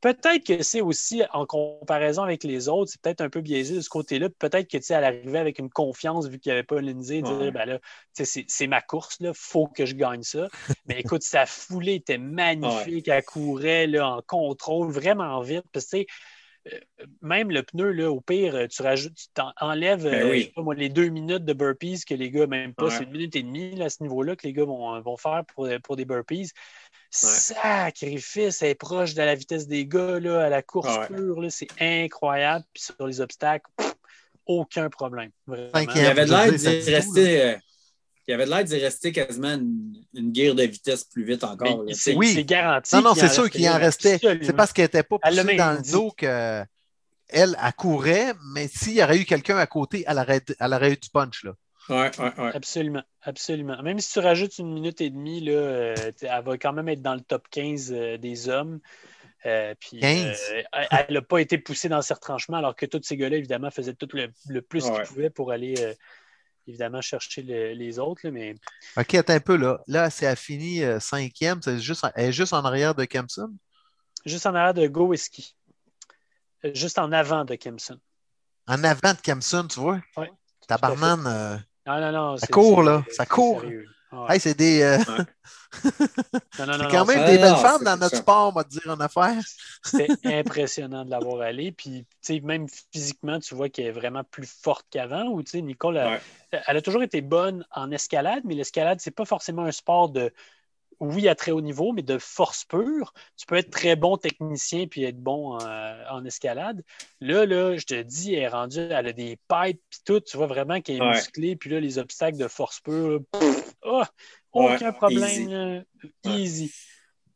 E: Peut-être que c'est aussi en comparaison avec les autres, c'est peut-être un peu biaisé de ce côté-là. Peut-être que elle arrivait avec une confiance vu qu'il n'y avait pas Lindsay, dire
D: Ouais.
E: ben là, c'est ma course, il faut que je gagne ça. [LAUGHS] Mais écoute, sa foulée était magnifique, elle courait là, en contrôle, vraiment vite. Parce que, euh, même le pneu, là, au pire, euh, tu rajoutes, tu enlèves
D: Ben
E: euh,
D: oui.
E: je sais pas moi, les deux minutes de burpees que les gars, même pas,
D: Ouais.
E: c'est une minute et demie là, à ce niveau-là que les gars vont, vont faire pour, pour des burpees. Sacrifice, elle est proche de la vitesse des gars là, à la course
D: Ouais.
E: pure, là, c'est incroyable. Puis sur les obstacles, pff, aucun problème. Vraiment.
D: Il avait
F: je veux
D: l'air d'y rester. euh, il avait l'air d'y rester quasiment une, une guerre de vitesse plus vite encore.
E: C'est
D: sais.
F: Oui.
E: c'est garanti.
F: Non, non, c'est sûr qu'il en restait. C'est parce qu'elle n'était pas poussée dans le dos que elle, elle courait, mais s'il y aurait eu quelqu'un à côté, elle aurait, elle aurait eu du punch. Là.
D: Ouais, ouais, ouais.
E: Absolument, absolument. Même si tu rajoutes une minute et demie, là, euh, elle va quand même être dans le top 15 euh, des hommes. Euh, puis,
F: 15?
E: euh, elle n'a pas été poussée dans ses retranchements, alors que tous ces gars-là, évidemment, faisaient tout le, le plus
D: Ouais.
E: qu'ils pouvaient pour aller, euh, évidemment, chercher le- les autres. là, mais
F: OK, attends un peu là. Là, c'est à fini euh, cinquième. C'est juste, en- elle est juste en arrière de Kempson?
E: juste en arrière de Gowiski. Euh, Juste en avant de Kimson.
F: En avant de Kempson, tu vois?
E: Ouais,
F: Tabarnan. euh,
E: Non, non, non.
F: Ça court, là. Ça court.
E: Ouais.
F: hey, c'est des. euh,
E: Non, non,
F: c'est
E: non,
F: quand
E: non,
F: même
D: ça-
F: des
D: non,
F: belles femmes dans notre
D: ça-
F: sport, on va te dire en affaire.
E: C'était [LAUGHS] impressionnant de l'avoir allé. Puis, tu sais, même physiquement, tu vois qu'elle est vraiment plus forte qu'avant. Ou, tu sais, Nicole, elle,
D: Ouais.
E: elle a toujours été bonne en escalade, mais l'escalade, c'est pas forcément un sport de, oui, à très haut niveau, mais de force pure. Tu peux être très bon technicien puis être bon euh, en escalade. Là, là, je te dis, elle est rendue, elle a des pipes puis tout. Tu vois vraiment qu'elle est
D: Ouais.
E: musclée. Puis là, les obstacles de force pure, pff, oh, aucun
D: Ouais,
E: problème.
D: easy.
E: là.
D: Ouais.
E: Easy.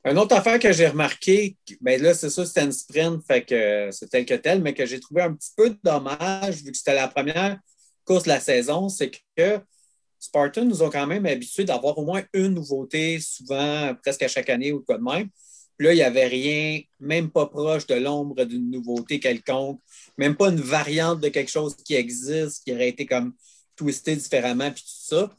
D: Une autre affaire que j'ai remarqué, ben là, c'est ça, c'était une sprint, fait que c'est tel que tel, mais que j'ai trouvé un petit peu dommage, vu que c'était la première course de la saison, c'est que Spartan nous ont quand même habitués d'avoir au moins une nouveauté, souvent, presque à chaque année ou quoi de même. Là, il n'y avait rien, même pas proche de l'ombre d'une nouveauté quelconque, même pas une variante de quelque chose qui existe, qui aurait été comme twisté différemment, puis tout ça.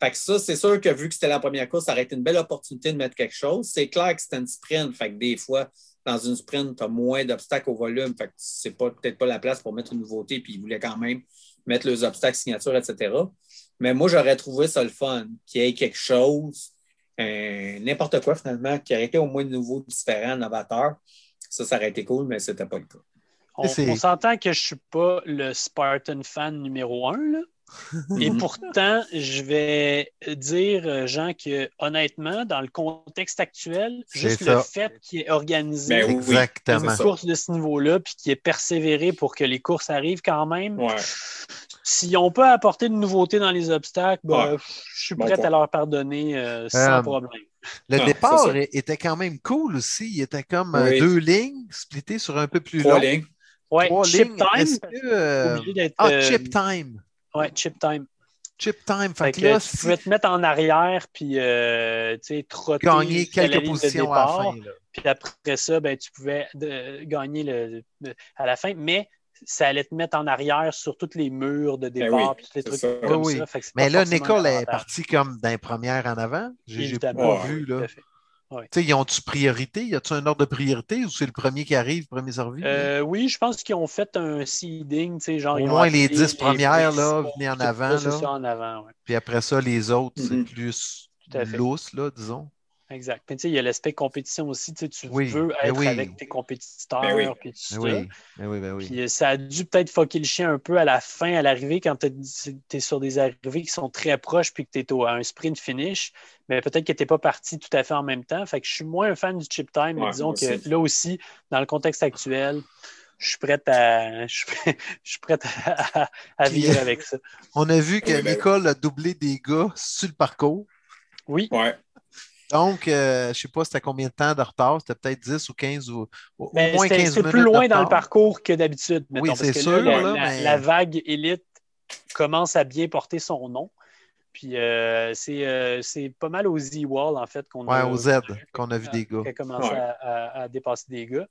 D: Fait que ça, c'est sûr que vu que c'était la première course, ça aurait été une belle opportunité de mettre quelque chose. C'est clair que c'était une sprint. Fait que des fois, dans une sprint, tu as moins d'obstacles au volume. Fait que c'est pas, peut-être pas la place pour mettre une nouveauté. Puis ils voulaient quand même mettre les obstacles, signatures, etc. Mais moi, j'aurais trouvé ça le fun, qu'il y ait quelque chose, euh, n'importe quoi finalement, qui aurait été au moins nouveau, différent, novateur. Ça, ça aurait été cool, mais c'était pas le cas.
E: On, on s'entend que je suis pas le Spartan fan numéro un, là. Et [LAUGHS] pourtant, je vais dire, euh, Jean, que honnêtement, dans le contexte actuel, juste
F: ça.
E: le fait qu'il ait organisé
D: Ben
F: Exactement.
E: une course de ce niveau-là, puis qu'il ait persévéré pour que les courses arrivent quand même,
D: Ouais.
E: si on peut apporter de nouveautés dans les obstacles, ben,
D: Ouais.
E: je suis
D: Bon
E: prêt
D: point.
E: à leur pardonner euh, sans
F: Euh,
E: problème.
F: Le
D: Ah,
F: départ était quand même cool aussi. Il était comme
D: Oui.
F: deux lignes splittées sur un peu plus
D: Trois
F: long.
D: lignes.
E: Ouais,
F: Trois
E: chip
F: lignes.
E: time,
F: que, euh. Ah,
E: euh,
F: chip time.
E: Ouais, chip time.
F: Chip time. Fait,
E: Fait
F: que là,
E: tu
F: si
E: pouvais te mettre en arrière puis euh, tu sais, trotter
F: gagner quelques positions à la
E: départ.
F: fin. là.
E: Puis après ça, ben, tu pouvais de- gagner le, à la fin, mais ça allait te mettre en arrière sur tous les murs de
D: Ben
E: départ
D: oui,
E: puis tous les trucs
D: ça.
E: comme
F: Oui, oui.
E: ça.
F: Mais là, Nicole est partie comme d'un première en avant. J'ai pas vu.
E: Tout
F: Là. Sais, ils ont-tu priorité? Y a-tu un ordre de priorité ou c'est le premier qui arrive, premier servi?
E: Euh, oui, je pense qu'ils ont fait un seeding, tu sais, genre.
F: Au moins les 10 premières, là, venaient en avant, là.
E: Ça en avant, ouais.
F: Puis après ça, les autres, c'est
D: Mhm.
F: plus lousse, là, disons.
E: Exact. Puis tu sais, il y a l'aspect compétition aussi. Tu sais, tu
F: Oui,
E: veux
F: ben
E: être
F: oui.
E: avec tes compétiteurs,
D: Ben oui.
E: puis tout
F: Ben
E: ça.
F: oui, oui, oui.
E: Puis euh, ça a dû peut-être fucker le chien un peu à la fin, à l'arrivée, quand tu es sur des arrivées qui sont très proches puis que tu es à un sprint finish. Mais peut-être que tu n'es pas parti tout à fait en même temps. Fait que je suis moins un fan du chip time, mais
D: Ouais,
E: disons que
D: aussi.
E: là aussi, dans le contexte actuel, je suis prête à, [LAUGHS] je suis prête à, à- à
F: Puis,
E: vivre avec ça. [LAUGHS]
F: On a vu que Nicole a doublé des gars sur le parcours.
E: Oui,
D: Ouais.
F: Donc, euh, je ne sais pas c'était combien de temps de retard. C'était peut-être 10 ou 15 ou au
E: mais
F: moins
E: Ben, c'était
F: 15
E: c'est
F: minutes.
E: plus loin
F: de
E: dans le parcours que d'habitude.
F: Oui, c'est sûr,
E: la,
F: là,
E: la-
F: mais-
E: la vague élite commence à bien porter son nom. Puis euh, c'est euh, c'est pas mal aux Z-Wall, en fait, qu'on
F: Ouais,
E: a,
F: au Z qu'on a vu des gars.
E: qui a commencé
D: Ouais.
E: à, à- à dépasser des gars.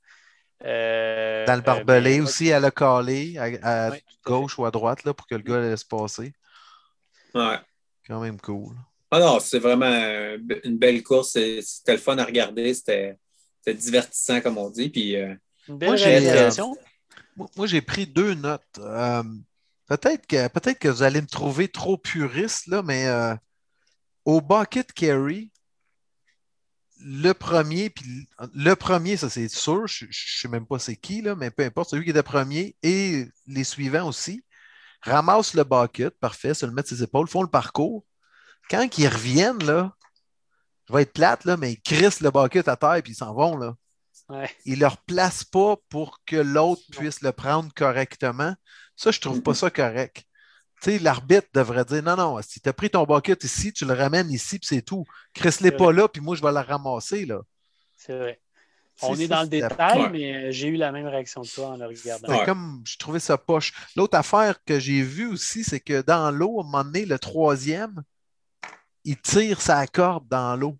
E: Euh,
F: Dans le barbelé aussi, elle a calé à, à
E: Ouais, tout à
F: gauche ou à droite là, pour que le gars laisse passer.
D: Ouais.
F: Quand même cool.
D: Ah non, c'est vraiment euh, une belle course. C'était le fun à regarder. C'était divertissant, comme on dit. Puis, euh,
E: Une belle
F: Moi,
E: réalisation.
F: Moi, j'ai pris deux notes. Euh, peut-être que, peut que vous allez me trouver trop puriste, là, mais euh, au bucket carry, le premier, puis le premier, ça c'est sûr, je ne sais même pas c'est qui, là, mais peu importe, celui qui était premier et les suivants aussi, ramassent le bucket, parfait, se le mettent sur ses épaules, font le parcours. Quand ils reviennent, là, je vais être plate, là, mais ils crissent le bucket à terre puis ils s'en vont. Là.
E: Ouais.
F: Ils ne le replacent pas pour que l'autre puisse le prendre correctement. Ça, je trouve pas ça correct. Tu sais, l'arbitre devrait dire non, non, si tu as pris ton bucket ici, tu le ramènes ici, puis c'est tout. Crisse-les pas là, puis moi, je vais la ramasser. Là.
E: C'est vrai. On est
F: ça,
E: dans le détail,
D: Ouais.
E: mais euh, j'ai eu la même réaction que toi en le regardant.
F: C'est
D: Ouais.
F: comme, je trouvais ça poche. L'autre affaire que j'ai vue aussi, c'est que dans l'eau, à un moment donné, le troisième, il tire sa corde dans l'eau.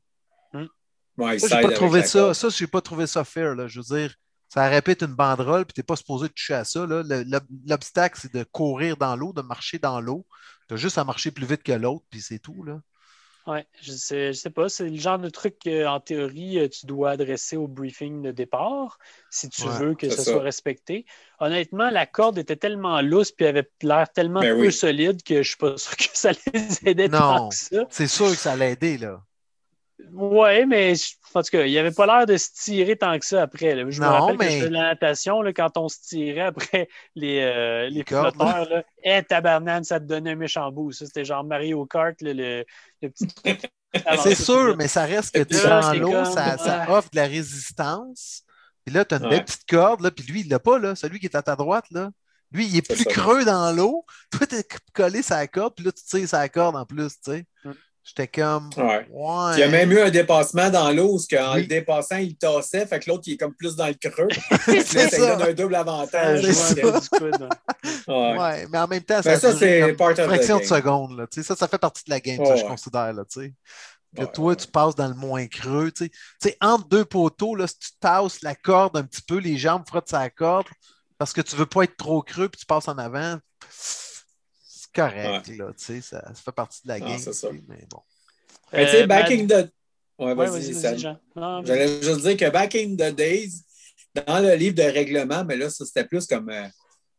D: ouais, il
F: Ça, j'ai pas trouvé ça.
D: corde.
F: Ça, j'ai pas trouvé ça fair. Là. Je veux dire, ça répète une banderole, puis t'es pas supposé toucher à ça. là. Le- l'ob- L'obstacle, c'est de courir dans l'eau, de marcher dans l'eau. Tu as juste à marcher plus vite que l'autre, puis c'est tout. Là.
E: Ouais, je sais, je sais pas. C'est le genre de truc qu'en théorie, euh, tu dois adresser au briefing de départ si tu
F: Ouais,
E: veux que
D: c'est
E: ça, soit respecté. Honnêtement, la corde était tellement lousse puis avait l'air tellement
D: Ben
E: peu
D: oui.
E: solide que je suis pas [LAUGHS] sûr que ça les aidait tant
F: Non.
E: que ça.
F: C'est sûr que ça l'a aidé. Là.
E: Ouais, mais en tout cas, il avait pas l'air de se tirer tant que ça après. là. Je me
F: Non,
E: rappelle
F: mais-
E: que je faisais de la natation là, quand on se tirait après [LAUGHS] les, euh, les
F: cordes.
E: flotteurs. Là. Eh, tabarnane, ça te donnait un méchant bout. Ça, c'était genre Mario Kart, là, le, le petit truc. [LAUGHS]
F: C'est sûr, mais ça reste que
E: Là,
F: dans l'eau,
E: comme-
F: ça, offre de la résistance. Puis là, tu as une
D: Ouais.
F: belle petite corde, là, puis lui, il l'a pas, là. Celui qui est à ta droite, là. Lui, il est plus
D: ça.
F: creux dans l'eau. Toi, t'es collé la corde, puis là, tu tires sa corde en plus, tu sais.
E: Mm.
F: J'étais comme.
D: Ouais.
F: Ouais.
D: Il y a même eu un dépassement dans l'eau, parce qu'en
F: Oui.
D: le dépassant, il tassait, fait que l'autre, il est comme plus dans le creux. [LAUGHS]
F: C'est
D: ça,
F: ça.
D: donne un double avantage.
F: C'est
E: jouait
F: ça.
E: coude, ouais.
D: Ouais.
F: Ouais, mais en même temps,
D: Ben, ça,
F: dure
D: c'est
F: fraction de
D: game.
F: seconde. Là, tu sais. ça, ça fait partie de la game,
D: Ouais,
F: ça, je
D: ouais.
F: considère. Là, que
D: Ouais,
F: toi,
D: ouais.
F: tu passes dans le moins creux. Tu sais. Tu sais, entre deux poteaux, là, si tu tasses la corde un petit peu, les jambes frottent sa corde parce que tu ne veux pas être trop creux puis tu passes en avant, c'est correct. Là, tu sais, ça, ça fait partie de la
D: Ah,
F: game.
D: c'est ça.
F: Mais bon.
D: Mais tu sais,
E: Euh,
D: back in the. Ouais, vas-y.
E: Non.
D: J'allais juste dire que back in the days, dans le livre de règlement, mais là, ça c'était plus comme euh,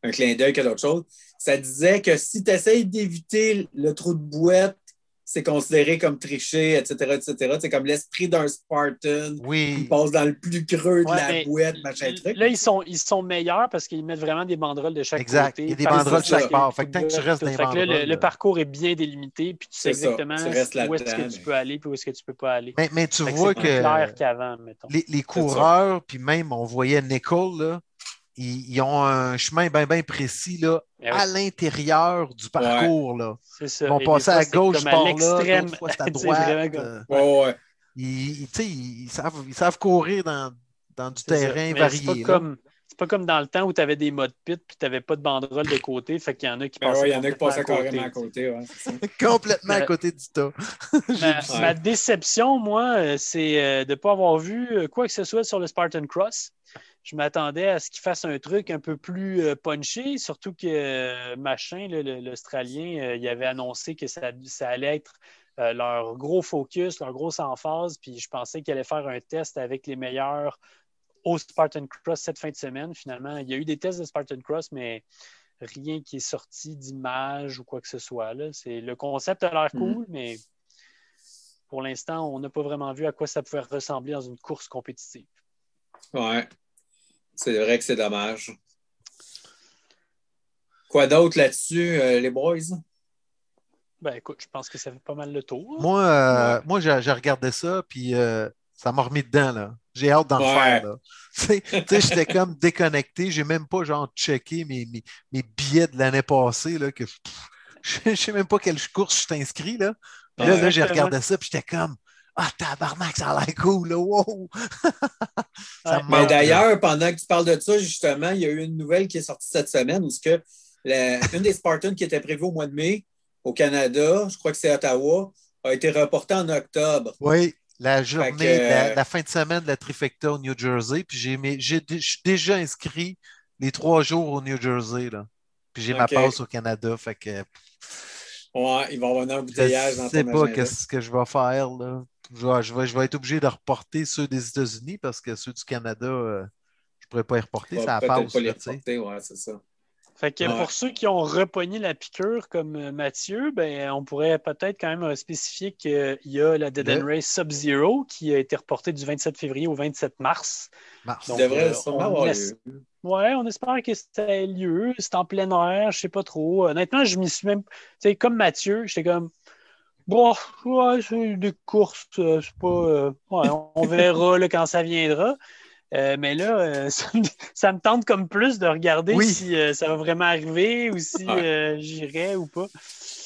D: un clin d'œil que d'autres choses, ça disait que si tu essayes d'éviter le trou de boîte, c'est considéré comme tricher, etc., etc. C'est comme l'esprit d'un Spartan qui
F: Oui.
D: passe dans le plus creux de
E: Ouais,
D: la boîte, machin truc.
E: Là, ils sont, ils sont meilleurs parce qu'ils mettent vraiment des banderoles de chaque
F: Exact.
E: côté.
F: Il y a des banderoles
D: de chaque
F: part. Fait que tant que tu restes dans les
E: Fait que là, le-
F: banderoles,
E: le, parcours est bien délimité, puis tu sais exactement
D: Tu restes
E: où est-ce que tu peux aller puis où est-ce que tu peux pas aller.
F: Mais, mais tu
E: Fait que
F: vois
E: c'est plus
F: que
E: clair qu'avant, mettons.
F: les, les coureurs, puis même on voyait Nicole, là, ils, ils ont un chemin bien bien précis là,
E: oui,
F: à l'intérieur du parcours. Là.
E: c'est ça.
F: Ils vont
E: Et
F: passer
E: fois,
F: à gauche par là, d'autres fois c'est [LAUGHS] à droite. euh,
D: Ouais, ouais.
F: ils, ils- tu sais, ils savent, ils savent courir dans, dans du terrain varié.
E: C'est pas,
F: là.
E: comme, c'est pas comme dans le temps où tu avais des modes pit puis tu n'avais pas de banderole de côté. Fait qu'il y en a qui
D: Ben
E: passaient.
D: ouais, il y en a qui
E: complètement
D: passaient
E: à côté,
D: carrément à côté. Ouais. [LAUGHS]
F: Complètement à
E: Mais-
F: côté du tas. [LAUGHS]
E: Ma, ma déception, moi, euh, c'est euh, de ne pas avoir vu quoi que ce soit sur le Spartan Cross. Je m'attendais à ce qu'il fasse un truc un peu plus euh, punché, surtout que euh, Machin, l'Australien, euh, il avait annoncé que ça, ça allait être leur gros focus, leur grosse emphase, puis je pensais qu'il allait faire un test avec les meilleurs au Spartan Cross cette fin de semaine. Finalement, il y a eu des tests de Spartan Cross, mais rien qui est sorti d'image ou quoi que ce soit. Là. C'est, le concept a l'air
D: Mhm.
E: cool, mais pour l'instant, on n'a pas vraiment vu à quoi ça pouvait ressembler dans une course compétitive.
D: Ouais. C'est vrai que c'est dommage. Quoi d'autre là-dessus, euh, les boys?
E: Ben écoute, je pense que ça fait pas mal le tour.
F: Moi, euh,
D: Ouais.
F: moi j'ai j'ai regardé ça, puis euh, ça m'a remis dedans. là. J'ai hâte d'en
D: Ouais.
F: faire. là. [LAUGHS] J'étais comme déconnecté. J'ai même pas genre checké mes, mes, mes billets de l'année passée. Là, que, pff, [LAUGHS] je sais même pas quelle course je suis inscrit. Là, Puis là,
D: Ouais.
F: là, j'ai regardé ça, puis j'étais comme Ah, tabarnak, ça a l'air cool. Là, wow. [LAUGHS]
D: Mais d'ailleurs, pendant que tu parles de ça, justement, il y a eu une nouvelle qui est sortie cette semaine où ce que la- une des Spartans qui était prévue au mois de mai au Canada, je crois que c'est Ottawa, a été reportée en octobre.
F: Oui, la journée,
D: que,
F: la, la fin de semaine de la trifecta au New Jersey. Puis j'ai je suis déjà inscrit les trois jours au New Jersey. Là. Puis j'ai ma passe au Canada. Fait que
D: Ouais, il va y avoir un embouteillage
F: je
D: dans
F: sais pas qu'est-ce que je vais faire. Là. Je vais, je vais- je vais être obligé de reporter ceux des États-Unis parce que ceux du Canada, euh, je ne pourrais pas y reporter. Ça passe,
D: pas les
F: là, tu sais.
D: reporter, ouais, c'est ça.
E: Fait que
D: Ouais.
E: pour ceux qui ont repogné la piqûre comme euh, Mathieu, ben, on pourrait peut-être quand même euh, spécifier qu'il y a la Dead
F: Le-
E: and Race Sub-Zero qui a été reportée du 27 février au 27 mars.
F: Mars.
E: Donc,
D: devrait
E: euh, on
D: avoir
E: laisse-
D: lieu.
E: Ouais, on espère que ça ait lieu. C'est en plein air, je sais pas trop. Honnêtement, je m'y suis même. Tu sais, comme Mathieu, j'étais comme. Bon, ouais, c'est des courses, euh, c'est pas. euh, ouais, on verra là, quand ça viendra. Euh, mais là, euh, [LAUGHS] ça, me, ça me tente comme plus de regarder
F: Oui.
E: si euh, ça va vraiment arriver ou si
D: Ouais.
E: euh, j'irai ou pas.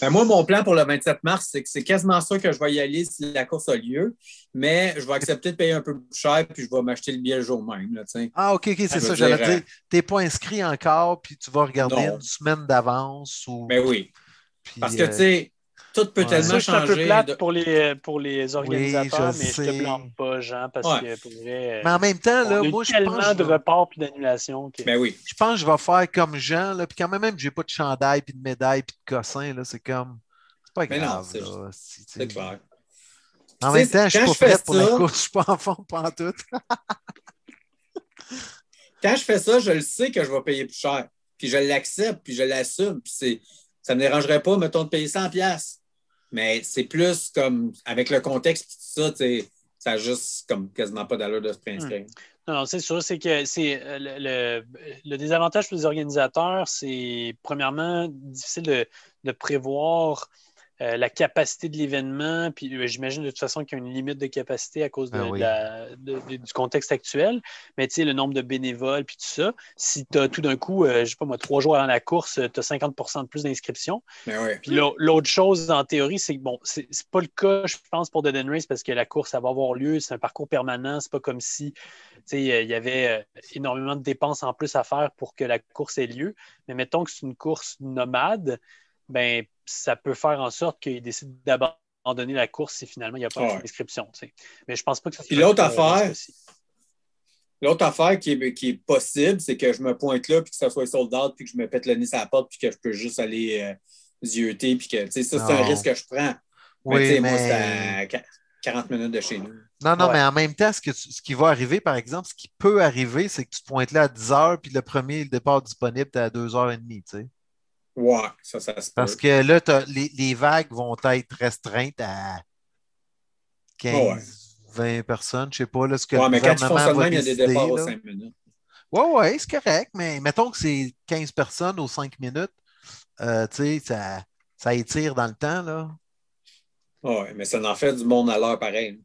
D: Ben, moi, mon plan pour le 27 mars, c'est que c'est quasiment sûr que je vais y aller si la course a lieu, mais je vais accepter de payer un peu plus cher, puis je vais m'acheter le billet le jour même. Là.
F: Ah, OK, OK, c'est
D: Ça
F: ça, j'allais
D: dire,
F: dire.
D: euh,
F: Tu n'es pas inscrit encore, puis tu vas regarder
D: Non.
F: une semaine d'avance. Ou...
D: Ben oui,
F: puis,
D: parce que
F: euh,
D: tu sais, tout peut
F: ouais.
D: tellement
E: Ça, c'est un peu
D: changer.
E: plate
D: de-
E: pour les, pour les organisateurs,
F: je
E: mais je te blâme pas, Jean, parce
D: Ouais.
E: que pour vrai,
F: Mais en même temps, là, moi, je
E: tellement
F: pense,
E: de reports et d'annulations que.
D: Ben oui.
F: je pense que je vais faire comme Jean, là, puis quand même, même j'ai pas de chandail, puis de médaille, puis de cossin, là, c'est comme. C'est pas
D: Mais
F: grave.
D: c'est- clair.
F: En même temps, je suis
D: quand
F: pas
D: je fais
F: prête pour la
D: ça-
F: course, je suis pas en forme pendant tout. [LAUGHS]
D: Quand je fais ça, je le sais que je vais payer plus cher. Puis je l'accepte, puis je l'assume. Puis c'est, ça ne me dérangerait pas, mettons, de payer 100 pièces. Mais c'est plus comme, avec le contexte, tout ça, tu sais, ça a juste comme quasiment pas d'allure de se préinscrire.
E: Non, non, c'est sûr, c'est que c'est euh, le, le- le désavantage pour les organisateurs, c'est premièrement difficile de, de prévoir euh, la capacité de l'événement, puis euh, j'imagine de toute façon qu'il y a une limite de capacité à cause de,
F: Ah oui.
E: de la- de- de- du contexte actuel, mais tu sais, le nombre de bénévoles, puis tout ça, si tu as tout d'un coup, euh, je sais pas moi, trois jours avant la course, tu as 50% de plus d'inscriptions,
D: Mais ouais.
E: puis l'au- l'autre chose, en théorie, c'est que bon, c'est pas le cas, je pense, pour Dead Race parce que la course, ça va avoir lieu, c'est un parcours permanent, c'est pas comme si tu sais, il y avait énormément de dépenses en plus à faire pour que la course ait lieu. Mais mettons que c'est une course nomade, ben ça peut faire en sorte qu'ils décident d'abandonner la course si finalement il n'y a pas
D: Ouais.
E: d'inscription. Mais je pense pas que ça
D: l'autre affaire. L'autre affaire qui est, qui est possible, c'est que je me pointe là, puis que ça soit sold out, puis que je me pète le nez sur la porte, puis que je peux juste aller euh, zioter, puis que, ça, c'est un risque que je prends. mais, sais, moi, c'est
F: mais.
D: à qu- 40 minutes de chez nous.
F: Non, non,
E: Ouais.
F: mais en même temps, ce, que tu- ce qui va arriver, par exemple, ce qui peut arriver, c'est que tu te pointes là à 10 heures, puis le premier le départ disponible, tu à 2h30, tu sais.
D: Ouais, ça, ça se peut.
F: Parce que là, les, les vagues vont être restreintes à 15, 20 personnes, je sais pas, là, ce que
D: Ouais,
F: le
D: mais quand ils font
F: va
D: il y a des départs aux
F: là.
D: 5 minutes.
F: Ouais, ouais, c'est correct, mais mettons que c'est 15 personnes aux 5 minutes, euh, tu sais, ça, ça étire dans le temps, là.
D: Ouais, mais ça en fait du monde à l'heure pareil.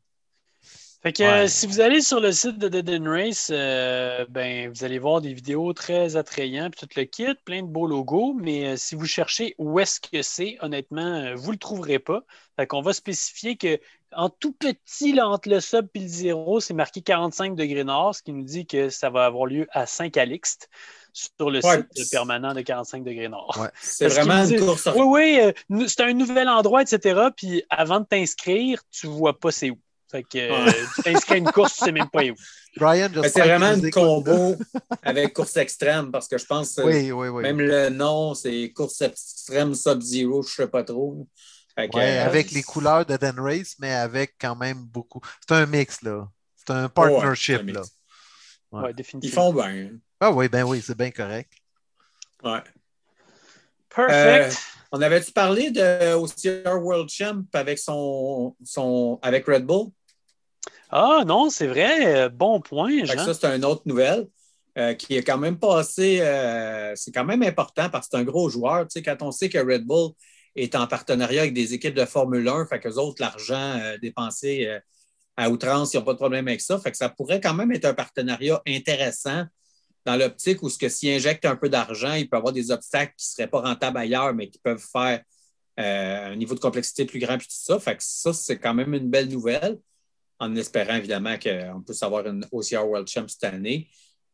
E: Fait que
F: Ouais.
E: euh, si vous allez sur le site de Dead End Race, euh, ben, vous allez voir des vidéos très attrayantes, puis tout le kit, plein de beaux logos, mais euh, si vous cherchez où est-ce que c'est, honnêtement, euh, vous ne le trouverez pas. Fait qu'on va spécifier que en tout petit, là, entre le sub et le zéro, c'est marqué 45 degrés nord, ce qui nous dit que ça va avoir lieu à Saint-Calixte sur le
D: Ouais.
E: site permanent de 45 degrés nord.
F: Ouais.
D: C'est vraiment une course.
E: Oui, oui, euh, c'est un nouvel endroit, etc. Puis avant de t'inscrire, tu vois pas c'est où. Fait que euh, tu t'inscris à une course, tu sais même pas où.
F: Brian,
D: c'est vraiment
F: qu'il nous
D: un
F: écoute,
D: combo avec course extrême parce que je pense que
F: là. Oui, oui, oui.
D: même le nom, c'est course extrême Sub-Zero, je ne sais pas trop. Fait que,
F: Ouais,
D: euh,
F: avec les couleurs de Dan Race, mais avec quand même beaucoup. C'est un mix, là. C'est un partnership,
D: Ouais, c'est un
F: là. Ouais.
E: Ouais,
D: Ils
E: définitivement.
D: font bien.
F: Ah oui, ben oui, c'est bien correct.
D: Ouais.
E: Perfect.
D: Euh, On avait-tu parlé de OCR World Champ avec son, son avec Red Bull?
E: Ah non, c'est vrai. Bon point, Jean.
D: ça, c'est une autre nouvelle euh, qui est quand même passé. euh, c'est quand même important parce que c'est un gros joueur. Tu sais, quand on sait que Red Bull est en partenariat avec des équipes de Formule 1, fait qu'eux autres, l'argent euh, dépensé euh, à outrance, ils n'ont pas de problème avec ça. Fait que ça pourrait quand même être un partenariat intéressant dans l'optique où ce que s'ils injectent un peu d'argent, il peut y avoir des obstacles qui ne seraient pas rentables ailleurs, mais qui peuvent faire un niveau de complexité plus grand puis tout ça. Fait que ça, c'est quand même une belle nouvelle, en espérant évidemment qu'on puisse avoir une OCR World Champ cette année.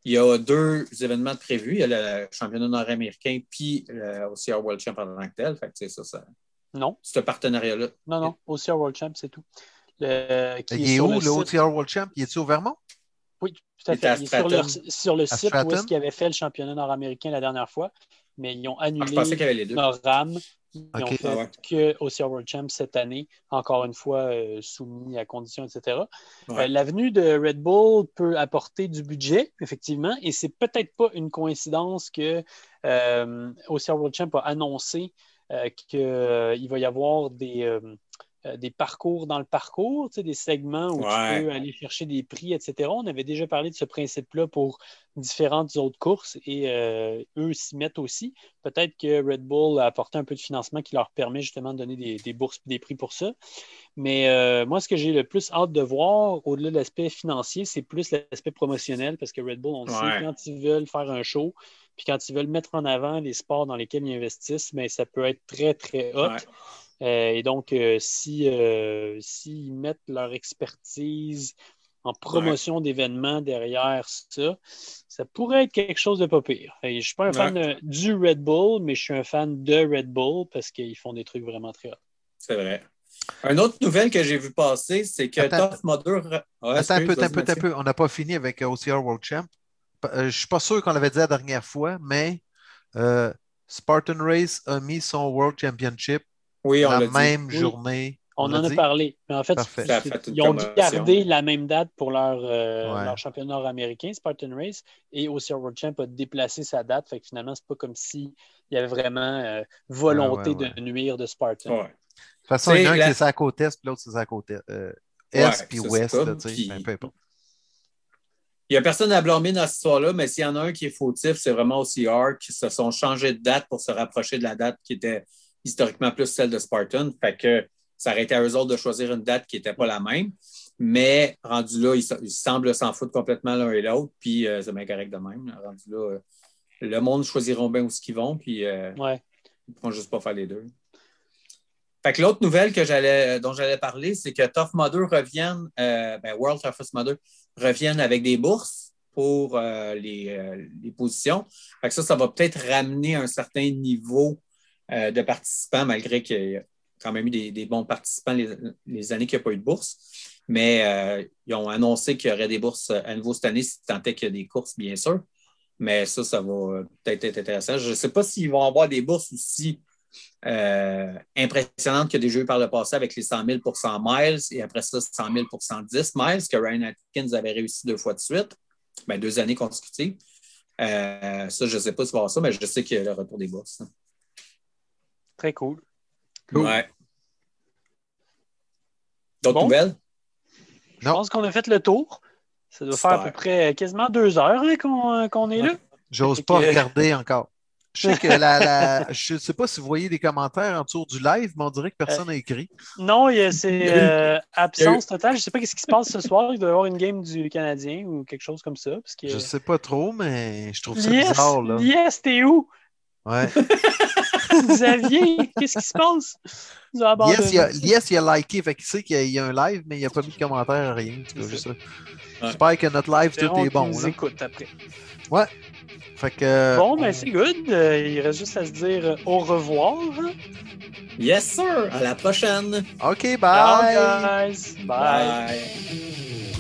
D: Il y a deux événements de prévus. Il y a le championnat nord-américain puis le OCR World Champ en tant que tel. Fait que c'est ça, ça,
E: Non,
D: ce partenariat-là.
E: non, non. Un World Champ, c'est tout. Le, qui
F: Il est où, le OTR World Champ? Il est-tu au Vermont?
E: Oui, tout à fait. Il est sur,
D: Stratton.
E: sur le site où est-ce qu'ils avaient fait le championnat nord-américain la dernière fois, mais ils ont
D: Ah, je
E: annulé
D: pensais qu'il y avait les deux.
E: Noram Ils fait que OCR World Champ cette année, encore une fois euh, soumis à conditions, etc.
D: Ouais.
E: Euh, L'avenue de Red Bull peut apporter du budget, effectivement, et c'est peut-être pas une coïncidence que euh, OCR World Champ a annoncé euh, qu'il va y avoir des, euh, des parcours dans le parcours, tu sais, des segments où
D: Ouais.
E: tu peux aller chercher des prix, etc. On avait déjà parlé de ce principe-là pour différentes autres courses et euh, eux s'y mettent aussi. Peut-être que Red Bull a apporté un peu de financement qui leur permet justement de donner des, des bourses des prix pour ça. Mais euh, moi, ce que j'ai le plus hâte de voir, au-delà de l'aspect financier, c'est plus l'aspect promotionnel parce que Red Bull, on le
D: Ouais.
E: sait, quand ils veulent faire un show, puis quand ils veulent mettre en avant les sports dans lesquels ils investissent, mais ça peut être très, très hot.
D: Ouais.
E: Euh, et donc, euh, si, euh, s'ils mettent leur expertise en promotion d'événements derrière ça, ça pourrait être quelque chose de pas pire. Je suis pas un fan de- du Red Bull, mais je suis un fan de Red Bull parce qu'ils font des trucs vraiment très hot.
D: C'est vrai. Une autre nouvelle que j'ai vu passer, c'est que
F: Attends.
D: Tough
F: Attends un peu, un peu, un peu. On n'a pas fini avec OCR World Champ. Je ne suis pas sûr qu'on l'avait dit la dernière fois, mais euh, Spartan Race a mis son World Championship
D: Oui, on
F: la
D: dit.
F: même journée.
E: On, en a parlé. Mais en fait, ils ont gardé la même date pour leur, euh,
F: Ouais.
E: leur championnat nord-américain, Spartan Race, et OCR World Champ a déplacé sa date. Fait que finalement, c'est pas comme s'il y avait vraiment euh, volonté
F: Ouais, ouais, ouais.
E: de nuire de Spartan.
D: Ouais.
F: De toute façon, il y en a un
D: la-
F: qui est sur la côte est, puis l'autre c'est côte est. euh,
D: Ouais,
F: est puis ouest, là, tu sais,
D: Puis-
F: ben, peu importe.
D: Il n'y a personne à blâmer dans cette histoire-là, mais s'il y en a un qui est fautif, c'est vraiment OCR qui se sont changés de date pour se rapprocher de la date qui était historiquement plus celle de Spartan. Fait que ça aurait été à eux autres de choisir une date qui n'était pas la même. Mais rendu là, ils, se- ils semblent s'en foutre complètement l'un et l'autre, puis euh, c'est bien correct de même. là. Rendu là, euh, le monde choisiront bien où ce qu'ils vont, puis euh,
E: Ouais.
D: ils ne pourront juste pas faire les deux. Fait que l'autre nouvelle que j'allais, dont j'allais parler, c'est que Tough Mudder reviennent, ben, World Toughest Mudder reviennent avec des bourses pour les, les positions. Fait que ça, ça va peut-être ramener un certain niveau euh, de participants, malgré qu'il y a quand même eu des, des bons participants les, années qu'il n'y a pas eu de bourse. Mais euh, ils ont annoncé qu'il y aurait des bourses à nouveau cette année, si tant est qu'il y a des courses, bien sûr. Mais ça, ça va peut-être être intéressant. Je ne sais pas s'ils vont avoir des bourses aussi euh, impressionnantes a déjà eu par le passé avec les 100 000 pour 100 miles et après ça, 100 000 pour 110 miles, que Ryan Atkins avait réussi deux fois de suite, ben, deux années consécutives. Ça, je ne sais pas si va avoir ça, mais je sais qu'il y a le retour des bourses.
E: Très cool.
F: Cool.
D: Ouais. D'autres
E: Bon.
D: nouvelles?
E: Je
F: Non.
E: pense qu'on a fait le tour. Ça doit faire à peu près quasiment deux heures hein, qu'on euh, qu'on est là.
F: J'ose pas
E: que-
F: regarder encore. Je sais que la, la- [LAUGHS] je sais pas si vous voyez des commentaires en dessous du live, mais on dirait que personne n'a écrit.
E: Non, c'est euh, absence totale. Je ne sais pas ce qui se passe ce soir. Il doit y avoir une game du Canadien ou quelque chose comme ça. Parce que...
F: Je sais pas trop, mais je trouve ça
E: Yes,
F: bizarre. Là.
E: yes, t'es où?
F: Ouais. [LAUGHS] [LAUGHS]
E: Xavier, qu'est-ce qui se passe?
F: Yes, il a, yes, il a liké, fait qu'il sait qu'il y a, un live, mais il n'a pas mis de commentaire, rien. ça.
D: Ouais.
F: J'espère que notre live, tout est bon. là.
E: écoutent après.
F: Fait que, euh,
E: Bon, ben c'est good. Euh, il reste juste à se dire euh, au revoir.
D: Yes, sir! À la prochaine!
F: OK,
E: Ciao,
F: bye!
E: guys. Bye.
D: Bye.